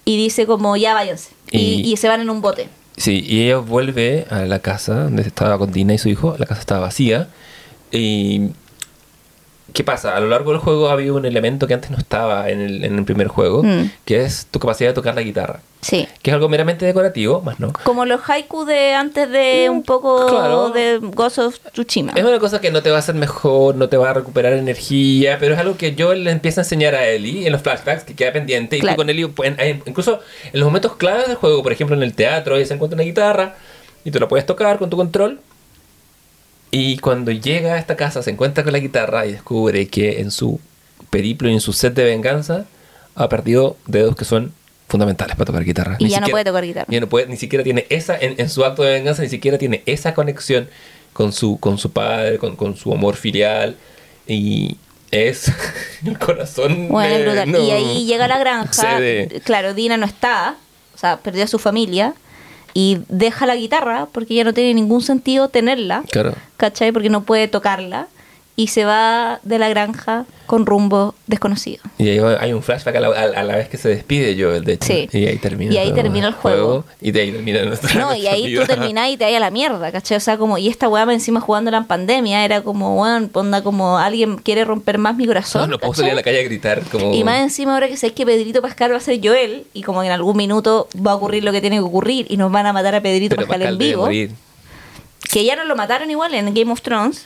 y dice como ya váyanse, y, Y- y se van en un bote. Sí, y ella vuelve a la casa donde estaba con Dina y su hijo. La casa estaba vacía. Y. ¿Qué pasa? A lo largo del juego ha habido un elemento que antes no estaba en el, en el primer juego, Mm. que es tu capacidad de tocar la guitarra. Sí. Que es algo meramente decorativo, más no. Como los haiku de antes de un poco Mm, claro. de Ghost of Tsushima. Es una cosa que no te va a hacer mejor, no te va a recuperar energía, pero es algo que yo le empiezo a enseñar a Ellie en los flashbacks, que queda pendiente. Y Claro. tú con Ellie, pues, incluso en los momentos claves del juego, por ejemplo en el teatro, ella se encuentra una guitarra y tú la puedes tocar con tu control. Y cuando llega a esta casa se encuentra con la guitarra y descubre que en su periplo y en su set de venganza ha perdido dedos que son fundamentales para tocar guitarra. Y Ni ya no puede tocar guitarra. ya no puede, ni siquiera tiene esa, en, en su acto de venganza, ni siquiera tiene esa conexión con su, con su padre, con, con su amor filial. Y es (laughs) el corazón. Bueno, de- no y ahí llega a la (laughs) granja. cede. Claro, Dina no está, o sea, perdió a su familia. Y deja la guitarra porque ya no tiene ningún sentido tenerla. Claro. ¿Cachai? Porque no puede tocarla. Y se va de la granja con rumbo desconocido. Y ahí va- hay un flashback a la, a- a la vez que se despide Joel, de hecho. Sí. Y ahí termina. Y ahí termina el juego. Y de ahí termina nuestra. No, y ahí tú vida. terminás y te vas a la mierda, ¿cachai? O sea, como, y esta weá encima jugándola en pandemia, era como, weón, onda como alguien quiere romper más mi corazón. No, no puedo salir a la calle a gritar. Como... Y más encima ahora que sabéis que Pedrito Pascal va a ser Joel y como en algún minuto va a ocurrir lo que tiene que ocurrir y nos van a matar a Pedrito Pascal, Pascal en vivo, que ya no lo mataron igual en Game of Thrones.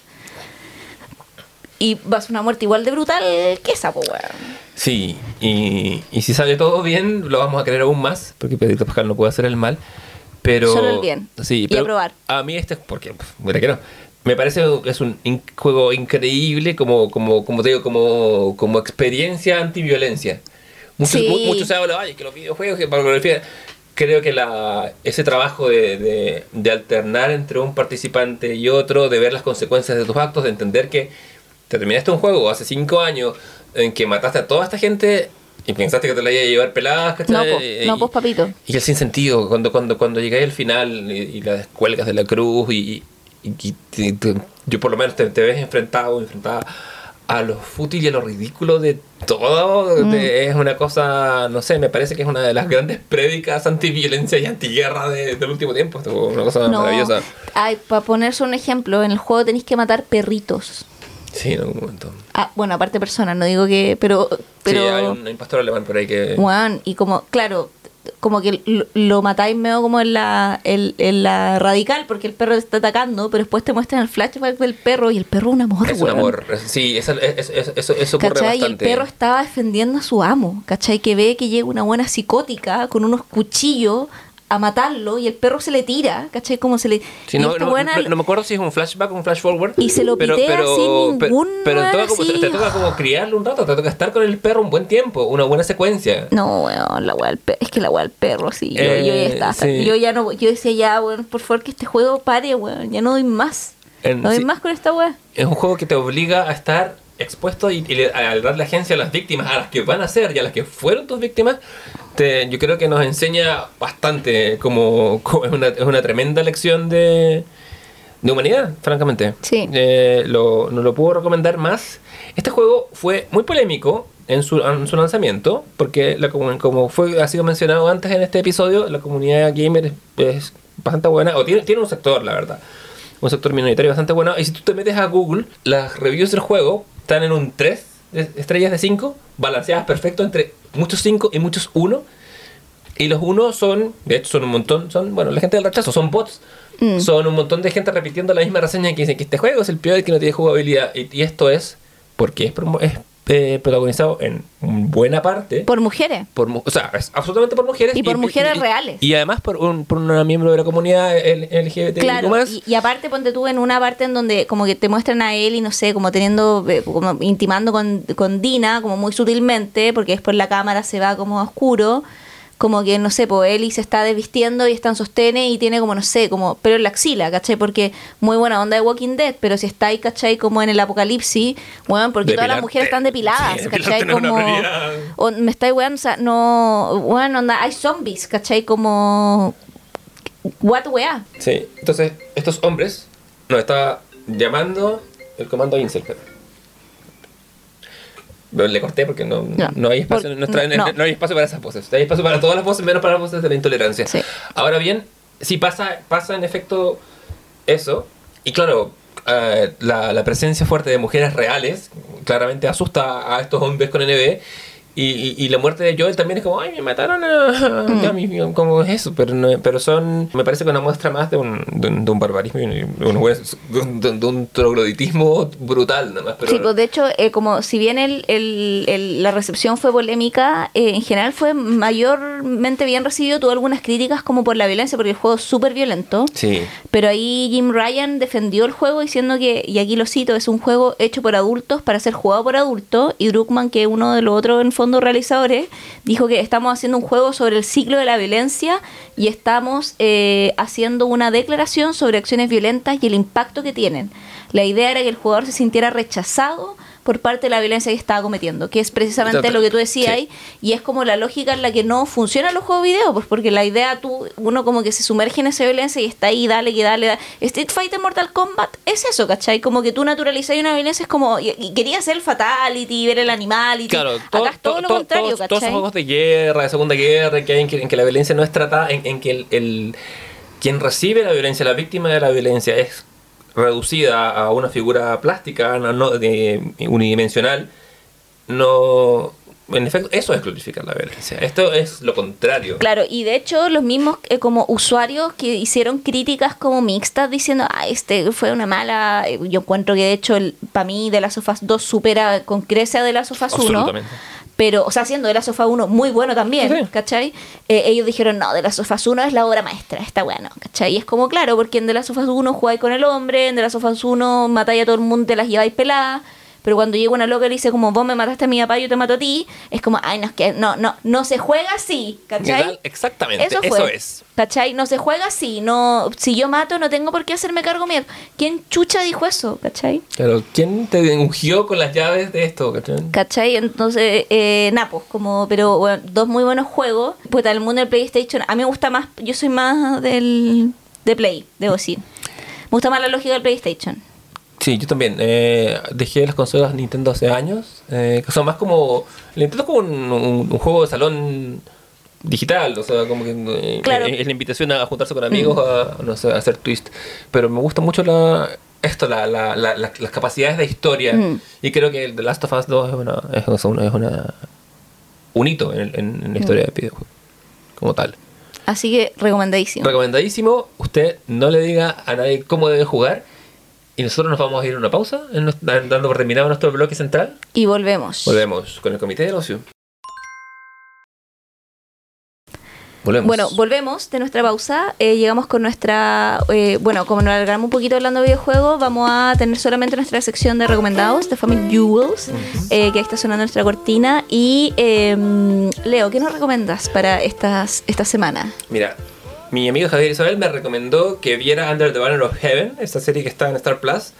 Y va a ser una muerte igual de brutal que esa, po, weón. Sí, y, y si sale todo bien, lo vamos a querer aún más, porque Pedrito Pascal no puede hacer el mal. Pero, Solo el bien. Sí, Y pero aprobar. A mí este es porque, mira que no. Me parece que es un juego increíble como, como, como te digo, como, como experiencia antiviolencia. Muchos, Sí. mu- muchos se hablan, ay, que los videojuegos, que pornografía. Creo que la, ese trabajo de, de- de alternar entre un participante y otro, de ver las consecuencias de tus actos, de entender que te terminaste un juego hace cinco años en que mataste a toda esta gente y pensaste que te la iba a llevar peladas, No, ¿cachai? no, pues papito. y el sinsentido, cuando, cuando, cuando llegáis al final y, y las cuelgas de la cruz y, y- y te- yo por lo menos te, te ves enfrentado, enfrentada a lo fútil y a lo ridículo de todo. de- es una cosa, no sé, me parece que es una de las grandes prédicas antiviolencia y antiguerra de- del último tiempo. Es una cosa No. maravillosa. Ay, para ponerse un ejemplo, en el juego tenéis que matar perritos. Sí, en algún momento. Ah, bueno, aparte personas, no digo que. Pero. pero Sí, hay un, hay un pastor alemán por ahí que... Weón, y como, claro, como que lo, lo matáis medio como en la, en, en la radical, porque el perro te está atacando, pero después te muestran el flashback del perro y el perro es un amor, Es un amor. Sí, eso, es- es- eso, eso ocurre ¿Cachai? Y el bastante. perro estaba defendiendo a su amo, ¿cachai? Que ve que llega una buena psicótica con unos cuchillos a matarlo y el perro se le tira, ¿cachai? Como se le... Sí, no, buena- no- no me acuerdo si es un flashback o un flash forward. Y se lo pitea sin pero- ningún Pero, te, weón toca como, así. te toca como criarlo un rato, te toca estar con el perro un buen tiempo, una buena secuencia. No, weón, la weá del perro. Es que la weá del perro, sí. Yo, Eh, yo ya hasta- sí. Yo ya no. Yo decía ya, weón, por favor que este juego pare, weón. Ya no doy más. En- no doy sí. más con esta weá. Es un juego que te obliga a estar expuesto y, y le- a darle agencia a las víctimas, a las que van a ser y a las que fueron tus víctimas. Te, yo creo que nos enseña bastante, como, como es, una, es una tremenda lección de, de humanidad, francamente. Sí. Eh, lo, no lo puedo recomendar más. Este juego fue muy polémico en su, en su lanzamiento, porque la, como fue, ha sido mencionado antes en este episodio, la comunidad gamer es, bastante buena, o tiene, tiene un sector, la verdad. Un sector minoritario bastante bueno. Y si tú te metes a Google, las reviews del juego están en un 3 de- estrellas de 5, balanceadas perfecto entre muchos 5 y muchos 1. Y los 1 son, de hecho, son un montón, son, bueno, la gente del rechazo, son bots. Mm. Son un montón de gente repitiendo la misma reseña que dicen que este juego es el peor que no tiene jugabilidad. Y, y esto es porque es, es eh, protagonizado en buena parte Por mujeres. por o sea, es absolutamente por mujeres. Y por mujeres y- reales. Y además por, un, por una miembro de la comunidad LGBT Claro, y aparte ponte tú en una parte en donde como que te muestran a él y no sé, como teniendo, eh, como intimando con, con Dina, como muy sutilmente, porque después la cámara se va como a oscuro, como que no sé, pues Eli se está desvistiendo y está en sostene y tiene como, no sé, como pelo en la axila, ¿cachai? Porque muy buena onda de Walking Dead, pero si está ahí, ¿cachai? Como en el apocalipsis, bueno, porque todas las mujeres están depiladas, Sí, ¿cachai? Como, o me estáis weando, o sea, no, bueno, onda, hay zombies, ¿cachai? Como, what weá. Sí, entonces estos hombres nos está llamando el comando Incel. Le corté porque no, No. no hay espacio Por- no. no hay espacio para esas voces. Hay espacio para todas las voces menos para las voces de la intolerancia. Sí. Ahora bien, si pasa, pasa en efecto eso, y claro, eh, la, la presencia fuerte de mujeres reales claramente asusta a estos hombres con NB. Y, y, y la muerte de Joel también es como, ay, me mataron a, Mm. a mi- como es eso, pero, no- pero son, me parece que una muestra más de un, de un, de un barbarismo, de un, de un- trogloditismo brutal, nada más. Pero, Sí, pues de hecho, eh, como si bien el, el- el- la recepción fue polémica, eh, en general fue mayormente bien recibido. Tuvo algunas críticas como por la violencia, porque el juego es súper violento. sí. Pero ahí Jim Ryan defendió el juego diciendo que, y aquí lo cito, es un juego hecho por adultos para ser jugado por adultos. Y Druckmann, que es uno de los otros en fondo realizadores, dijo que estamos haciendo un juego sobre el ciclo de la violencia y estamos eh, haciendo una declaración sobre acciones violentas y el impacto que tienen. La idea era que el jugador se sintiera rechazado por parte de la violencia que estaba cometiendo, que es precisamente Total. lo que tú decías Sí. ahí, y es como la lógica en la que no funcionan los juegos video, pues porque la idea tú, uno como que se sumerge en esa violencia y está ahí, dale, que dale, dale. Street Fighter Mortal Kombat es eso, ¿cachai? Como que tú naturalizas una violencia, es como, y, y quería el fatality, ver el animal y Claro, acá es todo lo contrario, todos, ¿cachai? todos esos juegos de guerra, de segunda guerra, que hay en que, en que la violencia no es tratada, en, en que el, el- quien recibe la violencia, la víctima de la violencia, es reducida a una figura plástica, no, no- de- unidimensional, no. En efecto, eso es glorificar la violencia. Esto es lo contrario. Claro, y de hecho los mismos eh, como usuarios que hicieron críticas como mixtas diciendo, ah, este fue una mala, eh, yo encuentro que de hecho para mí de las sofás 2 supera con creces a de las sofás 1. Absolutamente. Pero, o sea, siendo de la sofá 1 muy bueno también, Sí. ¿cachai? Eh, ellos dijeron, no, de la sofás 1 es la obra maestra, está bueno, ¿cachai? Y es como, claro, porque en de la sofás 1 jugáis con el hombre, en de la sofás 1 matáis a todo el mundo, te las lleváis peladas. Pero cuando llega una loca y le dice como vos me mataste a mi papá, yo te mato a ti, es como, ay, no, es que no, no, no se juega así, ¿cachai? Exactamente, Eso eso, fue. es. ¿Cachai? No se juega así, no, si yo mato no tengo por qué hacerme cargo mío. ¿Quién chucha dijo eso? ¿Cachai? Claro, ¿quién te ungió con las llaves de esto? ¿cachai? ¿Cachai? Entonces, eh, Napos, como, pero bueno, dos muy buenos juegos. Pues el mundo del PlayStation, a mí me gusta más, yo soy más del de Play, debo decir. Me gusta más la lógica del PlayStation. Sí, yo también. Eh, dejé las consolas Nintendo hace años, eh, que son más como... El Nintendo es como un, un- un juego de salón digital, o sea, como que eh, Claro. es, es la invitación a juntarse con amigos, a, no sé, a hacer twist. Pero me gusta mucho la, esto, la, la- la- la- las capacidades de historia. Mm. Y creo que The Last of Us 2 es, una, es, una, es una- un hito en, en- en la historia del videojuego, como tal. Así que recomendadísimo. Recomendadísimo, usted no le diga a nadie cómo debe jugar. Y nosotros nos vamos a ir a una pausa, en dando por terminado nuestro bloque central. Y volvemos. Volvemos con el comité de ocio. Volvemos. Bueno, volvemos de nuestra pausa. eh, llegamos con nuestra. eh, bueno, como nos alargamos un poquito hablando de videojuegos, vamos a tener solamente nuestra sección de recomendados de Family Jewels, eh, que ahí está sonando nuestra cortina. Y eh, Leo, ¿qué nos recomiendas para estas, esta semana? Mira, mi amigo Javier Isabel me recomendó que viera Under the Banner of Heaven, esta serie que está en Star Plus,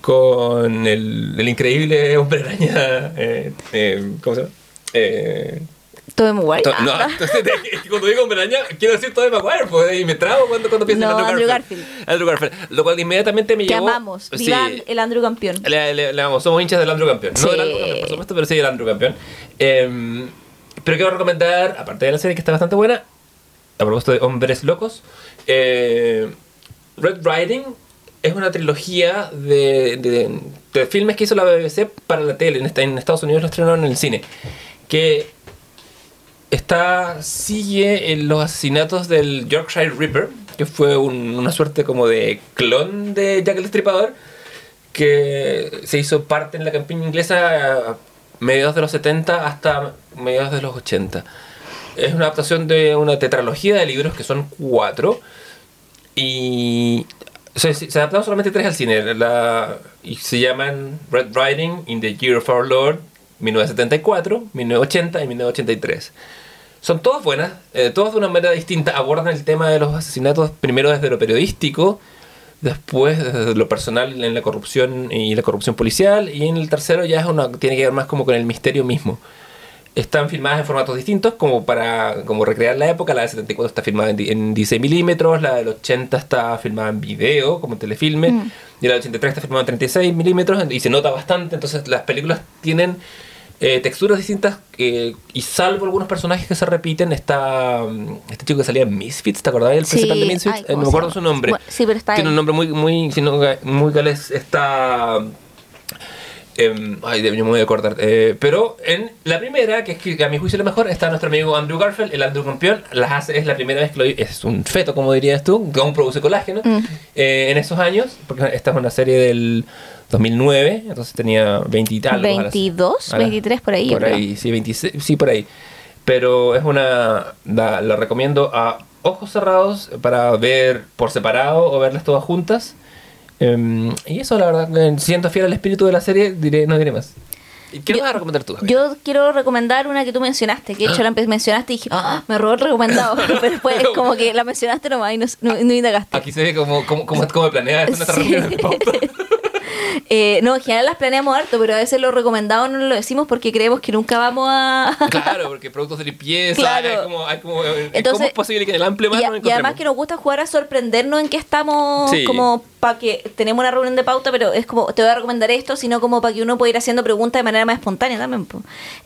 con el, el increíble hombre araña. Eh, eh, ¿Cómo se llama? Eh, Todo muy guay. to- Ah, no, (laughs) entonces, que cuando digo hombre araña, quiero decir Tobey Maguire, pues, y me trago cuando, cuando pienso No, en Andrew Andrew Garfield. Andrew Garfield. Lo cual inmediatamente me que llevó. amamos. Sí. El Andrew campeón. Le, le- le amamos, somos hinchas del Andrew Campeón. Sí. No del Andrew Campeón, por supuesto, pero sí del Andrew Campeón. Eh, pero quiero recomendar, aparte de la serie que está bastante buena, a propósito de Hombres Locos, eh, Red Riding es una trilogía de, de- de filmes que hizo la BBC para la tele. En, esta- en Estados Unidos lo estrenaron en el cine. Que está sigue en los asesinatos del Yorkshire Ripper, que fue un- una suerte como de clon de Jack el Destripador, que se hizo parte en la campaña inglesa a mediados de los 70 hasta mediados de los 80. Es una adaptación de una tetralogía de libros que son cuatro y se, se adaptaron solamente tres al cine la- y se llaman Red Riding in the Year of Our Lord 1974, 1980 y 1983. Son todas buenas, eh, todas de una manera distinta. Abordan el tema de los asesinatos primero desde lo periodístico, después desde lo personal en la corrupción y la corrupción policial, y en el tercero ya es una, tiene que ver más como con el misterio mismo. Están filmadas en formatos distintos, como para como recrear la época. La del 74 está filmada en, en 16 milímetros, la del 80 está filmada en video, como en telefilme, Mm. y la del 83 está filmada en 36 milímetros, y se nota bastante. Entonces, las películas tienen eh, texturas distintas, eh, y salvo algunos personajes que se repiten, está mm, este chico que salía en Misfits, ¿te acordás del Sí. principal de Misfits? Ay, Eh, ¿cómo no me acuerdo su nombre. Bueno, sí, pero está Tiene un nombre muy, muy, sino que- muy galés. Está. Em, ay, yo me voy a acordar. Eh, pero en la primera, que es que a mi juicio es la mejor, está nuestro amigo Andrew Garfield, el Andrew campeón. Las hace, es la primera vez que lo Es un feto, como dirías tú, que aún produce colágeno. Mm. Eh, en esos años, porque esta es una serie del 2009, entonces tenía 20 y tal. 22, 23 por ahí, Por ahí, sí, 26, sí, por ahí. Pero es una. La, la recomiendo a ojos cerrados para ver por separado o verlas todas juntas. Em, y eso, la verdad, eh, siento fiel al espíritu de la serie, diré, no diré más. ¿Y ¿Qué Yo- vas a recomendar tú? Yo quiero recomendar una que tú mencionaste, que de hecho la mencionaste y dije, "Ah, me robó el recomendado. (laughs) Pero después es como que la mencionaste nomás y no, no, no indagaste. Aquí se ve cómo, cómo, cómo, cómo planea nuestra Sí. reunión de pauta. (laughs) Eh, no, en general las planeamos harto, pero a veces lo recomendado no lo decimos porque creemos que nunca vamos a... (laughs) Claro, porque productos de limpieza, Claro. hay como, hay como, eh, Entonces- ¿cómo es posible que en el amplio mar y, no y además que nos gusta jugar a sorprendernos en que estamos Sí. como para que tenemos una reunión de pauta, pero es como te voy a recomendar esto, sino como para que uno pueda ir haciendo preguntas de manera más espontánea también.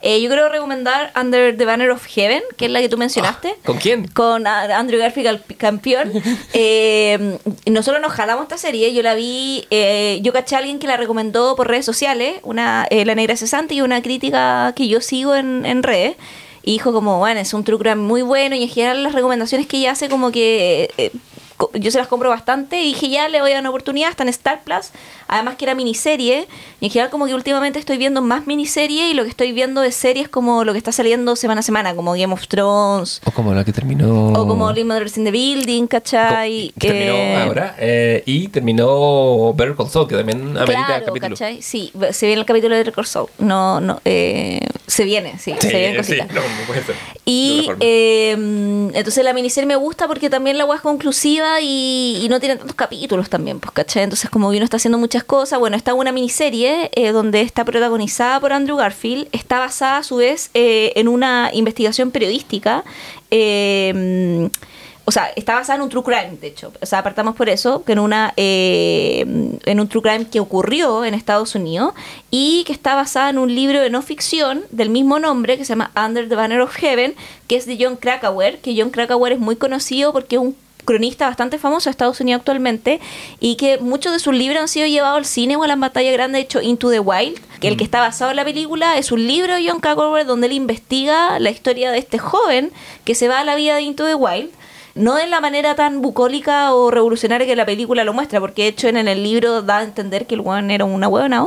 Eh, yo quiero recomendar Under the Banner of Heaven, que es la que tú mencionaste. ¿Con quién? Con Andrew Garfield campeón. (laughs) Eh, nosotros nos jalamos esta serie. Yo la vi. eh, yo caché a alguien que la recomendó por redes sociales. Una, eh, la Negra Cesante y una crítica que yo sigo en, en redes. Y dijo como, bueno, es un true crime muy bueno. Y en general las recomendaciones que ella hace como que... yo se las compro bastante y dije ya le voy a dar una oportunidad, está en Star Plus, además que era miniserie, y en general como que últimamente estoy viendo más miniserie y lo que estoy viendo de series como lo que está saliendo semana a semana, como Game of Thrones, O como la que terminó... o como Only Mothers in the Building, ¿cachai? Que terminó Eh, ahora. eh, y terminó Better Call Saul, que también amerita Claro, capítulo. ¿cachai? Sí, se viene el capítulo de Record Soul. No, no, eh, se viene, sí, Sí, se vienen sí, cositas. no, no puede ser. Y eh, entonces la miniserie me gusta porque también la web es conclusiva y, no tiene tantos capítulos también, pues, ¿cachai? Entonces como que uno está haciendo muchas cosas, bueno, está una miniserie eh, donde está protagonizada por Andrew Garfield, está basada a su vez eh, en una investigación periodística. eh, o sea, está basada en un true crime, de hecho. O sea, apartamos por eso, que en una en un true crime que ocurrió en Estados Unidos y que está basada en un libro de no ficción del mismo nombre que se llama Under the Banner of Heaven, que es de John Krakauer, que John Krakauer es muy conocido porque es un cronista bastante famoso de Estados Unidos actualmente y que muchos de sus libros han sido llevados al cine o a las batallas grandes, de hecho Into the Wild, que el que está basado en la película es un libro de John Krakauer donde él investiga la historia de este joven que se va a la vida de Into the Wild no de la manera tan bucólica o revolucionaria que la película lo muestra, porque de hecho en el libro da a entender que el weón era una huevona.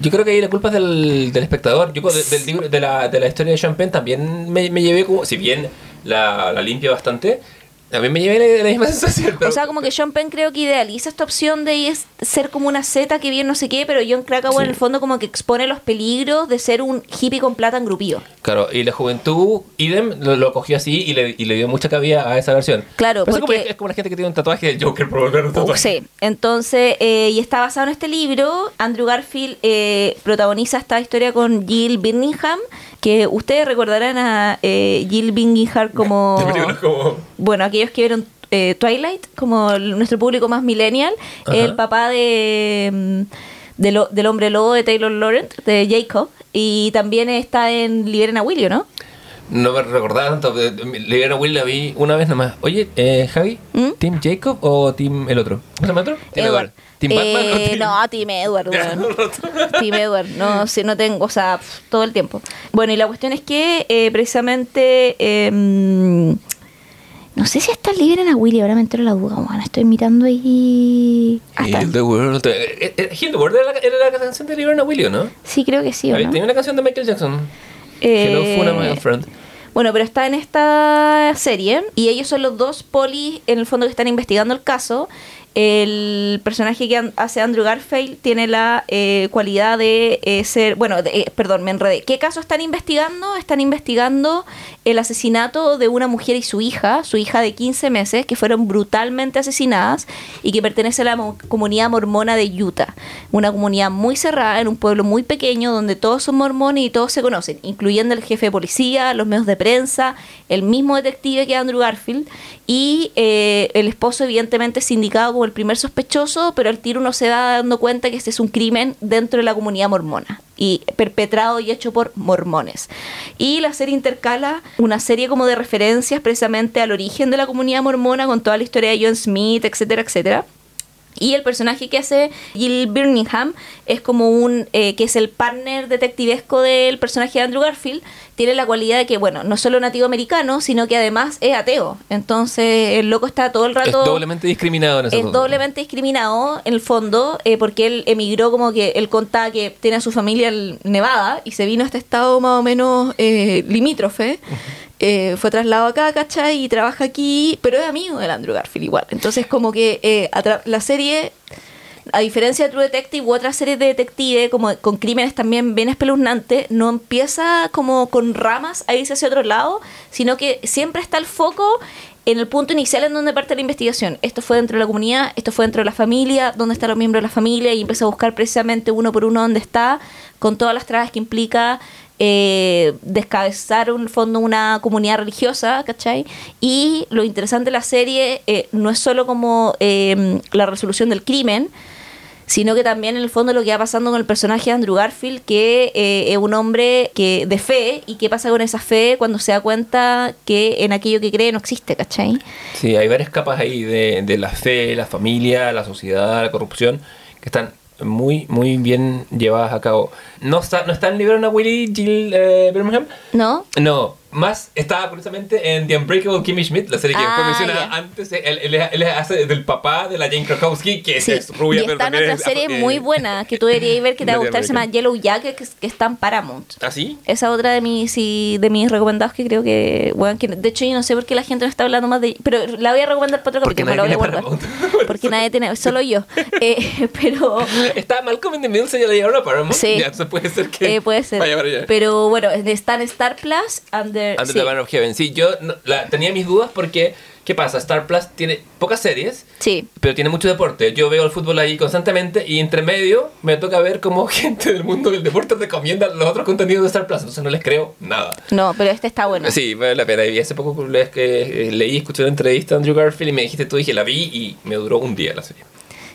Yo creo que ahí la culpa es del, del espectador. Yo de, del libro, de, la, de la historia de Champagne también me, me llevé como, si bien la, la limpia bastante, a mí me llevé la, misma (laughs) sensación. O sea, como que Sean Penn creo que idealiza esta opción de ser como una Z que bien no sé qué, pero John Krakauer en el fondo como que expone los peligros de ser un hippie con plata engrupío. Claro, y la juventud, idem, lo, cogió así y le, y le, dio mucha cabida a esa versión. Claro, porque... Es como, la gente que tiene un tatuaje de Joker por volver un tatuaje. sí, entonces, eh, y está basado en este libro, Andrew Garfield eh, protagoniza esta historia con Jill Birmingham, que ustedes recordarán a eh, Jill Birmingham como... (laughs) como... Bueno, aquí que vieron eh, Twilight, como nuestro público más millennial, el papá de, mm, del hombre lobo de Taylor Laurent, de Jacob, y también está en Liberen a Willy, ¿no? No me recordaba tanto, Liberen a Willy la vi una vez nomás. Oye, eh, Javi, ¿Mm? ¿Team Jacob o Team el otro? ¿Cómo se llama otro? Edward. ¿Team Batman o eh, (laughs) No, Team Edward, bueno. Team Edward, no, si no tengo, o sea, todo el tiempo. Bueno, y la cuestión es que eh, precisamente... Eh, no sé si está libre en a Willy, ahora me entero la duda, bueno, estoy mirando ahí. The World. Eh, eh, the World era, la, canción de Libre a Willy, ¿no? Sí, creo que sí. ¿o no? Tenía una canción de Michael Jackson. Eh, Hello, My Friend. Bueno, pero está en esta serie y ellos son los dos polis en el fondo que están investigando el caso el personaje que hace Andrew Garfield tiene la eh, cualidad de eh, ser, bueno, eh, perdón, me enredé. ¿Qué caso están investigando? Están investigando el asesinato de una mujer y su hija, su hija de 15 meses, que fueron brutalmente asesinadas y que pertenece a la comunidad mormona de Utah. Una comunidad muy cerrada, en un pueblo muy pequeño, donde todos son mormones y todos se conocen, incluyendo el jefe de policía, los medios de prensa, el mismo detective que Andrew Garfield y el esposo evidentemente sindicado el primer sospechoso, pero al tiro uno se va dando cuenta que este es un crimen dentro de la comunidad mormona y perpetrado y hecho por mormones. Y la serie intercala una serie como de referencias precisamente al origen de la comunidad mormona con toda la historia de John Smith, etcétera, etcétera. Y el personaje que hace Jill Birmingham es como un, eh, que es el partner detectivesco del personaje de Andrew Garfield, tiene la cualidad de que, bueno, no solo nativo americano, sino que además es ateo. Entonces el loco está todo el rato... Es doblemente discriminado en ese Es doblemente discriminado en el fondo, eh, porque él emigró como que él contaba que tiene a su familia en Nevada y se vino a este estado más o menos eh, limítrofe. Eh, fue trasladado acá, ¿cachai? Y trabaja aquí, pero es amigo del Andrew Garfield igual. Entonces como que eh, la serie, a diferencia de True Detective u otras series de detective, como con crímenes también bien espeluznantes, no empieza como con ramas a irse hacia otro lado, sino que siempre está el foco en el punto inicial en donde parte la investigación. Esto fue dentro de la comunidad, esto fue dentro de la familia, dónde están los miembros de la familia, y empieza a buscar precisamente uno por uno dónde está, con todas las trabas que implica eh, descabezar un fondo una comunidad religiosa, ¿cachai? Y lo interesante de la serie eh, no es solo como eh, la resolución del crimen, sino que también en el fondo lo que va pasando con el personaje de Andrew Garfield, que eh, es un hombre que de fe, y qué pasa con esa fe cuando se da cuenta que en aquello que cree no existe, ¿cachai? Sí, hay varias capas ahí de la fe, la familia, la sociedad, la corrupción, que están muy, muy bien llevadas a cabo. ¿No está, no está en libro una Willy Jill eh, Birmingham? No. No, más estaba curiosamente en The Unbreakable Kimmy Schmidt, la serie que ah, mencionada antes. Él, él, hace del papá de la Jane Krakowski, que es rubia. Y está en otra serie muy buena que tú deberías ver que te va a gustar, se llama Yellow Jacket, que, que, está en Paramount. ¿Ah, sí? Esa otra de mis, de mis recomendados que creo que, bueno, que, de hecho yo no sé por qué la gente no está hablando más de pero la voy a recomendar para otro capítulo, la voy a guardar. Porque nadie tiene, solo yo. (laughs) Eh, (laughs) pero... Está Malcolm in the Middle, se la llevaron a Paramount. Sí. Ya, puede ser que... Eh, puede ser. Pero bueno, está en Star Plus, and Under the Banner of Heaven. Sí, yo la, tenía mis dudas porque ¿Qué pasa? Star Plus tiene pocas series, Sí. pero tiene mucho deporte. Yo veo el fútbol ahí constantemente y entre medio me toca ver cómo (laughs) gente del mundo del deporte recomienda los otros contenidos de Star Plus. Entonces no les creo nada. No, pero este está bueno. Sí, vale la pena. Y hace poco les que eh, leí, escuché una entrevista a Andrew Garfield y me dijiste tú, dije, la vi y me duró un día la serie.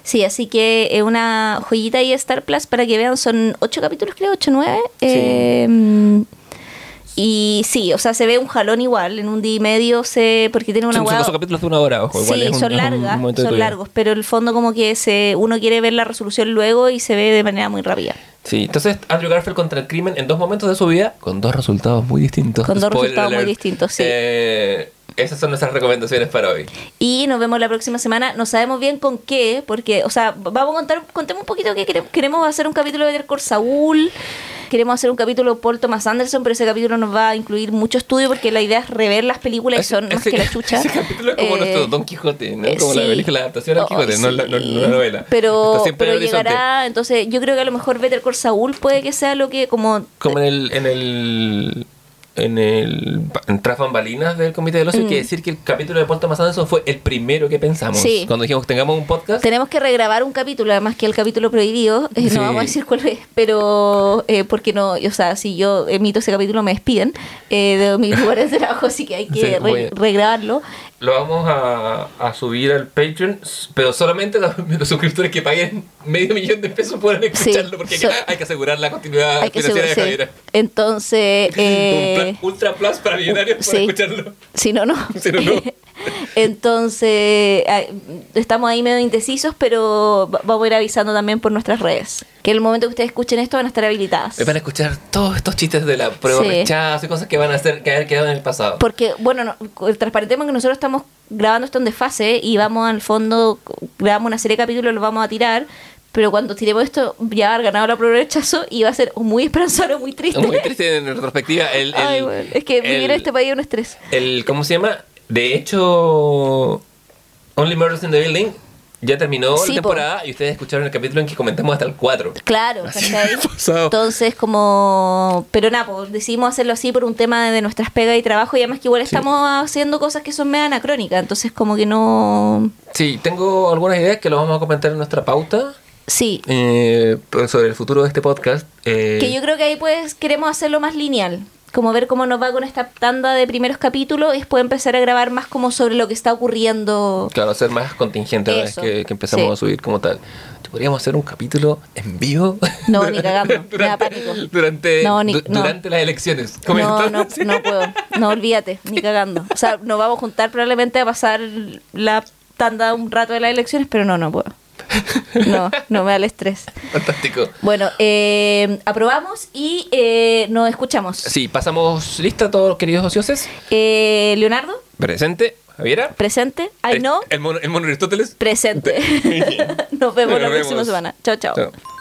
Sí, así que es una joyita ahí Star Plus para que vean. Son ocho capítulos, creo, ocho, nueve. Eh, y sí, o sea, se ve un jalón igual. En un día y medio se... Porque tiene una Son, son capítulos de una hora, ojo. Igual Sí, son un largas, son largos, pero el fondo como que se uno quiere ver la resolución luego y se ve de manera muy rápida. Sí, entonces Andrew Garfield contra el crimen en dos momentos de su vida con dos resultados muy distintos. Con dos Spoiler resultados muy distintos, sí. Eh, esas son nuestras recomendaciones para hoy. Y nos vemos la próxima semana. No sabemos bien con qué, porque, o sea, vamos a contar, contemos un poquito que queremos, queremos hacer un capítulo de Better Call Saúl. Queremos hacer un capítulo Paul Thomas Anderson, pero ese capítulo nos va a incluir mucho estudio porque la idea es rever las películas y son más Ese- que la (laughs) chucha. Ese capítulo es como Eh, nuestro Don Quijote, ¿no? como la película, la adaptación al Oh, Quijote, no, la, no- la novela. Pero, pero llegará, entonces yo creo que a lo mejor Better Call Saúl puede que sea lo que como... Como en el, en el en el en tras bambalinas del comité del ocio hay que decir que el capítulo de Paul Thomas Anderson fue el primero que pensamos Mm. Sí. cuando dijimos que tengamos un podcast Tenemos que regrabar un capítulo, además que el capítulo prohibido, eh, Sí. no vamos a decir cuál es, pero eh, porque no, o sea, si yo emito ese capítulo me despiden eh, de mis lugares de trabajo, así que hay que Sí, re- regrabarlo. Lo vamos a, a subir al Patreon pero solamente los, (laughs) los suscriptores que paguen medio millón de pesos puedan escucharlo porque hay que- so- hay que asegurar la continuidad financiera de asegurar- sí. Javier Entonces, (laughs) eh, un plan ultra plus para millonarios para sí. escucharlo Si no, no. (laughs) Si no, no. Entonces, estamos ahí medio indecisos, pero va- vamos a ir avisando también por nuestras redes. Que en el momento que ustedes escuchen esto van a estar habilitadas. van a escuchar todos estos chistes de la prueba Sí. rechazo y cosas que van a hacer que haber quedado en el pasado Porque, bueno, no, transparentemos que nosotros estamos grabando esto en desfase y vamos al fondo, grabamos una serie de capítulos, los vamos a tirar. Pero cuando tiremos esto, ya va a haber ganado la prueba de rechazo y va a ser muy esperanzador muy triste. muy triste en retrospectiva el, (laughs) el- Ay, bueno, es que vivir el- en este país es un estrés. el ¿cómo se llama? De hecho Only Murders in the Building ya terminó Sí, la po. temporada y ustedes escucharon el capítulo en que comentamos hasta el 4 Claro. (laughs) Entonces, como. Pero nada, pues decidimos hacerlo así por un tema de nuestras pegas y trabajo, y además que igual Sí. estamos haciendo cosas que son medio anacrónicas, entonces, como que no. Sí, tengo algunas ideas que lo vamos a comentar en nuestra pauta Sí. eh, sobre el futuro de este podcast. eh, Que yo creo que ahí pues queremos hacerlo más lineal. Como ver cómo nos va con esta tanda de primeros capítulos y después empezar a grabar más como sobre lo que está ocurriendo. Claro, ser más contingente una vez que, que empezamos sí. a subir como tal. ¿Podríamos hacer un capítulo en vivo? No, (laughs) ni cagando, me da durante, pánico. Durante, No, ni- du- no. durante las elecciones. No, no, no puedo. No, olvídate, ni cagando. O sea, nos vamos a juntar probablemente a pasar la tanda un rato de las elecciones, pero no, no puedo. (laughs) No, no me da el estrés. Fantástico. Bueno, eh, aprobamos y eh, nos escuchamos. Sí, pasamos lista todos queridos ociosos. Eh, Leonardo, Presente. Javiera. presente. Ay, no, El mono, el mono Aristóteles. presente. (laughs) (laughs) Nos vemos la Nos próxima vemos. semana. Chao, chao. Chao.